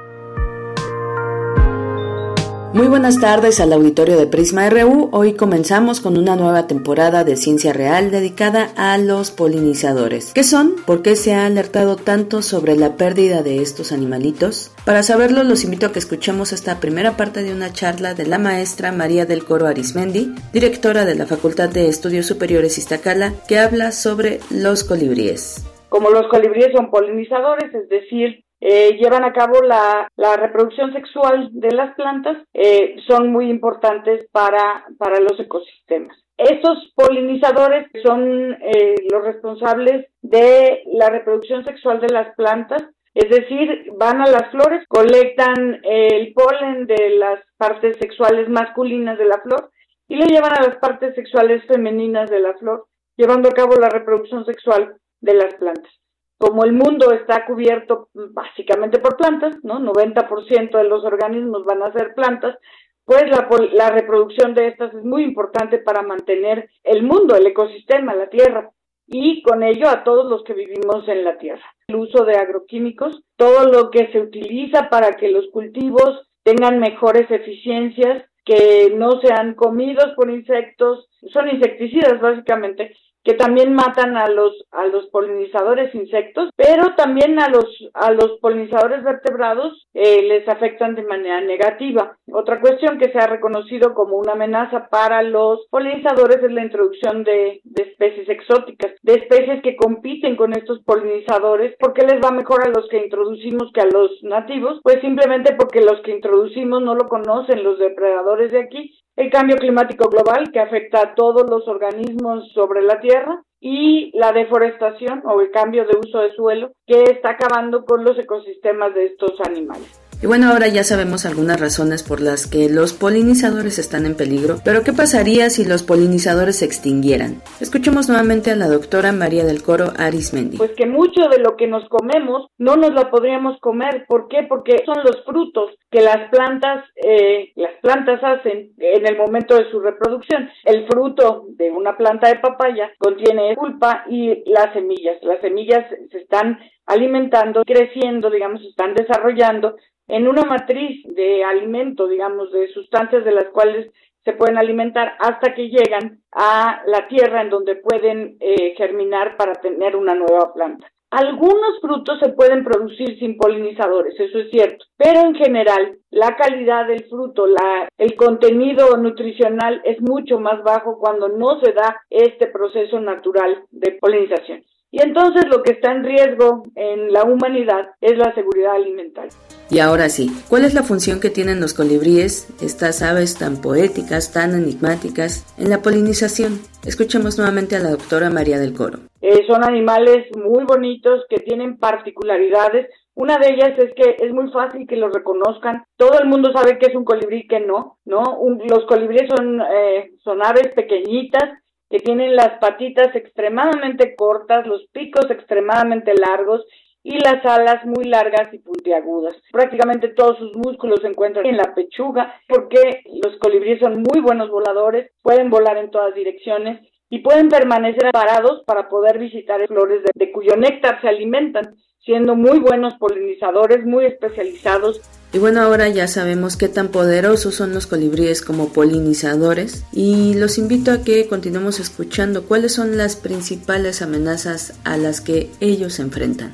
Muy buenas tardes al auditorio de Prisma RU. Hoy comenzamos con una nueva temporada de Ciencia Real dedicada a los polinizadores. ¿Qué son? ¿Por qué se ha alertado tanto sobre la pérdida de estos animalitos? Para saberlo, los invito a que escuchemos esta primera parte de una charla de la maestra María del Coro Arismendi, directora de la Facultad de Estudios Superiores Iztacala, que habla sobre los colibríes. Como los colibríes son polinizadores, es decir, eh, llevan a cabo la, reproducción sexual de las plantas, eh, son muy importantes para, para los ecosistemas. Estos polinizadores son eh, los responsables de la reproducción sexual de las plantas, es decir, van a las flores, colectan el polen de las partes sexuales masculinas de la flor y lo llevan a las partes sexuales femeninas de la flor, llevando a cabo la reproducción sexual de las plantas como el mundo está cubierto básicamente por plantas, ¿no? 90% de los organismos van a ser plantas, pues la, la reproducción de estas es muy importante para mantener el mundo, el ecosistema, la tierra y con ello a todos los que vivimos en la tierra. El uso de agroquímicos, todo lo que se utiliza para que los cultivos tengan mejores eficiencias, que no sean comidos por insectos, son insecticidas básicamente, que también matan a los a los polinizadores insectos, pero también a los a los polinizadores vertebrados eh, les afectan de manera negativa. Otra cuestión que se ha reconocido como una amenaza para los polinizadores es la introducción de, de especies exóticas, de especies que compiten con estos polinizadores. ¿Por qué les va mejor a los que introducimos que a los nativos? Pues simplemente porque los que introducimos no lo conocen los depredadores de aquí el cambio climático global que afecta a todos los organismos sobre la Tierra y la deforestación o el cambio de uso de suelo que está acabando con los ecosistemas de estos animales. Y bueno, ahora ya sabemos algunas razones por las que los polinizadores están en peligro, pero ¿qué pasaría si los polinizadores se extinguieran? Escuchemos nuevamente a la doctora María del Coro Arismendi. Pues que mucho de lo que nos comemos no nos lo podríamos comer. ¿Por qué? Porque son los frutos que las plantas, eh, las plantas hacen en el momento de su reproducción. El fruto de una planta de papaya contiene pulpa y las semillas. Las semillas se están alimentando, creciendo, digamos, están desarrollando en una matriz de alimento, digamos, de sustancias de las cuales se pueden alimentar hasta que llegan a la tierra en donde pueden eh, germinar para tener una nueva planta. Algunos frutos se pueden producir sin polinizadores, eso es cierto, pero en general la calidad del fruto, la, el contenido nutricional es mucho más bajo cuando no se da este proceso natural de polinización. Y entonces lo que está en riesgo en la humanidad es la seguridad alimentaria. Y ahora sí, ¿cuál es la función que tienen los colibríes, estas aves tan poéticas, tan enigmáticas, en la polinización? Escuchemos nuevamente a la doctora María del Coro. Eh, son animales muy bonitos que tienen particularidades. Una de ellas es que es muy fácil que los reconozcan. Todo el mundo sabe que es un colibrí que no, ¿no? los colibríes son, eh, son aves pequeñitas que tienen las patitas extremadamente cortas, los picos extremadamente largos y las alas muy largas y puntiagudas. Prácticamente todos sus músculos se encuentran en la pechuga porque los colibríes son muy buenos voladores, pueden volar en todas direcciones y pueden permanecer parados para poder visitar flores de, de cuyo néctar se alimentan, siendo muy buenos polinizadores, muy especializados y bueno, ahora ya sabemos qué tan poderosos son los colibríes como polinizadores y los invito a que continuemos escuchando cuáles son las principales amenazas a las que ellos se enfrentan.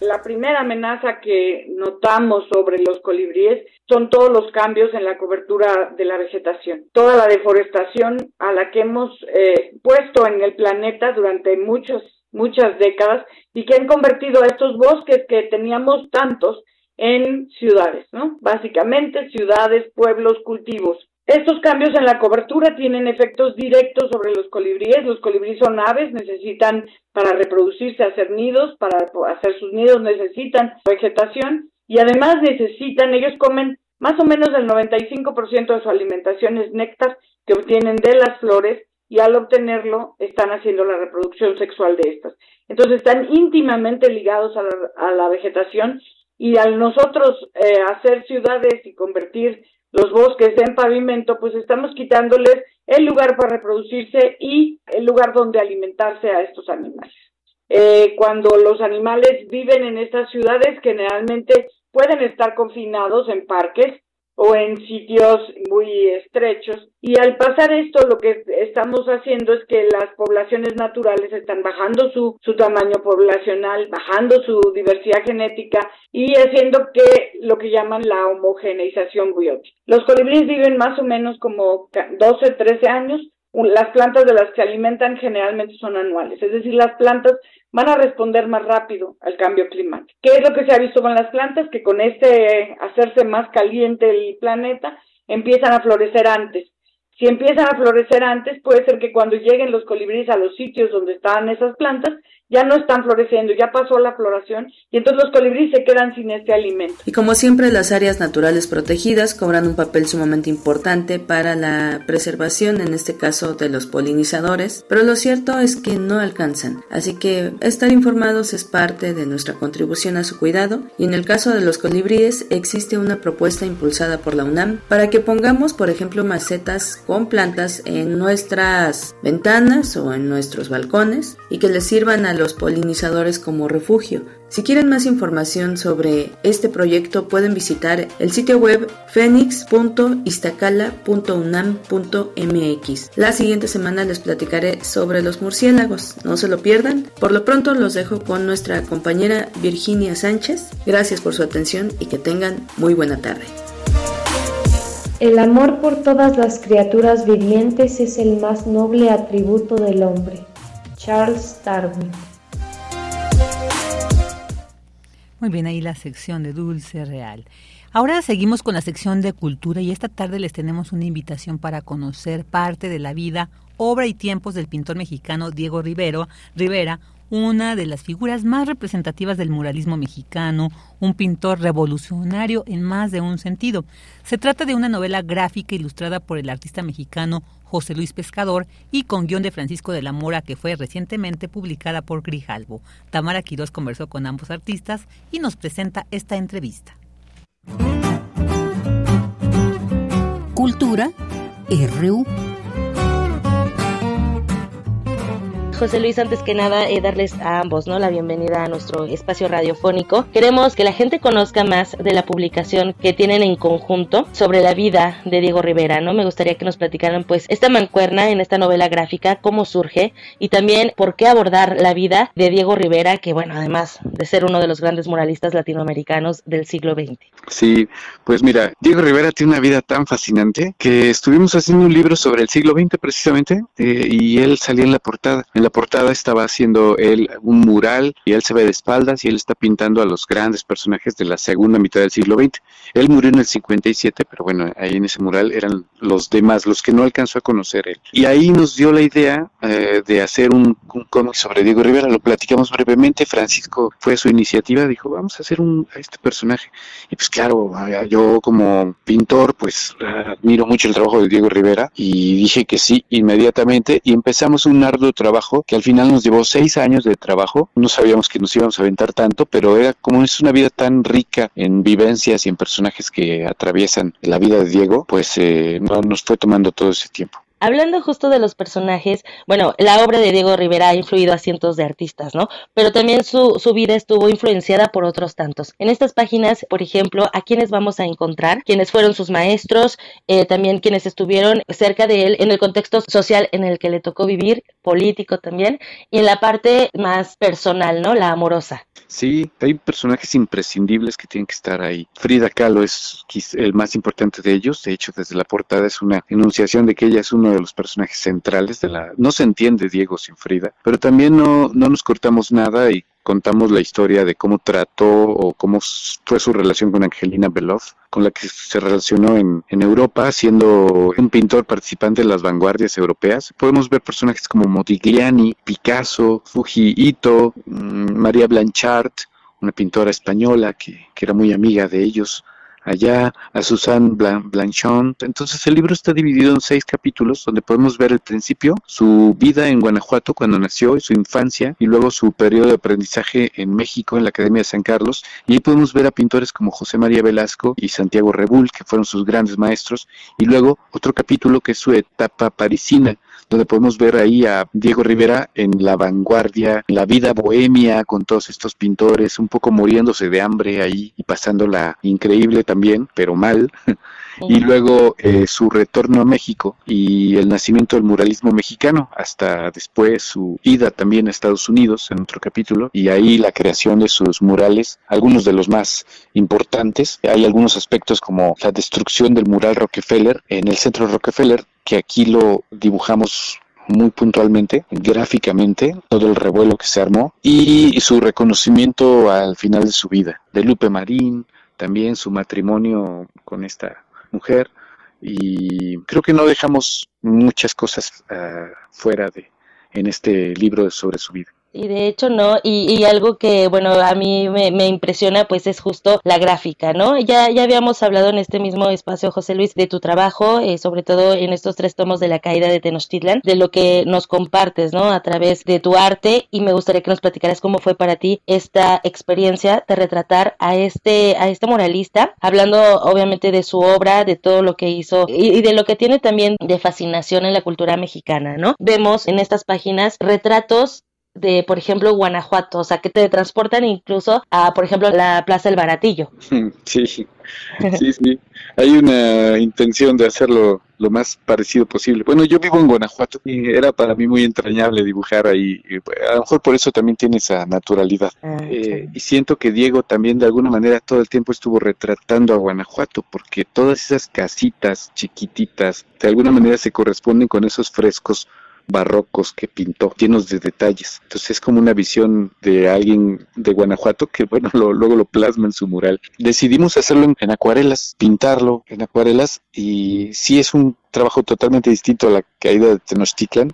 La primera amenaza que notamos sobre los colibríes son todos los cambios en la cobertura de la vegetación, toda la deforestación a la que hemos eh, puesto en el planeta durante muchas, muchas décadas y que han convertido a estos bosques que teníamos tantos en ciudades, ¿no? Básicamente ciudades, pueblos, cultivos. Estos cambios en la cobertura tienen efectos directos sobre los colibríes. Los colibríes son aves, necesitan para reproducirse, hacer nidos, para hacer sus nidos necesitan vegetación y además necesitan, ellos comen más o menos el 95% de su alimentación es néctar que obtienen de las flores y al obtenerlo están haciendo la reproducción sexual de estas. Entonces están íntimamente ligados a la, a la vegetación y al nosotros eh, hacer ciudades y convertir los bosques en pavimento, pues estamos quitándoles el lugar para reproducirse y el lugar donde alimentarse a estos animales. Eh, cuando los animales viven en estas ciudades, generalmente pueden estar confinados en parques o en sitios muy estrechos. Y al pasar esto, lo que estamos haciendo es que las poblaciones naturales están bajando su, su tamaño poblacional, bajando su diversidad genética y haciendo que lo que llaman la homogeneización biótica. Los colibríes viven más o menos como 12, 13 años. Las plantas de las que se alimentan generalmente son anuales, es decir, las plantas van a responder más rápido al cambio climático. ¿Qué es lo que se ha visto con las plantas? Que con este hacerse más caliente el planeta, empiezan a florecer antes. Si empiezan a florecer antes, puede ser que cuando lleguen los colibríes a los sitios donde estaban esas plantas, ya no están floreciendo, ya pasó la floración y entonces los colibríes se quedan sin este alimento. Y como siempre, las áreas naturales protegidas cobran un papel sumamente importante para la preservación, en este caso de los polinizadores, pero lo cierto es que no alcanzan, así que estar informados es parte de nuestra contribución a su cuidado y en el caso de los colibríes existe una propuesta impulsada por la UNAM para que pongamos, por ejemplo, macetas con plantas en nuestras ventanas o en nuestros balcones y que les sirvan a los polinizadores como refugio. Si quieren más información sobre este proyecto pueden visitar el sitio web phoenix.iztacala.unam.mx. La siguiente semana les platicaré sobre los murciélagos. No se lo pierdan. Por lo pronto los dejo con nuestra compañera Virginia Sánchez. Gracias por su atención y que tengan muy buena tarde. El amor por todas las criaturas vivientes es el más noble atributo del hombre. Charles Darwin. Muy bien, ahí la sección de Dulce Real. Ahora seguimos con la sección de cultura y esta tarde les tenemos una invitación para conocer parte de la vida, obra y tiempos del pintor mexicano Diego Rivero, Rivera, una de las figuras más representativas del muralismo mexicano, un pintor revolucionario en más de un sentido. Se trata de una novela gráfica ilustrada por el artista mexicano José Luis Pescador y con guion de Francisco de la Mora que fue recientemente publicada por Grijalvo. Tamara Quirós conversó con ambos artistas y nos presenta esta entrevista. Cultura RU José Luis, antes que nada, eh, darles a ambos ¿no? la bienvenida a nuestro espacio radiofónico. Queremos que la gente conozca más de la publicación que tienen en conjunto sobre la vida de Diego Rivera. ¿no? Me gustaría que nos platicaran pues esta mancuerna en esta novela gráfica, cómo surge y también por qué abordar la vida de Diego Rivera, que bueno, además de ser uno de los grandes muralistas latinoamericanos del siglo XX. Sí, pues mira, Diego Rivera tiene una vida tan fascinante que estuvimos haciendo un libro sobre el siglo XX precisamente eh, y él salía en la portada. En la portada estaba haciendo él un mural y él se ve de espaldas y él está pintando a los grandes personajes de la segunda mitad del siglo XX. Él murió en el 57, pero bueno, ahí en ese mural eran los demás, los que no alcanzó a conocer él. Y ahí nos dio la idea eh, de hacer un, cómic sobre Diego Rivera, lo platicamos brevemente, Francisco fue su iniciativa, dijo, vamos a hacer un, a este personaje. Y pues claro, yo como pintor, pues admiro mucho el trabajo de Diego Rivera y dije que sí inmediatamente y empezamos un arduo trabajo que al final nos llevó seis años de trabajo. No sabíamos que nos íbamos a aventar tanto, pero era como es una vida tan rica en vivencias y en personajes que atraviesan la vida de Diego, pues eh, nos fue tomando todo ese tiempo. Hablando justo de los personajes, bueno, la obra de Diego Rivera ha influido a cientos de artistas, ¿no? Pero también su, su vida estuvo influenciada por otros tantos. En estas páginas, por ejemplo, ¿a quiénes vamos a encontrar? ¿Quiénes fueron sus maestros? Eh, también quienes estuvieron cerca de él en el contexto social en el que le tocó vivir, político también, y en la parte más personal, ¿no? La amorosa. Sí, hay personajes imprescindibles que tienen que estar ahí. Frida Kahlo es el más importante de ellos. De hecho, desde la portada es una enunciación de que ella es uno de los personajes centrales de la... No se entiende Diego sin Frida, pero también no, no nos cortamos nada y contamos la historia de cómo trató o cómo fue su relación con Angelina Belov, con la que se relacionó en, en, Europa, siendo un pintor participante de las vanguardias europeas. Podemos ver personajes como Modigliani, Picasso, Fuji Ito, mm, María Blanchard, una pintora española que, que era muy amiga de ellos allá a Susan Blanchon. Entonces el libro está dividido en seis capítulos donde podemos ver el principio, su vida en Guanajuato cuando nació y su infancia y luego su periodo de aprendizaje en México en la Academia de San Carlos. Y ahí podemos ver a pintores como José María Velasco y Santiago Rebull que fueron sus grandes maestros. Y luego otro capítulo que es su etapa parisina donde podemos ver ahí a Diego Rivera en la vanguardia, la vida bohemia con todos estos pintores, un poco muriéndose de hambre ahí y pasándola increíble. también, pero mal. y luego eh, su retorno a México y el nacimiento del muralismo mexicano, hasta después su ida también a Estados Unidos en otro capítulo, y ahí la creación de sus murales, algunos de los más importantes. Hay algunos aspectos como la destrucción del mural Rockefeller en el centro Rockefeller, que aquí lo dibujamos muy puntualmente, gráficamente, todo el revuelo que se armó y su reconocimiento al final de su vida, de Lupe Marín, también su matrimonio con esta mujer y creo que no dejamos muchas cosas uh, fuera de en este libro sobre su vida. Y de hecho no, y, algo que, bueno, a mí me, impresiona pues es justo la gráfica, ¿no? Ya, ya habíamos hablado en este mismo espacio, José Luis, de tu trabajo, eh, sobre todo en estos tres tomos de la caída de Tenochtitlan, de lo que nos compartes, ¿no? A través de tu arte y me gustaría que nos platicaras cómo fue para ti esta experiencia de retratar a este, a este moralista, hablando obviamente de su obra, de todo lo que hizo y, y de lo que tiene también de fascinación en la cultura mexicana, ¿no? Vemos en estas páginas retratos de, por ejemplo, Guanajuato, o sea, que te transportan incluso a, por ejemplo, la Plaza del Baratillo. Sí, sí, sí. Hay una intención de hacerlo lo más parecido posible. Bueno, yo vivo en Guanajuato y era para mí muy entrañable dibujar ahí. A lo mejor por eso también tiene esa naturalidad. Ah, eh, y siento que Diego también de alguna manera todo el tiempo estuvo retratando a Guanajuato, porque todas esas casitas chiquititas de alguna manera se corresponden con esos frescos barrocos que pintó, llenos de detalles. Entonces es como una visión de alguien de Guanajuato que, bueno, luego lo plasma en su mural. Decidimos hacerlo en, acuarelas, pintarlo en acuarelas y sí es un trabajo totalmente distinto a la caída de Tenochtitlan.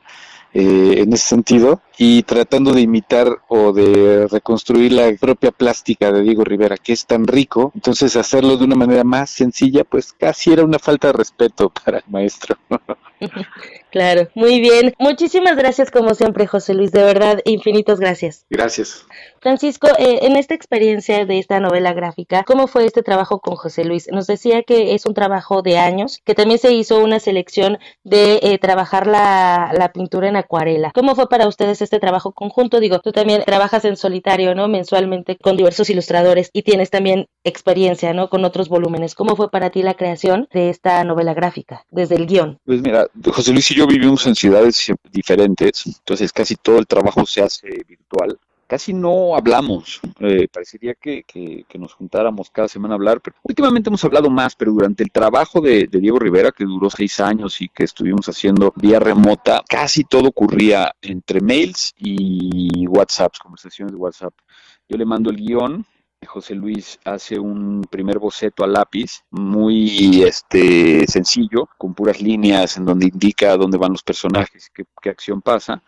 Eh, en ese sentido y tratando de imitar o de reconstruir la propia plástica de Diego Rivera, que es tan rico, entonces hacerlo de una manera más sencilla, pues casi era una falta de respeto para el maestro. Claro, muy bien. Muchísimas gracias como siempre, José Luis, de verdad, infinitas gracias. Gracias. Francisco, eh, en esta experiencia de esta novela gráfica, ¿cómo fue este trabajo con José Luis? Nos decía que es un trabajo de años, que también se hizo una selección de eh, trabajar la, la, pintura en acuarela. ¿Cómo fue para ustedes este trabajo conjunto? Digo, tú también trabajas en solitario, ¿no? Mensualmente con diversos ilustradores y tienes también experiencia, ¿no? Con otros volúmenes. ¿Cómo fue para ti la creación de esta novela gráfica, desde el guion? Pues mira, José Luis y yo vivimos en ciudades diferentes, entonces casi todo el trabajo se hace virtual casi no hablamos. Eh, parecería que, nos juntáramos cada semana a hablar, pero últimamente hemos hablado más, pero durante el trabajo de, Diego Rivera, que duró seis años y que estuvimos haciendo vía remota, casi todo ocurría entre mails y WhatsApp, conversaciones de WhatsApp. Yo le mando el guion, José Luis hace un primer boceto a lápiz, muy este sencillo, con puras líneas en donde indica dónde van los personajes, qué, qué acción pasa.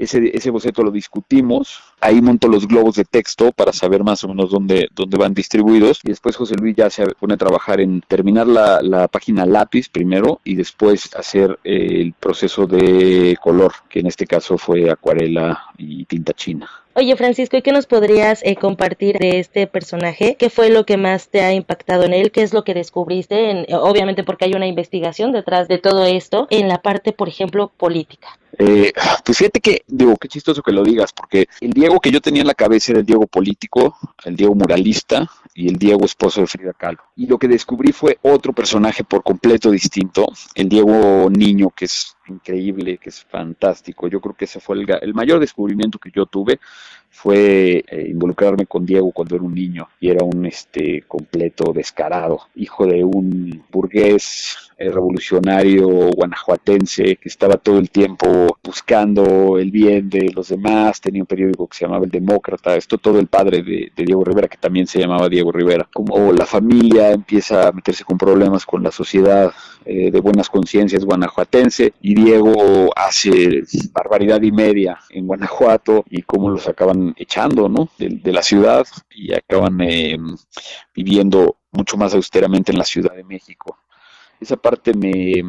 Ese, ese boceto lo discutimos, ahí monto los globos de texto para saber más o menos dónde, dónde van distribuidos y después José Luis ya se pone a trabajar en terminar la, la página lápiz primero y después hacer eh, el proceso de color, que en este caso fue acuarela y tinta china. Oye, Francisco, ¿y qué nos podrías eh, compartir de este personaje? ¿Qué fue lo que más te ha impactado en él? ¿Qué es lo que descubriste? En, obviamente porque hay una investigación detrás de todo esto, en la parte, por ejemplo, política. Eh, pues fíjate que, digo, qué chistoso que lo digas, porque el Diego que yo tenía en la cabeza era el Diego político, el Diego muralista y el Diego esposo de Frida Kahlo. Y lo que descubrí fue otro personaje por completo distinto, el Diego niño, que es increíble, que es fantástico. Yo creo que ese fue el, el mayor descubrimiento que yo tuve fue eh, involucrarme con Diego cuando era un niño y era un este completo descarado, hijo de un burgués eh, revolucionario guanajuatense que estaba todo el tiempo buscando el bien de los demás, tenía un periódico que se llamaba El Demócrata, esto todo el padre de, Diego Rivera, que también se llamaba Diego Rivera, como la familia empieza a meterse con problemas con la sociedad eh, de buenas conciencias guanajuatense y Diego hace barbaridad y media en Guanajuato y cómo los acaban echando ¿no? de, la ciudad y acaban eh, viviendo mucho más austeramente en la Ciudad de México. Esa parte me,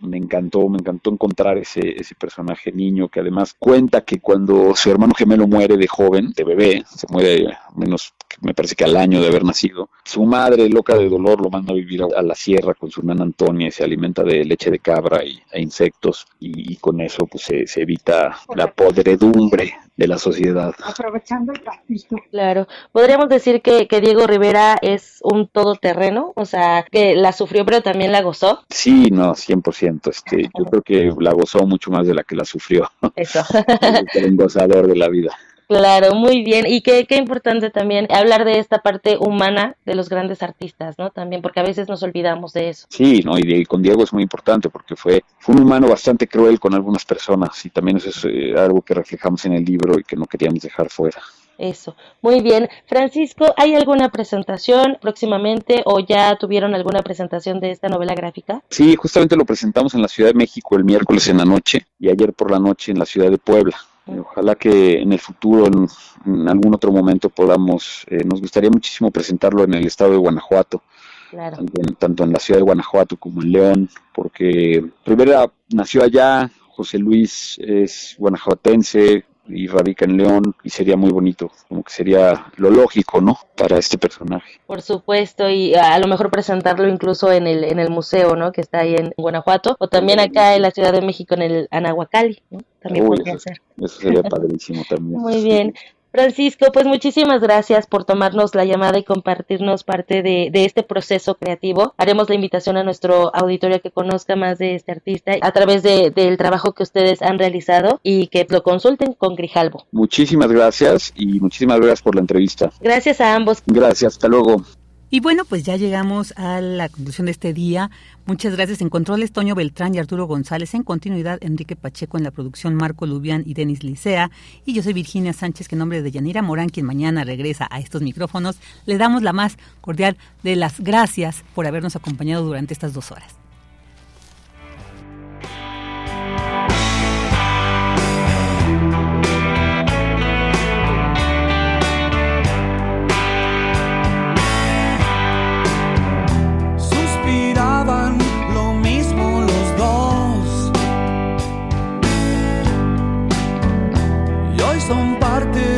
me encantó, me encantó encontrar ese, ese personaje niño que además cuenta que cuando su hermano gemelo muere de joven, de bebé, se muere menos, me parece que al año de haber nacido, su madre, loca de dolor, lo manda a vivir a, la sierra con su hermana Antonia y se alimenta de leche de cabra y, e insectos y, con eso pues se, evita la podredumbre de la sociedad. Aprovechando el pastito. Claro, podríamos decir que, que Diego Rivera es un todoterreno, o sea, que la sufrió pero también la gozó. Sí, no, 100%. Este, yo creo que la gozó mucho más de la que la sufrió. Eso. un gozador de la vida. Claro, muy bien. Y qué, qué importante también hablar de esta parte humana de los grandes artistas, ¿no? También, porque a veces nos olvidamos de eso. Sí, ¿no? Y, con Diego es muy importante porque fue, fue un humano bastante cruel con algunas personas y también eso es eh, algo que reflejamos en el libro y que no queríamos dejar fuera. Eso, muy bien. Francisco, ¿hay alguna presentación próximamente o ya tuvieron alguna presentación de esta novela gráfica? Sí, justamente lo presentamos en la Ciudad de México el miércoles en la noche y ayer por la noche en la Ciudad de Puebla. Ojalá que en el futuro, en, algún otro momento, podamos, eh, nos gustaría muchísimo presentarlo en el estado de Guanajuato, claro. tanto, en, la ciudad de Guanajuato como en León, porque Rivera nació allá, José Luis es guanajuatense, y radica en León y sería muy bonito, como que sería lo lógico, ¿no? Para este personaje. Por supuesto, y a lo mejor presentarlo incluso en el, en el museo, ¿no? Que está ahí en Guanajuato, o también acá en la Ciudad de México, en el Anahuacalli, ¿no? También podría ser. Eso sería padrísimo también. Muy bien. Francisco, pues muchísimas gracias por tomarnos la llamada y compartirnos parte de, este proceso creativo. Haremos la invitación a nuestro auditorio que conozca más de este artista a través del trabajo que ustedes han realizado y que lo consulten con Grijalvo. Muchísimas gracias y muchísimas gracias por la entrevista. Gracias a ambos. Gracias, hasta luego. Y bueno, pues ya llegamos a la conclusión de este día. Muchas gracias. En controles, Toño Beltrán y Arturo González. En continuidad, Enrique Pacheco en la producción, Marco Lubián y Denis Licea. Y yo soy Virginia Sánchez, que en nombre de Yanira Morán, quien mañana regresa a estos micrófonos, le damos la más cordial de las gracias por habernos acompañado durante estas dos horas. Lejos. No